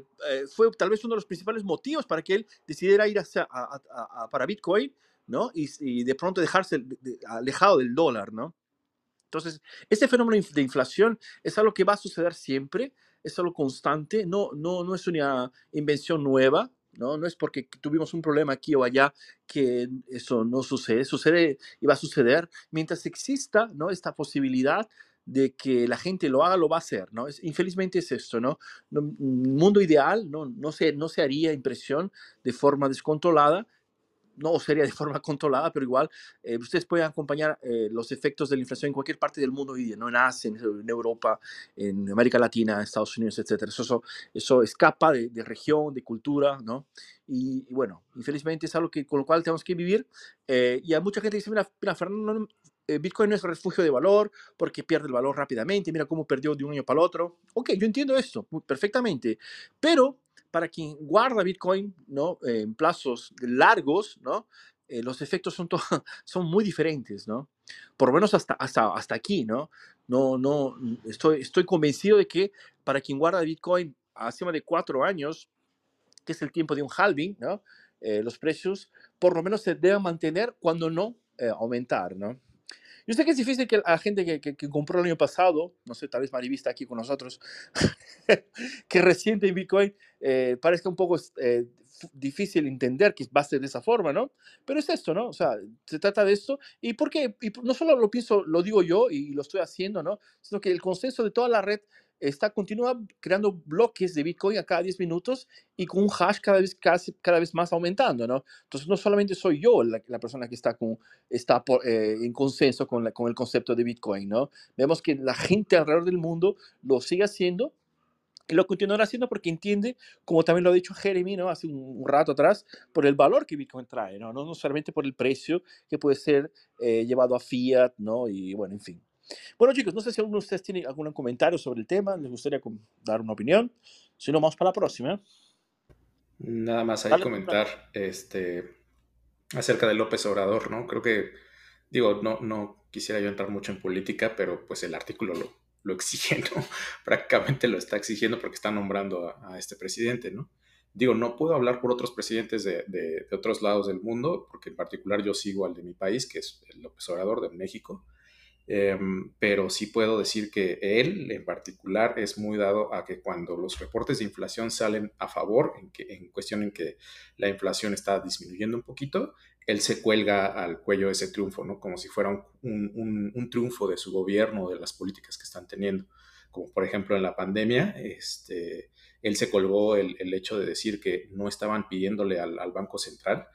fue tal vez uno de los principales motivos para que él decidiera ir hacia, para Bitcoin, ¿no? Y, de pronto dejarse alejado del dólar, ¿no? Entonces, este fenómeno de inflación es algo que va a suceder siempre, es algo constante, no, no, no es una invención nueva, ¿no? No es porque tuvimos un problema aquí o allá que eso no sucede, sucede y va a suceder. Mientras exista, ¿no? Esta posibilidad de que la gente lo haga, lo va a hacer, ¿no? Es, infelizmente es esto, ¿no? Un mundo ideal, ¿no? No se, no se haría impresión de forma descontrolada, no sería de forma controlada, pero igual eh, ustedes pueden acompañar eh, los efectos de la inflación en cualquier parte del mundo hoy día, ¿no? en Asia, en, Europa, en América Latina, Estados Unidos, etc. Eso, eso, escapa de, región, de cultura, ¿no? Y, bueno, infelizmente es algo que, con lo cual tenemos que vivir. Eh, y hay mucha gente que dice, mira, mira Fernando, Bitcoin no es refugio de valor porque pierde el valor rápidamente, mira cómo perdió de un año para el otro. Ok, yo entiendo esto perfectamente, pero para quien guarda Bitcoin ¿no? en plazos largos, ¿no? Eh, los efectos son, son muy diferentes, ¿no? Por lo menos hasta, hasta, hasta aquí, ¿no? No, no, estoy, estoy convencido de que para quien guarda Bitcoin hace más de cuatro años, que es el tiempo de un halving, ¿no? Eh, los precios por lo menos se deben mantener cuando no eh, aumentar, ¿no? Yo sé que es difícil que la gente que, que, compró el año pasado, no sé, tal vez Mariví está aquí con nosotros, que reciente en Bitcoin, eh, parezca un poco eh, difícil entender que va a ser de esa forma, ¿no? Pero es esto, ¿no? O sea, se trata de esto. Y porque y no solo lo pienso, lo digo yo y lo estoy haciendo, ¿no? Sino que el consenso de toda la red está continúa creando bloques de Bitcoin a cada 10 minutos y con un hash cada vez, cada, vez más aumentando, ¿no? Entonces, no solamente soy yo la, persona que está, con, está eh, en consenso con, con el concepto de Bitcoin, ¿no? Vemos que la gente alrededor del mundo lo sigue haciendo y lo continuará haciendo porque entiende, como también lo ha dicho Jeremy, ¿no? Hace un, rato atrás, por el valor que Bitcoin trae, ¿no? No, solamente por el precio que puede ser eh, llevado a fiat, ¿no? Y bueno, en fin. Bueno, chicos, no sé si alguno de ustedes tiene algún comentario sobre el tema, les gustaría dar una opinión. Si no, vamos para la próxima. Nada más hay que comentar este, acerca de López Obrador, ¿no? Creo que, digo, no, no quisiera yo entrar mucho en política, pero pues el artículo lo, lo exige, ¿no? Prácticamente lo está exigiendo porque está nombrando a, este presidente, ¿no? Digo, no puedo hablar por otros presidentes de, de, de, otros lados del mundo, porque en particular yo sigo al de mi país, que es el López Obrador de México. Em, pero sí puedo decir que él en particular es muy dado a que cuando los reportes de inflación salen a favor, en, que, en cuestión en que la inflación está disminuyendo un poquito, él se cuelga al cuello ese triunfo, ¿no? Como si fuera un, un, triunfo de su gobierno, de las políticas que están teniendo. Como por ejemplo en la pandemia, este, él se colgó el, el hecho de decir que no estaban pidiéndole al, al Banco Central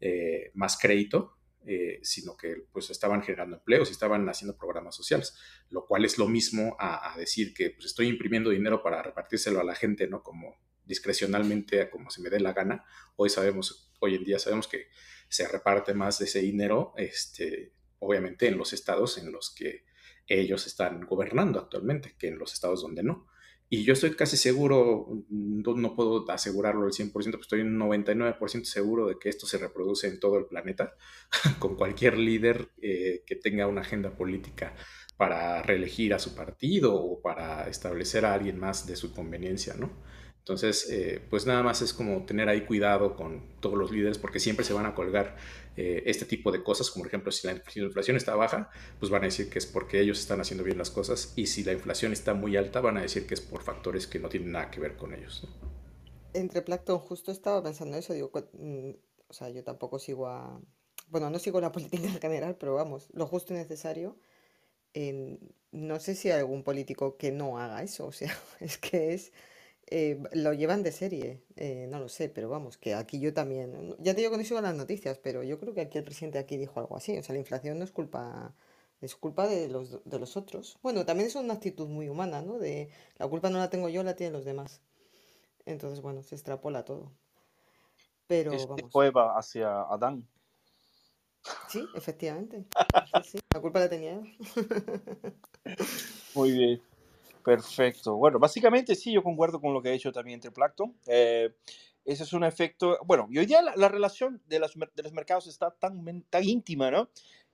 eh, más crédito, eh, sino que pues estaban generando empleos y estaban haciendo programas sociales, lo cual es lo mismo a, decir que pues, estoy imprimiendo dinero para repartírselo a la gente, ¿no? Como discrecionalmente, como se me dé la gana. Hoy sabemos, hoy en día sabemos que se reparte más de ese dinero, este, obviamente en los estados en los que ellos están gobernando actualmente, que en los estados donde no. Y yo estoy casi seguro, no, puedo asegurarlo al 100%, pero estoy un 99% seguro de que esto se reproduce en todo el planeta, con cualquier líder eh, que tenga una agenda política para reelegir a su partido o para establecer a alguien más de su conveniencia, ¿no? Entonces, eh, pues nada más es como tener ahí cuidado con todos los líderes porque siempre se van a colgar eh, este tipo de cosas, como por ejemplo si la, inflación está baja, pues van a decir que es porque ellos están haciendo bien las cosas y si la inflación está muy alta, van a decir que es por factores que no tienen nada que ver con ellos. Entre Plankton, justo estaba pensando eso, digo, mm, o sea, yo tampoco sigo a, bueno, no sigo la política en general, pero vamos, lo justo y necesario. no sé si hay algún político que no haga eso, o sea, es que es eh, lo llevan de serie, eh, no lo sé, pero vamos, que aquí yo también, ya te digo que no sigo las noticias, pero yo creo que aquí el presidente aquí dijo algo así, o sea, la inflación no es culpa, es culpa de los, de los otros. Bueno, también es una actitud muy humana, ¿no? De la culpa no la tengo yo, la tienen los demás. Entonces, bueno, se extrapola todo. Pero Es vamos. prueba hacia Adán. Sí, efectivamente. Sí, la culpa la tenía él. Muy bien. Perfecto. Bueno, básicamente sí, yo concuerdo con lo que ha dicho también entre Eh, ese es un efecto, bueno, y hoy día la, relación de, los mercados está tan, tan íntima, ¿no?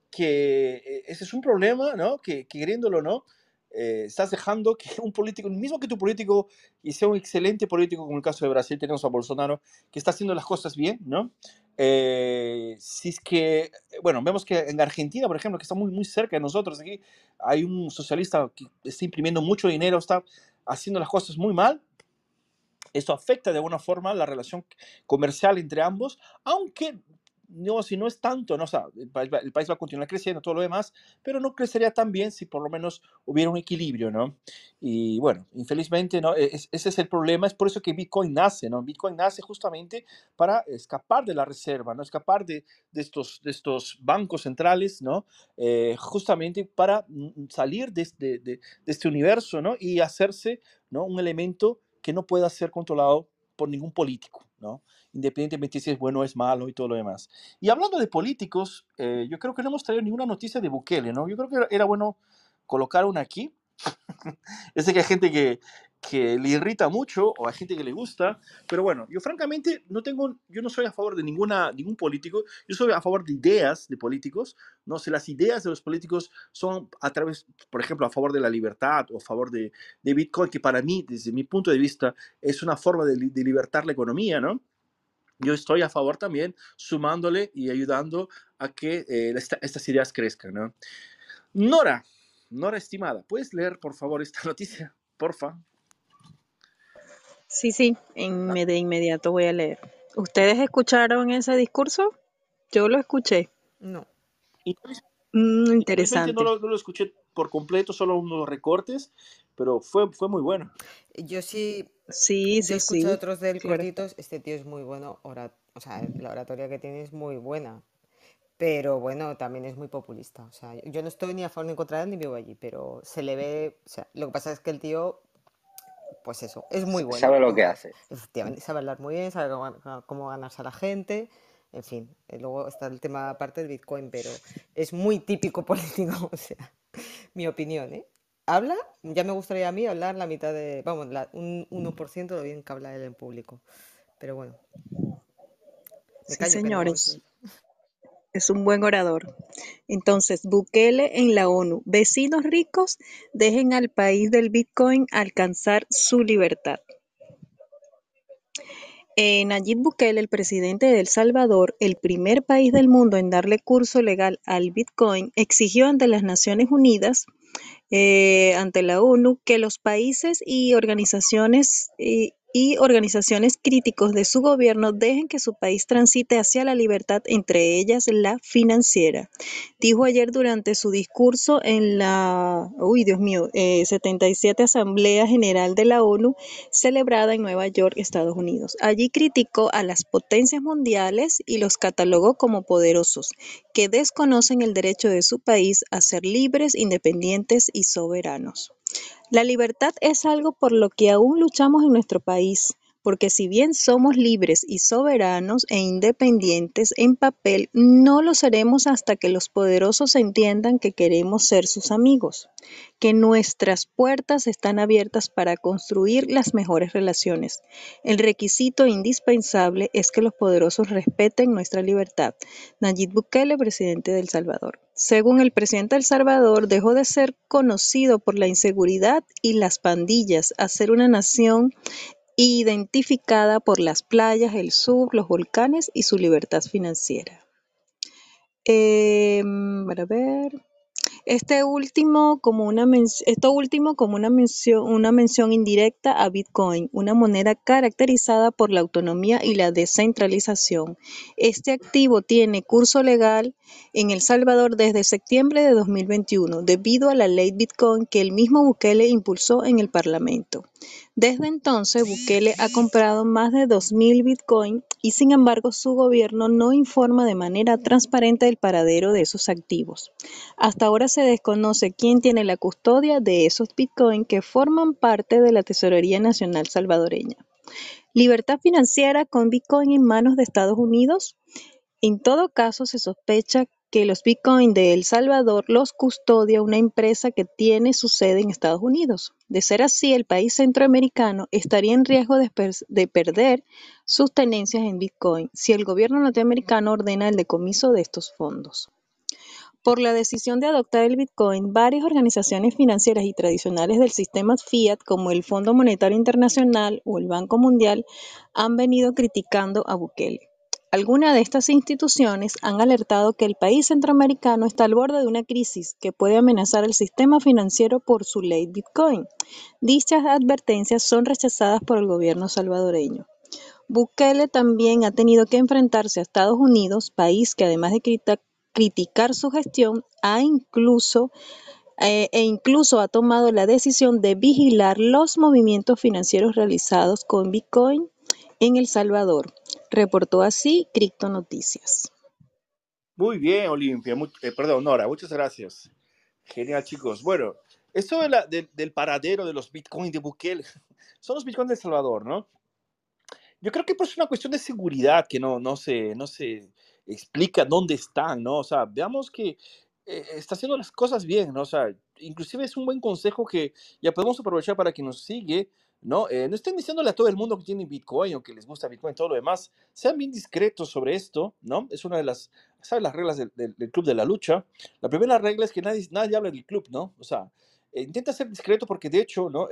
Que eh, ese es un problema, ¿no? Que, queriéndolo, ¿no? Eh, estás dejando que un político, mismo que tu político y sea un excelente político, como el caso de Brasil, tenemos a Bolsonaro, que está haciendo las cosas bien, ¿no? Eh, si es que, bueno, vemos que en Argentina, por ejemplo, que está muy, muy cerca de nosotros, aquí hay un socialista que está imprimiendo mucho dinero, está haciendo las cosas muy mal, esto afecta de alguna forma la relación comercial entre ambos, aunque no, si no es tanto, ¿no? O el país, va, a continuar creciendo, todo lo demás, pero no crecería tan bien si por lo menos hubiera un equilibrio, ¿no? Y bueno, infelizmente, ¿no? E, ese es el problema, es por eso que Bitcoin nace, ¿no? Bitcoin nace justamente para escapar de la reserva, ¿no? Escapar de, estos, bancos centrales, ¿no? Eh, justamente para mm, salir de, de, de este universo, ¿no? Y hacerse, ¿no? Un elemento que no pueda ser controlado por ningún político, Independientemente si es bueno o es malo y todo lo demás. Y hablando de políticos, eh, yo creo que no hemos traído ninguna noticia de Bukele, ¿no? Yo creo que era bueno colocar una aquí. yo que hay gente que, que le irrita mucho o hay gente que le gusta, pero bueno, yo francamente no tengo, yo no soy a favor de ninguna, ningún político, yo soy a favor de ideas de políticos, no sé, las ideas de los políticos son a través, por ejemplo, a favor de la libertad o a favor de, de Bitcoin, que para mí, desde mi punto de vista, es una forma de, de libertar la economía, ¿no? Yo estoy a favor también sumándole y ayudando a que eh, esta, estas ideas crezcan, ¿no? Nora, Nora estimada, ¿puedes leer por favor esta noticia? Porfa. Sí, sí, en, de inmediato voy a leer. ¿Ustedes escucharon ese discurso? Yo lo escuché. No. Mm, interesante. No lo, no lo, escuché por completo, solo unos recortes, pero fue, fue muy bueno. Yo sí. Sí, sí, yo escuché sí. otros del claro. cortitos. Este tío es muy bueno. Ora, o sea, la oratoria que tiene es muy buena. Pero bueno, también es muy populista. O sea, yo no estoy ni a favor ni en contra de él ni vivo allí, pero se le ve. O sea, lo que pasa es que el tío pues eso, es muy bueno. Sabe lo que hace. Efectivamente, sabe hablar muy bien, sabe cómo, cómo ganarse a la gente, en fin. Luego está el tema aparte del Bitcoin, pero es muy típico político, o sea, mi opinión, ¿eh? Habla, ya me gustaría a mí hablar la mitad de, vamos, la, un 1% de lo bien que habla él en público. Pero bueno. Me sí, callo, señores. Es un buen orador. Entonces, Bukele en la ONU. Vecinos ricos dejen al país del Bitcoin alcanzar su libertad. Eh, Nayib Bukele, el presidente de El Salvador, el primer país del mundo en darle curso legal al Bitcoin, exigió ante las Naciones Unidas, eh, ante la ONU, que los países y organizaciones y organizaciones críticos de su gobierno dejen que su país transite hacia la libertad, entre ellas la financiera. Dijo ayer durante su discurso en la, uy Dios mío, eh, 77 Asamblea General de la ONU celebrada en Nueva York, Estados Unidos. Allí criticó a las potencias mundiales y los catalogó como poderosos, que desconocen el derecho de su país a ser libres, independientes y soberanos. La libertad es algo por lo que aún luchamos en nuestro país, porque si bien somos libres y soberanos e independientes en papel, no lo seremos hasta que los poderosos entiendan que queremos ser sus amigos, que nuestras puertas están abiertas para construir las mejores relaciones. El requisito indispensable es que los poderosos respeten nuestra libertad. Nayib Bukele, presidente de El Salvador. Según el presidente de El Salvador, dejó de ser conocido por la inseguridad y las pandillas a ser una nación identificada por las playas, el sur, los volcanes y su libertad financiera. Ver. Este último como una esto último como mención, una mención indirecta a Bitcoin, una moneda caracterizada por la autonomía y la descentralización. Este activo tiene curso legal en El Salvador desde septiembre de 2021, debido a la ley Bitcoin que el mismo Bukele impulsó en el Parlamento. Desde entonces, Bukele ha comprado más de 2.000 Bitcoin y sin embargo su gobierno no informa de manera transparente el paradero de esos activos. Hasta ahora se desconoce quién tiene la custodia de esos Bitcoin que forman parte de la Tesorería Nacional salvadoreña. Libertad financiera con Bitcoin en manos de Estados Unidos. En todo caso, se sospecha que los Bitcoin de El Salvador los custodia una empresa que tiene su sede en Estados Unidos. De ser así, el país centroamericano estaría en riesgo de, de, perder sus tenencias en Bitcoin si el gobierno norteamericano ordena el decomiso de estos fondos. Por la decisión de adoptar el Bitcoin, varias organizaciones financieras y tradicionales del sistema fiat, como el Fondo Monetario Internacional o el Banco Mundial, han venido criticando a Bukele. Algunas de estas instituciones han alertado que el país centroamericano está al borde de una crisis que puede amenazar el sistema financiero por su ley Bitcoin. Dichas advertencias son rechazadas por el gobierno salvadoreño. Bukele también ha tenido que enfrentarse a Estados Unidos, país que además de criticar su gestión, ha incluso eh, e incluso ha tomado la decisión de vigilar los movimientos financieros realizados con Bitcoin en El Salvador. Reportó así Cripto Noticias. Muy bien, Olimpia. Eh, perdón, Nora, muchas gracias. Genial, chicos. Bueno, esto del paradero de los Bitcoin de Bukele, son los Bitcoin de El Salvador, ¿no? Yo creo que pues, es una cuestión de seguridad que no, no, se, no se explica dónde están, ¿no? O sea, veamos que eh, está haciendo las cosas bien, ¿no? O sea, inclusive es un buen consejo que ya podemos aprovechar para que nos sigue, ¿no? Eh, no estén diciéndole a todo el mundo que tiene Bitcoin o que les gusta Bitcoin todo lo demás. Sean bien discretos sobre esto, ¿no? Es una de las, ¿sabes? Las reglas del, Club de la Lucha. La primera regla es que nadie, nadie habla del club, ¿no? O sea, eh, intenta ser discreto porque de hecho, ¿no?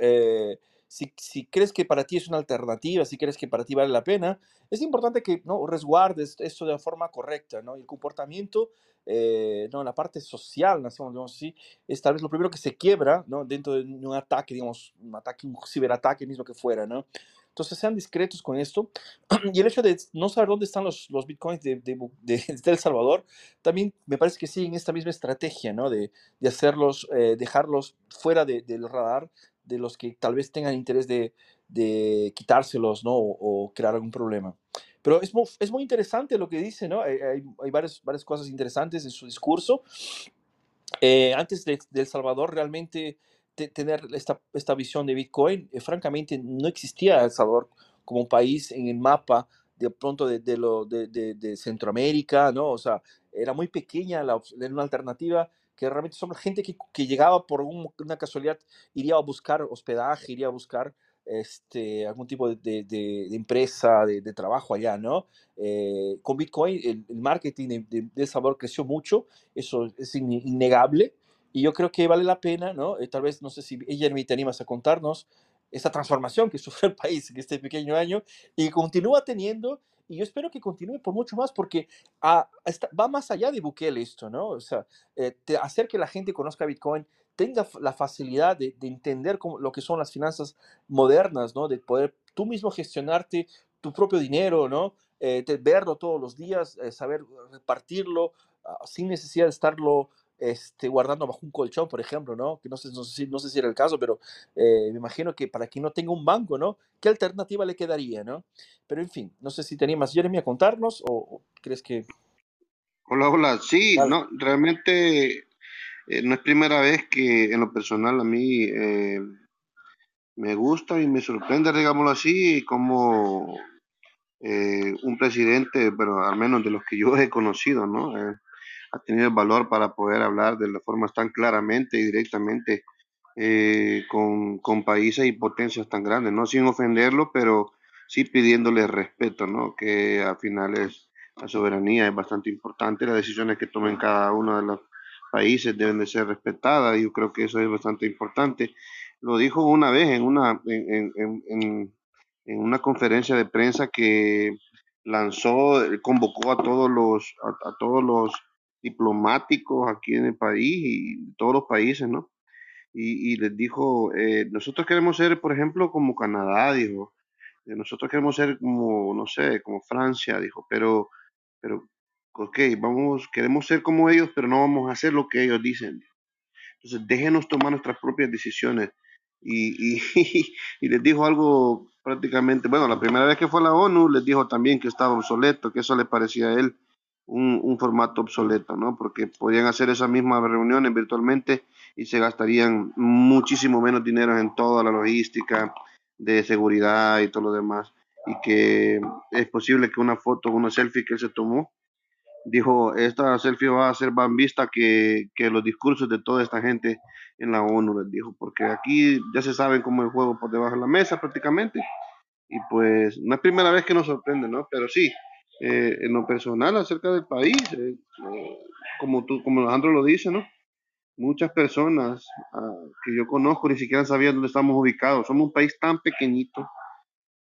si, si, crees que para ti es una alternativa, si crees que para ti vale la pena, es importante que ¿no? resguardes esto de forma correcta, ¿no? El comportamiento, eh, ¿no? La parte social, digamos así, es tal vez lo primero que se quiebra, ¿no? Dentro de un ataque, digamos, un ataque, un ciberataque, mismo que fuera, ¿no? Entonces sean discretos con esto. Y el hecho de no saber dónde están los, los bitcoins de, de, de, El Salvador, también me parece que siguen esta misma estrategia, ¿no? De, hacerlos, eh, dejarlos fuera del radar de los que tal vez tengan interés de, de quitárselos, ¿no? O, crear algún problema. Pero es muy, es muy interesante lo que dice, ¿no? Hay, hay, varias, varias cosas interesantes en su discurso. Eh, antes de, El Salvador, realmente tener esta, esta visión de Bitcoin, eh, francamente, no existía El Salvador como un país en el mapa de pronto de, de lo, de, de, Centroamérica, ¿no? O sea, era muy pequeña la, una alternativa que realmente son gente que, que llegaba por una casualidad, iría a buscar hospedaje, iría a buscar este, algún tipo de, de, empresa, de, trabajo allá, ¿no? Eh, con Bitcoin el, marketing de, El Salvador creció mucho, eso es innegable, y yo creo que vale la pena, ¿no? Eh, tal vez, no sé si ella te animas a contarnos esta transformación que sufrió el país en este pequeño año y continúa teniendo y yo espero que continúe por mucho más porque ah, va más allá de Bukele esto, ¿no? O sea, eh, hacer que la gente conozca Bitcoin, tenga la facilidad de, entender cómo, lo que son las finanzas modernas, ¿no? De poder tú mismo gestionarte tu propio dinero, ¿no? Eh, verlo todos los días, eh, saber repartirlo ah, sin necesidad de estarlo este, guardando bajo un colchón, por ejemplo, ¿no? Que no sé, no sé, no sé si era el caso, pero eh, me imagino que para quien no tenga un banco, ¿no? ¿Qué alternativa le quedaría, ¿no? Pero en fin, no sé si tenía más Jeremy a contarnos o, crees que... Hola, hola, sí, no, realmente eh, no es primera vez que en lo personal a mí eh, me gusta y me sorprende, digámoslo así, como un presidente, pero al menos de los que yo he conocido, ¿no? ha tenido el valor para poder hablar de las formas tan claramente y directamente eh, con, con, países y potencias tan grandes, ¿no? Sin ofenderlo, pero sí pidiéndole respeto, ¿no? Que al final es la soberanía es bastante importante, las decisiones que tomen cada uno de los países deben de ser respetadas y yo creo que eso es bastante importante. Lo dijo una vez en una, en, en, en, en una conferencia de prensa que lanzó, convocó a todos los, a todos los diplomáticos aquí en el país y todos los países, ¿no? Y, les dijo, eh, nosotros queremos ser, por ejemplo, como Canadá, dijo, eh, nosotros queremos ser como, no sé, como Francia, dijo, pero, pero, ok, vamos, queremos ser como ellos, pero no vamos a hacer lo que ellos dicen. Entonces, déjenos tomar nuestras propias decisiones. Y, y, y, les dijo algo prácticamente, bueno, la primera vez que fue a la ONU, les dijo también que estaba obsoleto, que eso le parecía a él un, formato obsoleto, ¿no? Porque podían hacer esas mismas reuniones virtualmente y se gastarían muchísimo menos dinero en toda la logística de seguridad y todo lo demás. Y que es posible que una foto, una selfie que él se tomó, dijo, esta selfie va a ser más vista que, que los discursos de toda esta gente en la ONU, les dijo, porque aquí ya se saben cómo el juego por debajo de la mesa prácticamente. Y pues no es primera vez que nos sorprende, ¿no? Pero sí, eh, en lo personal acerca del país, eh, eh, como tú, como Alejandro lo dice, ¿no? Muchas personas ah, que yo conozco ni siquiera sabían dónde estamos ubicados. Somos un país tan pequeñito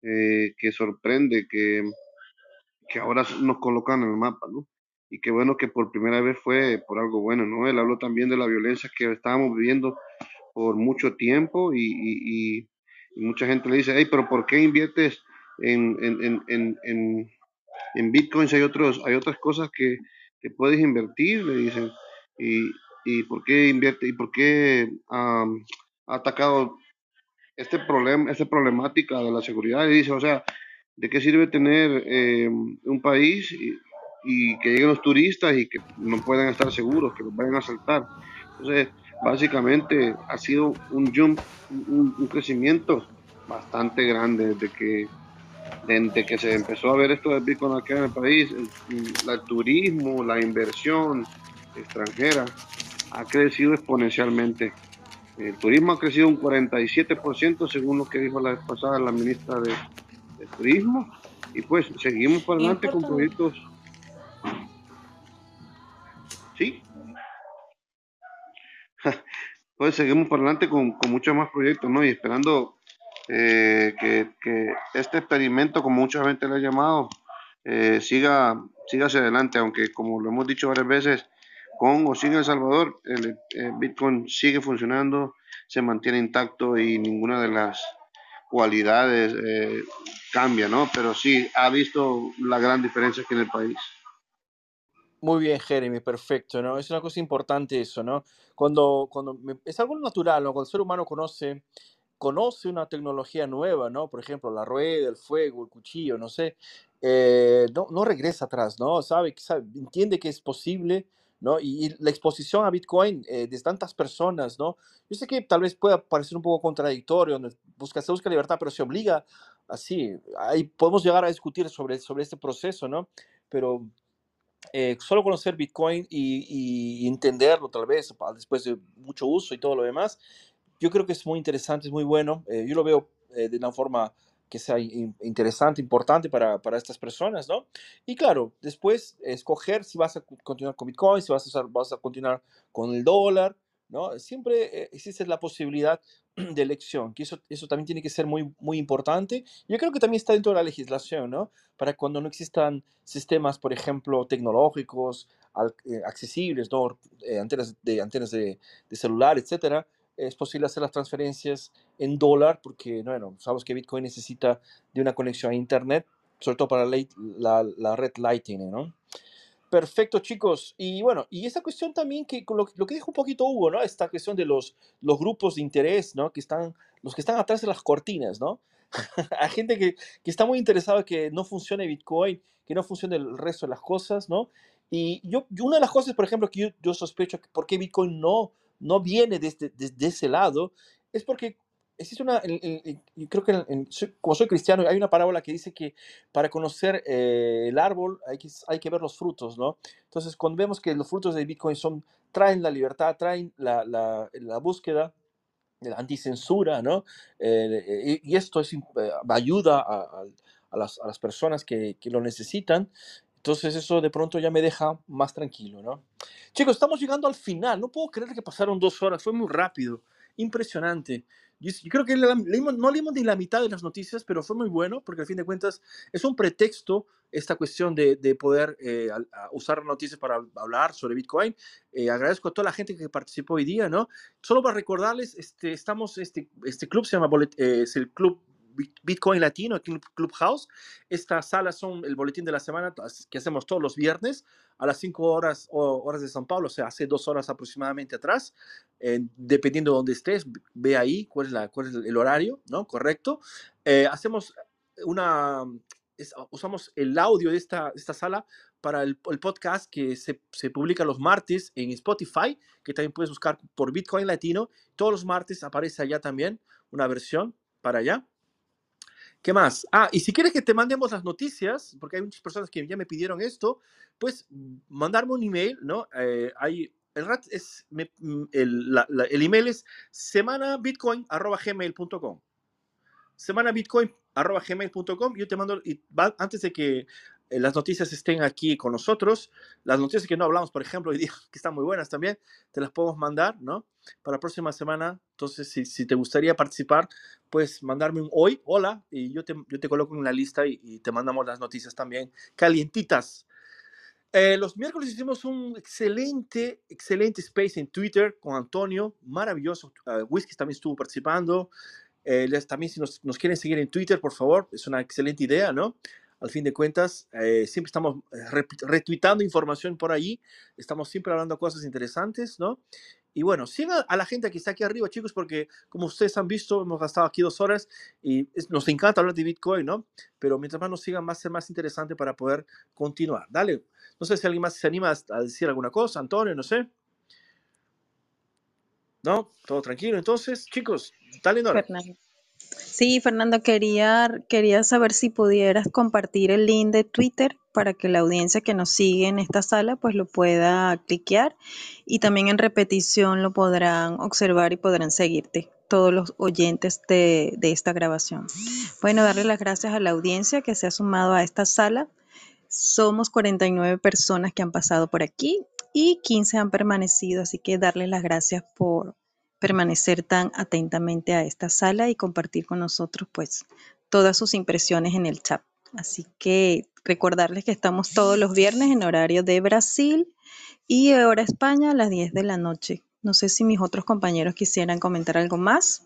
que sorprende que que ahora nos colocan en el mapa, ¿no? Y qué bueno que por primera vez fue por algo bueno, ¿no? Él habló también de la violencia que estábamos viviendo por mucho tiempo y, mucha gente le dice, hey, pero ¿por qué inviertes en, en, en, en, en bitcoins? Hay, otros, hay otras cosas que, que puedes invertir, le dicen. Y, y por qué invierte y por qué ha atacado este problema, esta problemática de la seguridad. Y dice, o sea, ¿de qué sirve tener eh, un país y, y, que lleguen los turistas y que no puedan estar seguros, que los vayan a asaltar? Entonces, básicamente ha sido un jump, un, un crecimiento bastante grande desde que desde que se empezó a ver esto del Bitcoin acá en el país, el, el, turismo, la inversión extranjera ha crecido exponencialmente. El turismo ha crecido un 47% según lo que dijo la vez pasada la ministra de, de Turismo. Y pues seguimos para adelante con proyectos. Pues seguimos para adelante con, con muchos más proyectos, ¿no? Y esperando eh, que, que, este experimento, como mucha gente le ha llamado, eh, siga, siga hacia adelante, aunque como lo hemos dicho varias veces, con o sin El Salvador, el, el, Bitcoin sigue funcionando, se mantiene intacto y ninguna de las cualidades eh, cambia, ¿no? Pero sí ha visto la gran diferencia aquí en el país. Muy bien, Jeremy, perfecto, ¿no? Es una cosa importante eso, ¿no? Cuando, cuando me, es algo natural, ¿no? Cuando el ser humano conoce conoce una tecnología nueva, ¿no? Por ejemplo, la rueda, el fuego, el cuchillo, no sé, eh, no, no regresa atrás, ¿no? Sabe, sabe, entiende que es posible, ¿no? Y, y la exposición a Bitcoin eh, de tantas personas, ¿no? Yo sé que tal vez pueda parecer un poco contradictorio, busca, se busca libertad, pero se obliga así. Ahí podemos llegar a discutir sobre, sobre este proceso, ¿no? Pero eh, solo conocer Bitcoin y, entenderlo tal vez después de mucho uso y todo lo demás, yo creo que es muy interesante, es muy bueno. Eh, yo lo veo eh, de una forma que sea interesante, importante para, para, estas personas, ¿no? Y claro, después escoger si vas a continuar con Bitcoin, si vas a, vas a continuar con el dólar, ¿no? Siempre existe la posibilidad de elección, que eso, eso también tiene que ser muy, muy importante. Yo creo que también está dentro de la legislación, ¿no? Para cuando no existan sistemas, por ejemplo, tecnológicos, eh, accesibles, ¿no? Eh, antenas de, antenas de, de celular, etcétera, es posible hacer las transferencias en dólar porque, bueno, sabemos que Bitcoin necesita de una conexión a Internet, sobre todo para la, la, la red Lightning, ¿no? Perfecto, chicos. Y bueno, y esa cuestión también que lo, lo, que dijo un poquito Hugo, ¿no? Esta cuestión de los, los grupos de interés, ¿no? Que están, los que están atrás de las cortinas, ¿no? Hay gente que, que está muy interesada que no funcione Bitcoin, que no funcione el resto de las cosas, ¿no? Y yo, una de las cosas, por ejemplo, que yo, yo sospecho que por qué Bitcoin no no viene desde, desde ese lado, es porque existe una, yo creo que en, como soy cristiano, hay una parábola que dice que para conocer eh, el árbol hay que, hay que ver los frutos, ¿no? Entonces, cuando vemos que los frutos de Bitcoin son, traen la libertad, traen la, la, la búsqueda, la anticensura, ¿no? Eh, y, y, esto es, eh, ayuda a, a, las, a las personas que, que, lo necesitan. Entonces eso de pronto ya me deja más tranquilo, ¿no? Chicos, estamos llegando al final. No puedo creer que pasaron dos horas. Fue muy rápido. Impresionante. Yo, yo creo que leímos, no leímos ni la mitad de las noticias, pero fue muy bueno porque al fin de cuentas es un pretexto esta cuestión de, de poder eh, a, a usar noticias para hablar sobre Bitcoin. Eh, agradezco a toda la gente que participó hoy día, ¿no? Solo para recordarles, este, estamos, este, este club se llama, eh, es el club Bitcoin Latino aquí en Clubhouse. Estas salas son el boletín de la semana que hacemos todos los viernes a las 5 horas, horas de San Paulo, o sea, hace dos horas aproximadamente atrás. Eh, dependiendo de dónde estés, ve ahí cuál es, la, cuál es el horario, ¿no? Correcto. Eh, hacemos una, usamos el audio de esta, esta sala para el, el podcast que se, se, publica los martes en Spotify, que también puedes buscar por Bitcoin Latino. Todos los martes aparece allá también una versión para allá. ¿Qué más? Ah, y si quieres que te mandemos las noticias, porque hay muchas personas que ya me pidieron esto, pues mandarme un email, ¿no? Eh, hay, el, rat es, me, mm, el, la, la, el, email es semanabitcoin.gmail.com semanabitcoin.gmail.com yo te mando, y va, antes de que las noticias estén aquí con nosotros. Las noticias que no hablamos, por ejemplo, hoy día, que están muy buenas también, te las podemos mandar, ¿no? Para la próxima semana. Entonces, si, si te gustaría participar, pues mandarme un hoy, hola, y yo te, yo te coloco en la lista y, te mandamos las noticias también calientitas. Eh, los miércoles hicimos un excelente, excelente space en Twitter con Antonio, maravilloso. Uh, Whisky también estuvo participando. Eh, también si nos, quieren seguir en Twitter, por favor, es una excelente idea, ¿no? Al fin de cuentas, eh, siempre estamos retuitando información por ahí, estamos siempre hablando cosas interesantes, ¿no? Y bueno, sigan a la gente que está aquí arriba, chicos, porque como ustedes han visto, hemos gastado aquí dos horas y es, nos encanta hablar de Bitcoin, ¿no? Pero mientras más nos sigan, más ser más interesante para poder continuar. Dale, no sé si alguien más se anima a decir alguna cosa, Antonio, no sé. ¿No? Todo tranquilo. Entonces, chicos, dale, Nora. Fernando. Sí, Fernando, quería, quería saber si pudieras compartir el link de Twitter para que la audiencia que nos sigue en esta sala pues lo pueda cliquear y también en repetición lo podrán observar y podrán seguirte todos los oyentes de, de esta grabación. Bueno, darle las gracias a la audiencia que se ha sumado a esta sala. Somos 49 personas que han pasado por aquí y 15 han permanecido, así que darles las gracias por permanecer tan atentamente a esta sala y compartir con nosotros pues todas sus impresiones en el chat. Así que recordarles que estamos todos los viernes en horario de Brasil y hora España a las 10 de la noche. No sé si mis otros compañeros quisieran comentar algo más.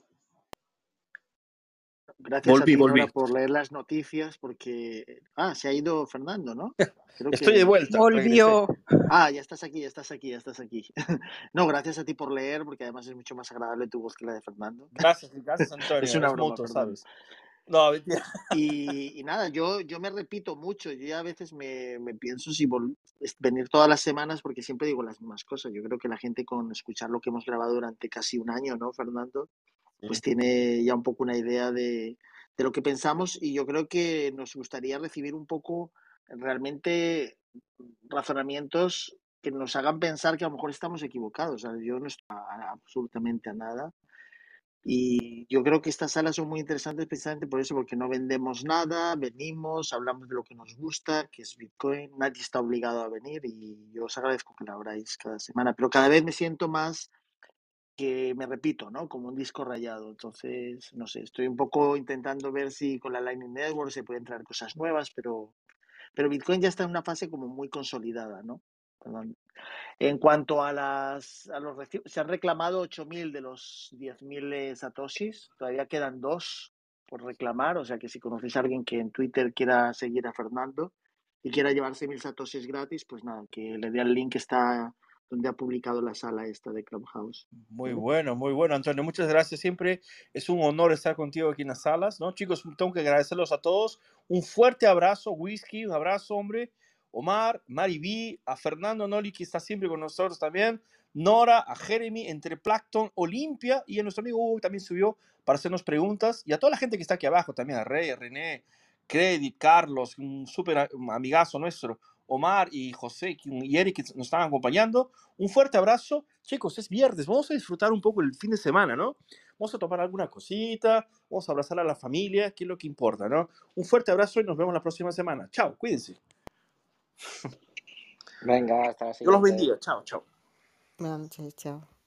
Gracias volví, a ti, volví. por leer las noticias, porque... Ah, se ha ido Fernando, ¿no? Creo Estoy de vuelta. Volvió. Regresé. Ah, ya estás aquí, ya estás aquí, ya estás aquí. no, gracias a ti por leer, porque además es mucho más agradable tu voz que la de Fernando. Gracias, gracias Antonio. es una broma, mutuo, ¿sabes? No. Y, y, nada, yo, yo me repito mucho. Yo ya a veces me, me pienso si venir todas las semanas porque siempre digo las mismas cosas. Yo creo que la gente con escuchar lo que hemos grabado durante casi un año, ¿no, Fernando? Pues tiene ya un poco una idea de, de lo que pensamos y yo creo que nos gustaría recibir un poco realmente razonamientos que nos hagan pensar que a lo mejor estamos equivocados. Yo no estoy absolutamente a nada. Y yo creo que estas salas son muy interesantes precisamente por eso, porque no vendemos nada, venimos, hablamos de lo que nos gusta, que es Bitcoin, nadie está obligado a venir y yo os agradezco que lo abráis cada semana, pero cada vez me siento más que me repito, ¿no? Como un disco rayado. Entonces, no sé, estoy un poco intentando ver si con la Lightning Network se pueden traer cosas nuevas, pero, pero Bitcoin ya está en una fase como muy consolidada, ¿no? Perdón. En cuanto a las a los se han reclamado 8.000 de los 10.000 satoshis, todavía quedan dos por reclamar, o sea que si conocéis a alguien que en Twitter quiera seguir a Fernando y quiera llevarse 1.000 satoshis gratis, pues nada, que le dé el link que está donde ha publicado la sala esta de Clubhouse. Muy bueno, muy bueno, Antonio. Muchas gracias. Siempre es un honor estar contigo aquí en las salas, ¿no? Chicos, tengo que agradecerlos a todos. Un fuerte abrazo, Whisky, un abrazo, hombre. Omar, Mari a Fernando Noli, que está siempre con nosotros también, Nora, a Jeremy, entre Plankton, Olimpia y a nuestro amigo Hugo también subió para hacernos preguntas y a toda la gente que está aquí abajo también, a Rey, a René, Credit, Carlos, un súper amigazo nuestro, Omar y José y Eric que nos están acompañando. Un fuerte abrazo. Chicos, es viernes, vamos a disfrutar un poco el fin de semana, ¿no? Vamos a tomar alguna cosita, vamos a abrazar a la familia, que es lo que importa, ¿no? Un fuerte abrazo y nos vemos la próxima semana. Chao, cuídense. Venga, hasta la siguiente. Dios los bendiga. Chao, chao. Buenas noches, chao.